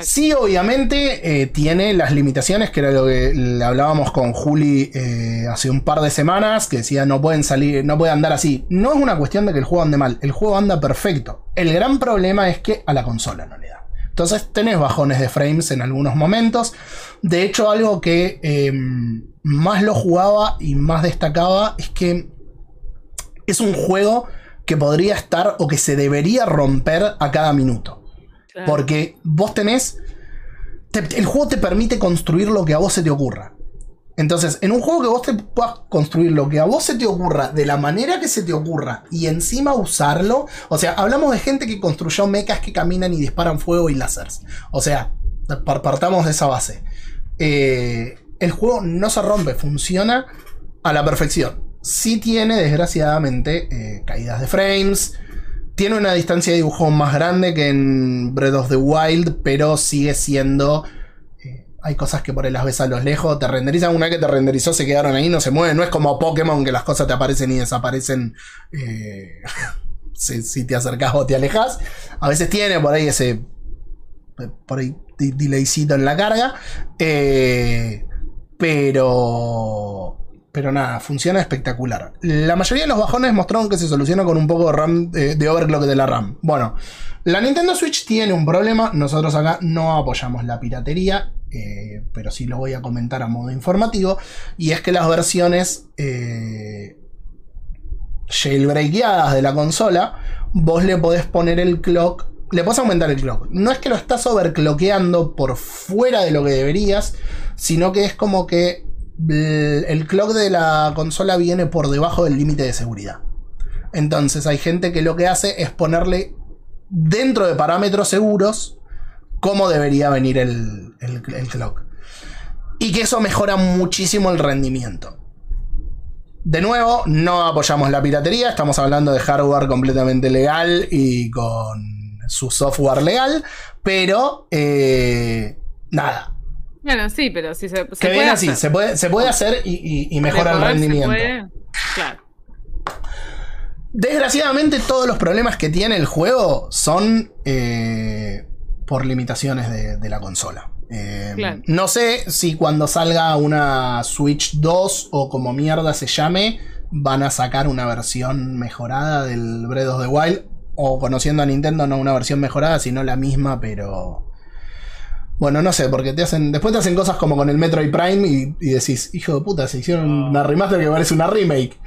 Sí, obviamente eh, tiene las limitaciones, que era lo que le hablábamos con Juli eh, hace un par de semanas, que decía no pueden salir, no puede andar así. No es una cuestión de que el juego ande mal, el juego anda perfecto. El gran problema es que a la consola no le da. Entonces tenés bajones de frames en algunos momentos. De hecho, algo que eh, más lo jugaba y más destacaba es que es un juego que podría estar o que se debería romper a cada minuto. Porque vos tenés. te- el juego te permite construir lo que a vos se te ocurra. Entonces, en un juego que vos te puedas construir lo que a vos se te ocurra, de la manera que se te ocurra, y encima usarlo. O sea, hablamos de gente que construyó mechas que caminan y disparan fuego y láseres. O sea, par- partamos de esa base. Eh, el juego no se rompe, funciona a la perfección. Sí tiene, desgraciadamente, eh, caídas de frames. Tiene una distancia de dibujo más grande que en Breath of the Wild, pero sigue siendo. eh, hay cosas que por ahí las ves a los lejos, te renderizan. Una que te renderizó, se quedaron ahí, no se mueven. No es como Pokémon que las cosas te aparecen y desaparecen eh, si, te acercas o te alejas. A veces tiene por ahí ese. Por ahí, delaycito en la carga. Eh, pero. Pero nada, funciona espectacular. La mayoría de los bajones mostraron que se soluciona con un poco de RAM eh, de overclock de la RAM. Bueno, la Nintendo Switch tiene un problema. Nosotros acá no apoyamos la piratería. eh, pero sí lo voy a comentar a modo informativo. Y es que las versiones eh, jailbreakeadas de la consola, vos le podés poner el clock. Le podés aumentar el clock. No es que lo estás overclockeando por fuera de lo que deberías, sino que es como que el clock de la consola viene por debajo del límite de seguridad. Entonces hay gente que lo que hace es ponerle dentro de parámetros seguros cómo debería venir el, el- el clock. Y que eso mejora muchísimo el rendimiento. De nuevo, no apoyamos la piratería, estamos hablando de hardware completamente legal y con su software legal, pero eh, nada, Bueno, sí, pero si se, se que puede así, hacer. se puede, se puede hacer y, y- y mejora el rendimiento. puede, Claro. Desgraciadamente todos los problemas que tiene el juego son eh, por limitaciones de, de la consola. Eh, Claro. No sé si cuando salga una Switch 2 o como mierda se llame, van a sacar una versión mejorada del Breath of the Wild. O conociendo a Nintendo, no una versión mejorada, sino la misma, pero... Bueno, no sé, porque te hacen. Después te hacen cosas como con el Metroid Prime y, y decís, hijo de puta, se hicieron una remaster que parece una remake.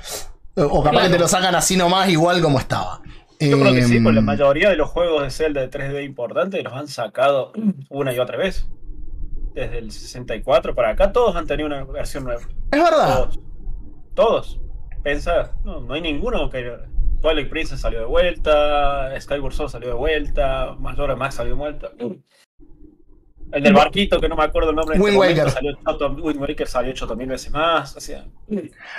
O- O capaz Claro. que te lo sacan así nomás, igual como estaba. Yo creo que sí, Em, porque la mayoría de los juegos de Zelda de 3D importantes los han sacado una y otra vez. Desde el 64 para acá, todos han tenido una versión nueva. Es verdad. Todos. Todos. Pensá, no, no hay ninguno que Twilight Princess salió de vuelta, Skyward Sword salió de vuelta, Majora Max salió de vuelta. El del barquito, que no me acuerdo el nombre. Wind este Waker. Salió Wind Waker salió 8000 veces más. O sea,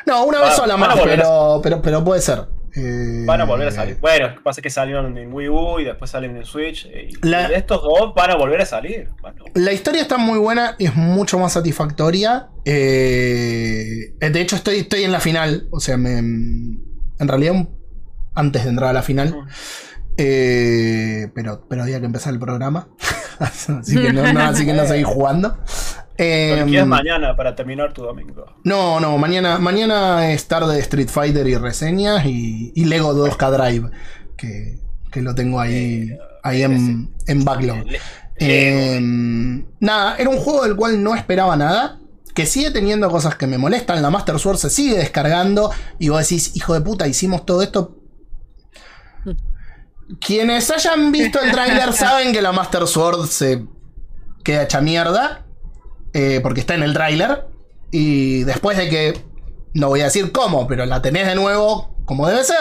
No, una Va- vez sola más, a- pero, pero, pero puede ser. Eh, van a volver a salir. Bueno, lo que pasa es que salieron en Wii U y después salen en Switch. eh, Y, La- y estos dos van a volver a salir. Bueno, La historia está muy buena, es mucho más satisfactoria. eh, de hecho, estoy, estoy en la final. O sea, me, en realidad, antes de entrar a la final. Eh, pero, pero había que empezar el programa. así, que no, no, así que no seguí jugando. Eh, Pero quieres mañana para terminar tu domingo. no, no, mañana, mañana es tarde de Street Fighter y reseñas y, y Lego 2K Drive. Que, que lo tengo ahí, ahí en, en backlog. Eh, nada, era un juego del cual no esperaba nada. Que sigue teniendo cosas que me molestan. La Master Sword se sigue descargando. Y vos decís, hijo de puta, hicimos todo esto. Quienes hayan visto el tráiler saben que la Master Sword se queda hecha mierda. eh, porque está en el tráiler. Y después de que. No voy a decir cómo, pero la tenés de nuevo como debe ser.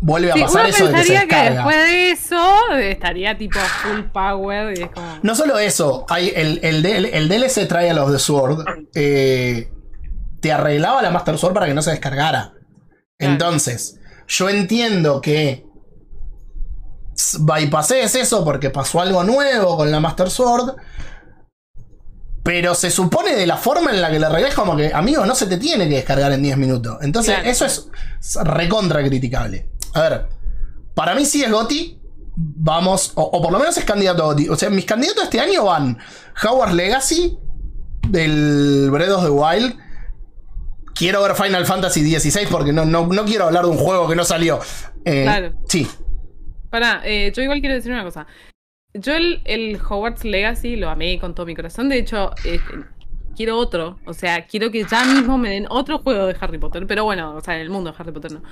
Vuelve a pasar eso de que se pensaría que, descarga. después de eso estaría tipo full power y es como. No solo eso, hay el, el, el DLC Trial of the Sword eh, te arreglaba la Master Sword para que no se descargara. Claro. Entonces, yo entiendo que bypases eso porque pasó algo nuevo con la Master Sword. Pero se supone de la forma en la que le arreglás como que, amigo, no se te tiene que descargar en 10 minutos. Entonces, Claro. eso es recontra criticable. A ver, para mí sí es Gotti. Vamos, o, o por lo menos es candidato a Gotti. O sea, mis candidatos este año van Howard Legacy del Breath of the Wild. Quiero ver Final Fantasy XVI porque no, no, no quiero hablar de un juego que no salió. Eh, Claro. Sí, Pará, eh, yo igual quiero decir una cosa. Yo el, el Hogwarts Legacy lo amé con todo mi corazón. De hecho, eh, quiero otro. O sea, quiero que ya mismo me den otro juego de Harry Potter. Pero bueno, o sea, en el mundo de Harry Potter no.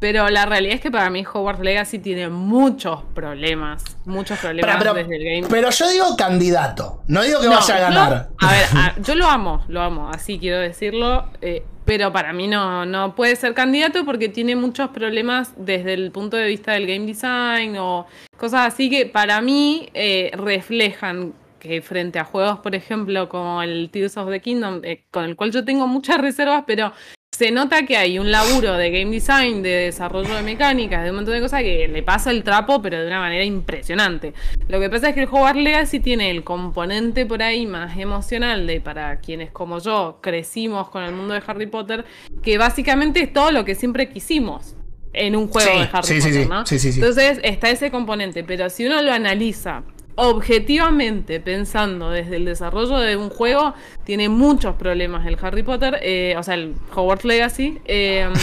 Pero la realidad es que para mí Hogwarts Legacy tiene muchos problemas. Muchos problemas pero, desde el game. pero yo digo candidato. No digo que No, vaya a yo- ganar. a ver, a- yo lo amo, lo amo, así quiero decirlo. eh, pero para mí no, no puede ser candidato porque tiene muchos problemas desde el punto de vista del game design o cosas así que para mí eh, reflejan que frente a juegos, por ejemplo, como el Tears of the Kingdom, eh, con el cual yo tengo muchas reservas, pero se nota que hay un laburo de game design, de desarrollo de mecánicas, de un montón de cosas que le pasa el trapo, pero de una manera impresionante. Lo que pasa es que el Hogwarts Legacy tiene el componente por ahí más emocional de para quienes como yo crecimos con el mundo de Harry Potter, que básicamente es todo lo que siempre quisimos en un juego Sí, de Harry sí, Potter, sí. ¿no? Sí, sí, sí. Entonces está ese componente, pero si uno lo analiza objetivamente pensando desde el desarrollo de un juego, tiene muchos problemas el Harry Potter, eh, o sea, el Hogwarts Legacy. eh,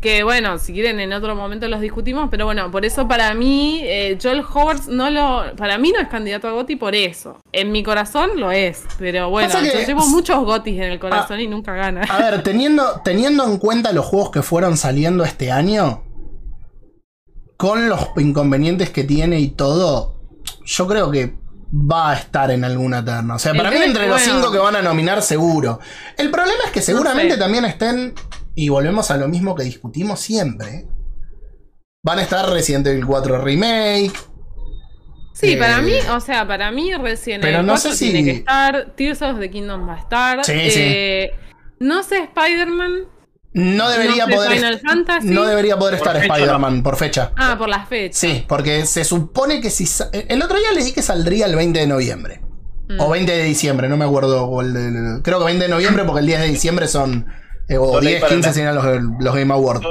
que bueno, si quieren en otro momento los discutimos, pero bueno, por eso para mí, eh, yo el Hogwarts no lo. Para mí no es candidato a Goti por eso. En mi corazón lo es, pero bueno, Pasa que- yo llevo muchos Gotis en el corazón y nunca gana. A ver, teniendo, teniendo en cuenta los juegos que fueron saliendo este año, con los inconvenientes que tiene y todo, yo creo que va a estar en alguna terna. O sea, para mí entre los bueno. cinco que van a nominar, seguro. El problema es que seguramente sé. también estén, y volvemos a lo mismo que discutimos siempre, van a estar Resident Evil 4 Remake. Sí, Eh, para mí, o sea, para mí recién pero el no 4 sé si- tiene que estar, Tears of the Kingdom va a estar. Sí, eh, No sé, Spider-Man. No debería No poder. Final Fantasy. No debería poder Por estar Spider-Man por fecha. Ah, por las fechas. Sí, porque se supone que si. sa- El otro día leí que saldría el 20 de noviembre. Mm. O 20 de diciembre, no me acuerdo. o el de- creo que 20 de noviembre porque el 10 de diciembre son. eh, o Son ahí 10, para 15 la- serían los, los Game Awards.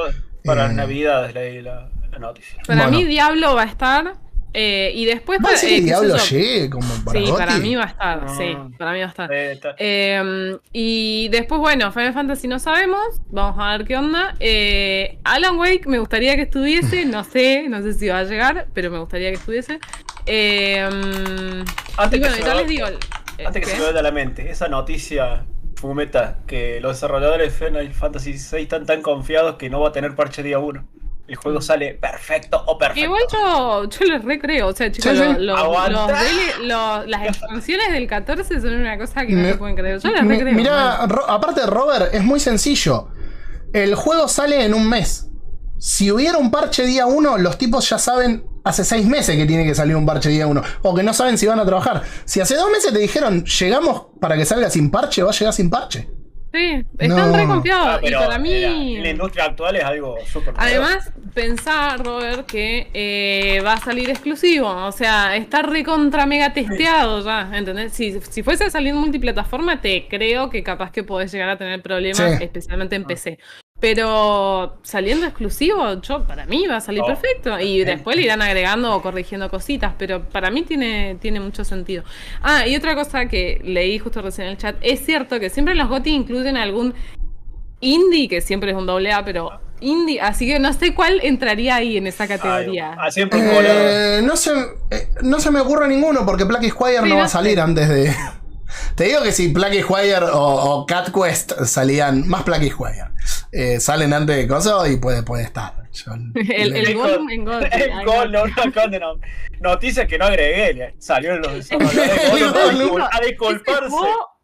Para Eh. las navidades leí la, la noticia. Para Bueno. mí, Diablo va a estar. Eh, y después. ¿Va a decir eh, Diablo llegue como para Sí, Gotti? para mí va a estar. No. Sí, para mí va a estar. Eh, Eh, y después, bueno, Final Fantasy no sabemos. Vamos a ver qué onda. Eh, Alan Wake me gustaría que estuviese. No sé, no sé si va a llegar, pero me gustaría que estuviese. Eh, Antes y que bueno, se les digo. Antes que ¿qué? se me vaya a la mente, esa noticia fumeta que los desarrolladores de Final Fantasy VI están tan confiados que no va a tener parche día 1. El juego sale perfecto o perfecto. Igual yo, yo les recreo, o sea, chicos, Sí, sí. lo- lo- Aguanta. los las expansiones del 14 son una cosa que no Me- se pueden creer. Yo les recreo. Mirá, man. Ro- aparte de Robert, es muy sencillo. El juego sale en un mes. si hubiera un parche día 1, los tipos ya saben hace seis meses que tiene que salir un parche día 1. O que no saben si van a trabajar. Si hace dos meses te dijeron, llegamos para que salga sin parche, va a llegar sin parche. Sí, están No. re confiados. Ah, y pero para mí. en la industria actual es algo súper. Además, pensar, Robert, que eh, va a salir exclusivo. O sea, está recontra mega testeado ya, ¿entendés? Si, si fuese a salir multiplataforma, te creo que capaz que podés llegar a tener problemas, Sí. especialmente en PC. Pero saliendo exclusivo, yo para mí va a salir Oh. perfecto. Y después le irán agregando o corrigiendo cositas. Pero para mí tiene, tiene mucho sentido. Ah, y otra cosa que leí justo recién en el chat. Es cierto que siempre los GOTY incluyen algún indie, que siempre es un doble A, pero indie. Así que no sé cuál entraría ahí en esa categoría. Ah. Eh, no, se, eh, no se me ocurre ninguno porque Black Squire Sí, no va a salir antes de. Te digo que si Black Squire o, o Cat Quest salían, más Black Squire, eh, salen antes de cosas y puede, puede estar. Yo- El, el en Gotti. El gol, no. no, no, conde, no. Noticias que no agregué. Salió en los a disculparse.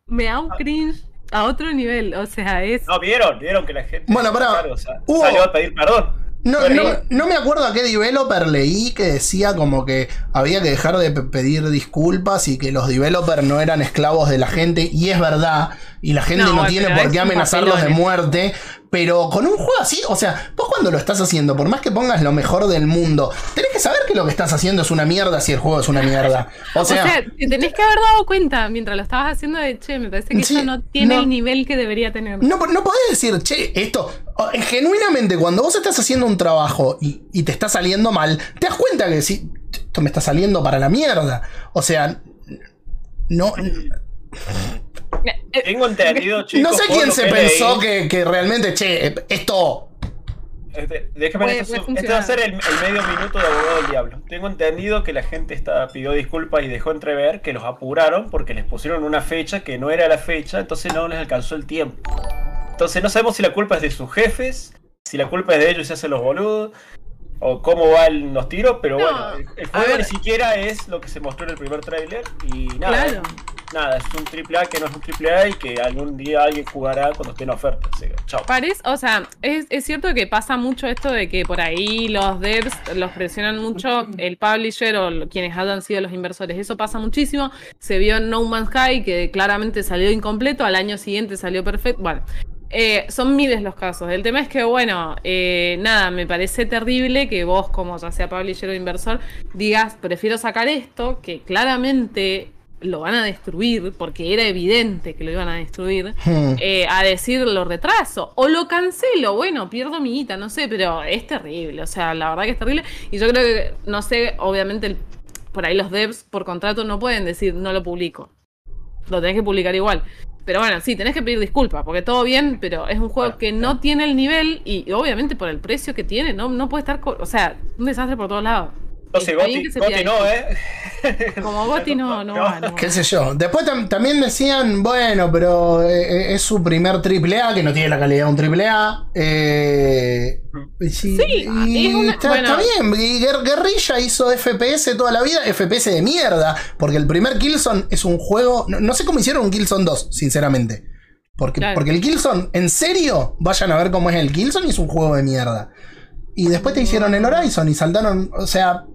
Me da un cringe a otro nivel. O sea, es. No, vieron, vieron que la gente. Bueno, pará. Claro, o sea, Hubo- Salió a pedir perdón. No, no, no me acuerdo a qué developer leí que decía como que había que dejar de pe- pedir disculpas y que los developers no eran esclavos de la gente, y es verdad, y la gente No, tiene por qué amenazarlos de muerte, pero con un juego así, o sea, vos cuando lo estás haciendo, por más que pongas lo mejor del mundo, tenés que saber que lo que estás haciendo es una mierda si el juego es una mierda. O O sea, sea, te tenés que haber dado cuenta mientras lo estabas haciendo de che, me parece que Sí, esto no tiene no. el nivel que debería tener. No, no podés decir, che, esto. Genuinamente, cuando vos estás haciendo un trabajo y, y te está saliendo mal, te das cuenta que sí, esto me está saliendo para la mierda. O sea, no. Tengo entendido, chicos. no sé quién se que pensó que, que realmente, che, esto. Este, déjame Puede- puede este va a ser el, el medio minuto de abogado del diablo. Tengo entendido que la gente está, pidió disculpas y dejó entrever que los apuraron porque les pusieron una fecha que no era la fecha, entonces no les alcanzó el tiempo. Entonces no sabemos si la culpa es de sus jefes, si la culpa es de ellos y se hacen los boludos, o cómo van los tiros, pero No, bueno, el, el juego ni siquiera es lo que se mostró en el primer tráiler y nada. Claro. Nada, es un triple A que no es un triple A y que algún día alguien jugará cuando esté en oferta. Así que, chao. Parece, o sea, es, es cierto que pasa mucho esto de que por ahí los devs los presionan mucho, el publisher o quienes hayan sido los inversores. Eso pasa muchísimo. Se vio en No Man's Sky que claramente salió incompleto, al año siguiente salió perfecto. Bueno, eh, son miles los casos. El tema es que, bueno, eh, nada, me parece terrible que vos, como ya sea publisher o inversor, digas, prefiero sacar esto, que claramente lo van a destruir, porque era evidente que lo iban a destruir Hmm. eh, a decir lo retraso o lo cancelo, bueno, pierdo mi guita, no sé, pero es terrible, o sea, la verdad que es terrible y yo creo que, no sé, obviamente el- por ahí los devs por contrato no pueden decir no lo publico, lo tenés que publicar igual. Pero bueno, sí, tenés que pedir disculpas, porque todo bien, pero es un juego Bueno, que no tiene el nivel y obviamente por el precio que tiene, no, no puede estar, o sea, un desastre por todos lados. Entonces, Goti, Goti no, ¿eh? Como Goti no, no, no. ¿Qué sé yo? Después tam- también decían, bueno, pero eh, eh, es su primer triple A, que no tiene la calidad de un triple A. Eh, sí, Sí, y es una- está, bueno. está bien. Y Guer- Guerrilla hizo FPS toda la vida, FPS de mierda. Porque el primer Killzone es un juego. No, no sé cómo hicieron un Killzone 2, sinceramente. Porque, Claro. porque el Killzone, en serio, vayan a ver cómo es el Killzone y es un juego de mierda. Y después te hicieron el Horizon y saltaron. O sea,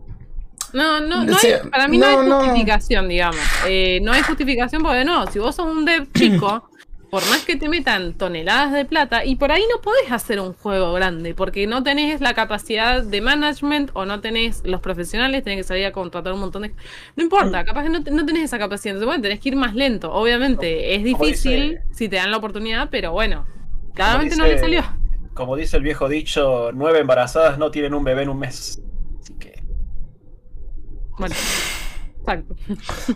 No, no, no O sea, hay, para mí no, no, hay no. justificación, digamos. Eh, no hay justificación porque no, si vos sos un dev chico, por más que te metan toneladas de plata, y por ahí no podés hacer un juego grande, porque no tenés la capacidad de management o no tenés los profesionales, tenés que salir a contratar un montón de... No importa, capaz que no, no tenés esa capacidad, entonces bueno, tenés que ir más lento. Obviamente es difícil dice- si te dan la oportunidad, pero bueno, claramente no le dice- salió. Como dice el viejo dicho, nueve embarazadas no tienen un bebé en un mes. Bueno, exacto.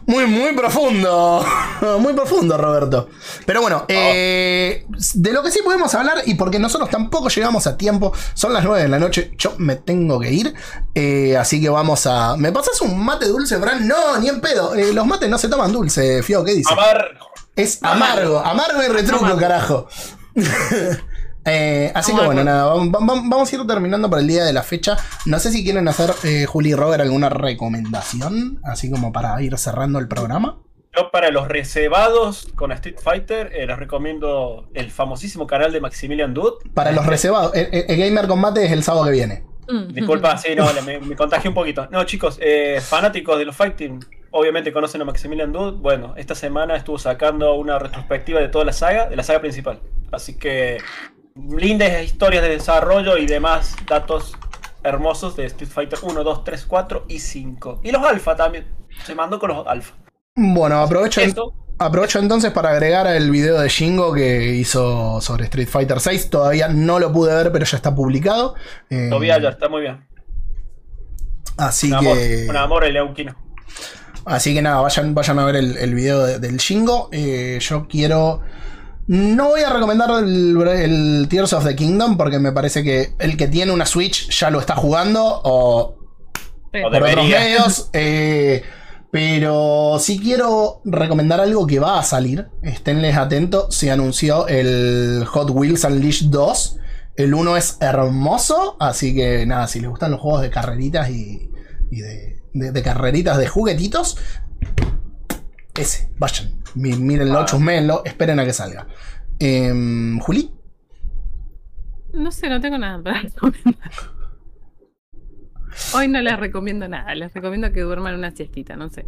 Muy, muy profundo. Muy profundo, Roberto. Pero bueno, eh, de lo que sí podemos hablar, y porque nosotros tampoco llegamos a tiempo, son las 9 de la noche, yo me tengo que ir. eh, así que vamos a. ¿Me pasas un mate dulce, Fran? No, ni en pedo. eh, los mates no se toman dulce, Fio, ¿qué dice? Amar. Es amargo, amargo y retruco, Amargo. carajo. Eh, así que bueno, nada, vam- vam- vamos a ir terminando para el día de la fecha. No sé si quieren hacer, eh, Juli y Robert, alguna recomendación, así como para ir cerrando el programa. Yo para los reservados con Street Fighter eh, les recomiendo el famosísimo canal de Maximilian Dude. Para los reservados, el, el- el Gamer Combate es el sábado que viene. Mm. Disculpa, sí, no, me, me contagié un poquito. No, chicos, eh, fanáticos de los fighting, obviamente conocen a Maximilian Dude. Bueno, esta semana estuvo sacando una retrospectiva de toda la saga, de la saga principal. Así que lindas historias de desarrollo y demás datos hermosos de Street Fighter 1, 2, 3, 4 y 5. Y los alfa también. Se mandó con los alfa. Bueno, aprovecho, Esto, aprovecho entonces para agregar el video de Shingo que hizo sobre Street Fighter 6. Todavía no lo pude ver, pero ya está publicado. Eh, Todavía ya está muy bien. Así Un amor, que. un amor el Euquino. Así que nada, vayan, vayan a ver el, el video de- del Shingo. Eh, yo quiero. No voy a recomendar el, el Tears of the Kingdom porque me parece que el que tiene una Switch ya lo está jugando o Sí. O por otros medios. eh, pero sí quiero recomendar algo que va a salir. Esténles atentos. Se anunció el Hot Wheels Unleashed 2. El 1 es hermoso. Así que nada, si les gustan los juegos de carreritas y, y de, de- de carreritas de juguetitos. Ese, vayan. Mírenlo, Ah. chusmenlo, esperen a que salga. Em, Juli. No sé, no tengo nada para recomendar. Hoy no les recomiendo nada, les recomiendo que duerman una siestita, no sé.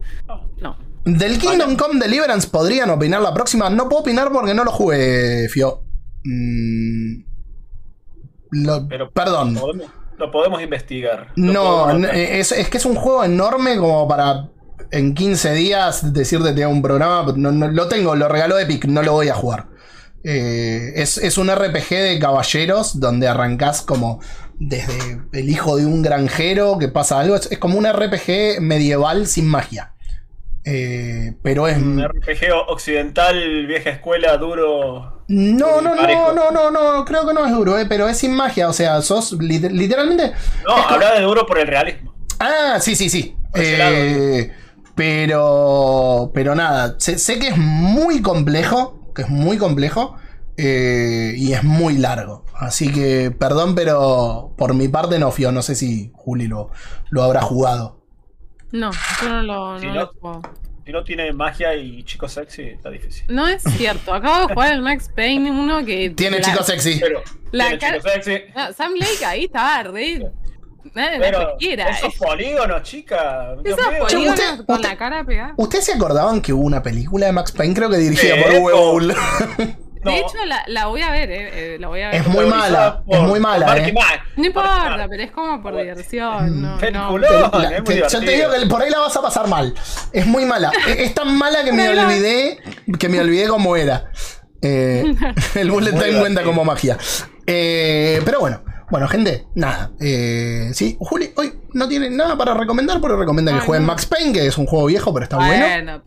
No. Del Kingdom Come Deliverance podrían opinar la próxima. No puedo opinar porque no lo jugué, Fio. Mm, lo- Pero perdón. Podemos- lo podemos investigar. Lo No, podemos anotar. es, es que es un juego enorme como para en 15 días decirte te hago un programa. No, no- lo tengo, lo regaló Epic, no lo voy a jugar. Eh, es, es un RPG de caballeros donde arrancás como desde el hijo de un granjero que pasa algo. Es, es como un RPG medieval sin magia. Eh, pero es. Un RPG occidental, vieja escuela, duro. No, no, no, Parejo. no, no, no, creo que no es duro, eh, pero es sin magia. O sea, sos lit- literalmente. No, habla de duro por el realismo. Ah, sí, sí, sí. Eh, pero. Pero nada. Sé, sé que es muy complejo. Que es muy complejo. eh, y es muy largo. Así que, perdón, pero por mi parte no fío. No sé si Juli lo, lo habrá jugado. No, yo no lo, Si no no- lo juego. Si no tiene magia y chico sexy, está difícil. No es cierto, acabo de jugar el Max Payne uno que. Tiene la- chico sexy. Pero, La tiene chico sexy. No, Sam Lake ahí estaba re. Nada, Pero, cualquiera. esos polígonos, chica. Dios Esos mío. Che, polígonos usted- con usted- la cara pegada. ¿Ustedes se acordaban que hubo una película de Max Payne? Creo que dirigida por. No, De hecho, la, la voy a ver, eh, eh, la voy a ver. Es muy mala, es muy mala, Marky eh. Mark. No importa, pero es como por diversión. No, no. Te- la- es muy te- yo te divertido. digo que por ahí la vas a pasar mal. Es muy mala. E- Es tan mala que me Pero- olvidé. Que me olvidé cómo era. Eh, el bullet Muy time cuenta divertido. como magia. Eh, pero bueno. Bueno, gente, nada. Eh, sí, Juli hoy no tiene nada para recomendar, pero recomienda que jueguen. Max Payne, que es un juego viejo, pero está bueno. Bueno,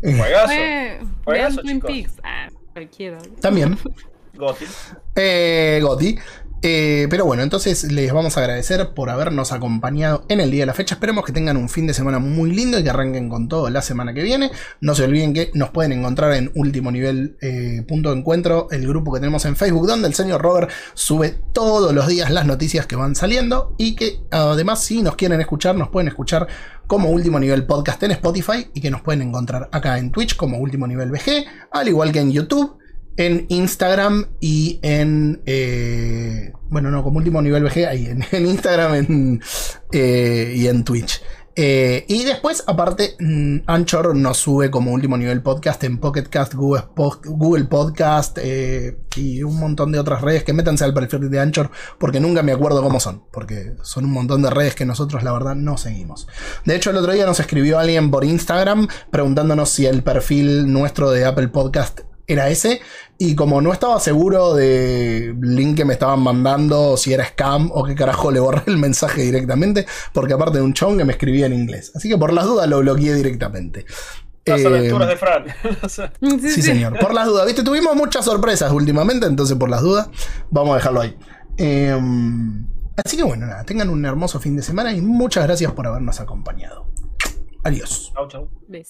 Juegazo. fue. Vean Juegazo, Twin chicos. Peaks. Ah, cualquiera. También. Goti. Eh, Goti. Eh, pero bueno, entonces les vamos a agradecer por habernos acompañado en el día de la fecha. Esperemos que tengan un fin de semana muy lindo y que arranquen con todo la semana que viene. No se olviden que nos pueden encontrar en último nivel eh, punto de encuentro, el grupo que tenemos en Facebook, donde el señor Robert sube todos los días las noticias que van saliendo. Y que además, si nos quieren escuchar, nos pueden escuchar como último nivel podcast en Spotify y que nos pueden encontrar acá en Twitch como último nivel VG, al igual que en YouTube en Instagram y en. eh, bueno, no, como último nivel VG, ahí en, en Instagram eh, y en Twitch. Eh, y después, aparte, mm, Anchor nos sube como último nivel podcast en Pocketcast, Google, Google Podcast y un montón de otras redes. Que métanse al perfil de Anchor porque nunca me acuerdo cómo son. Porque son un montón de redes que nosotros, la verdad, no seguimos. De hecho, el otro día nos escribió alguien por Instagram preguntándonos si el perfil nuestro de Apple Podcast era ese. Y como no estaba seguro del link que me estaban mandando, si era scam o qué carajo, le borré el mensaje directamente. Porque aparte de un chon que me escribía en inglés. Así que por las dudas lo bloqueé directamente. Las Eh, aventuras de Fran. Sí, señor. Por las dudas. Viste, tuvimos muchas sorpresas últimamente, entonces por las dudas, vamos a dejarlo ahí. Eh, así que bueno, nada, tengan un hermoso fin de semana y muchas gracias por habernos acompañado. Adiós. chau, chau. Besos.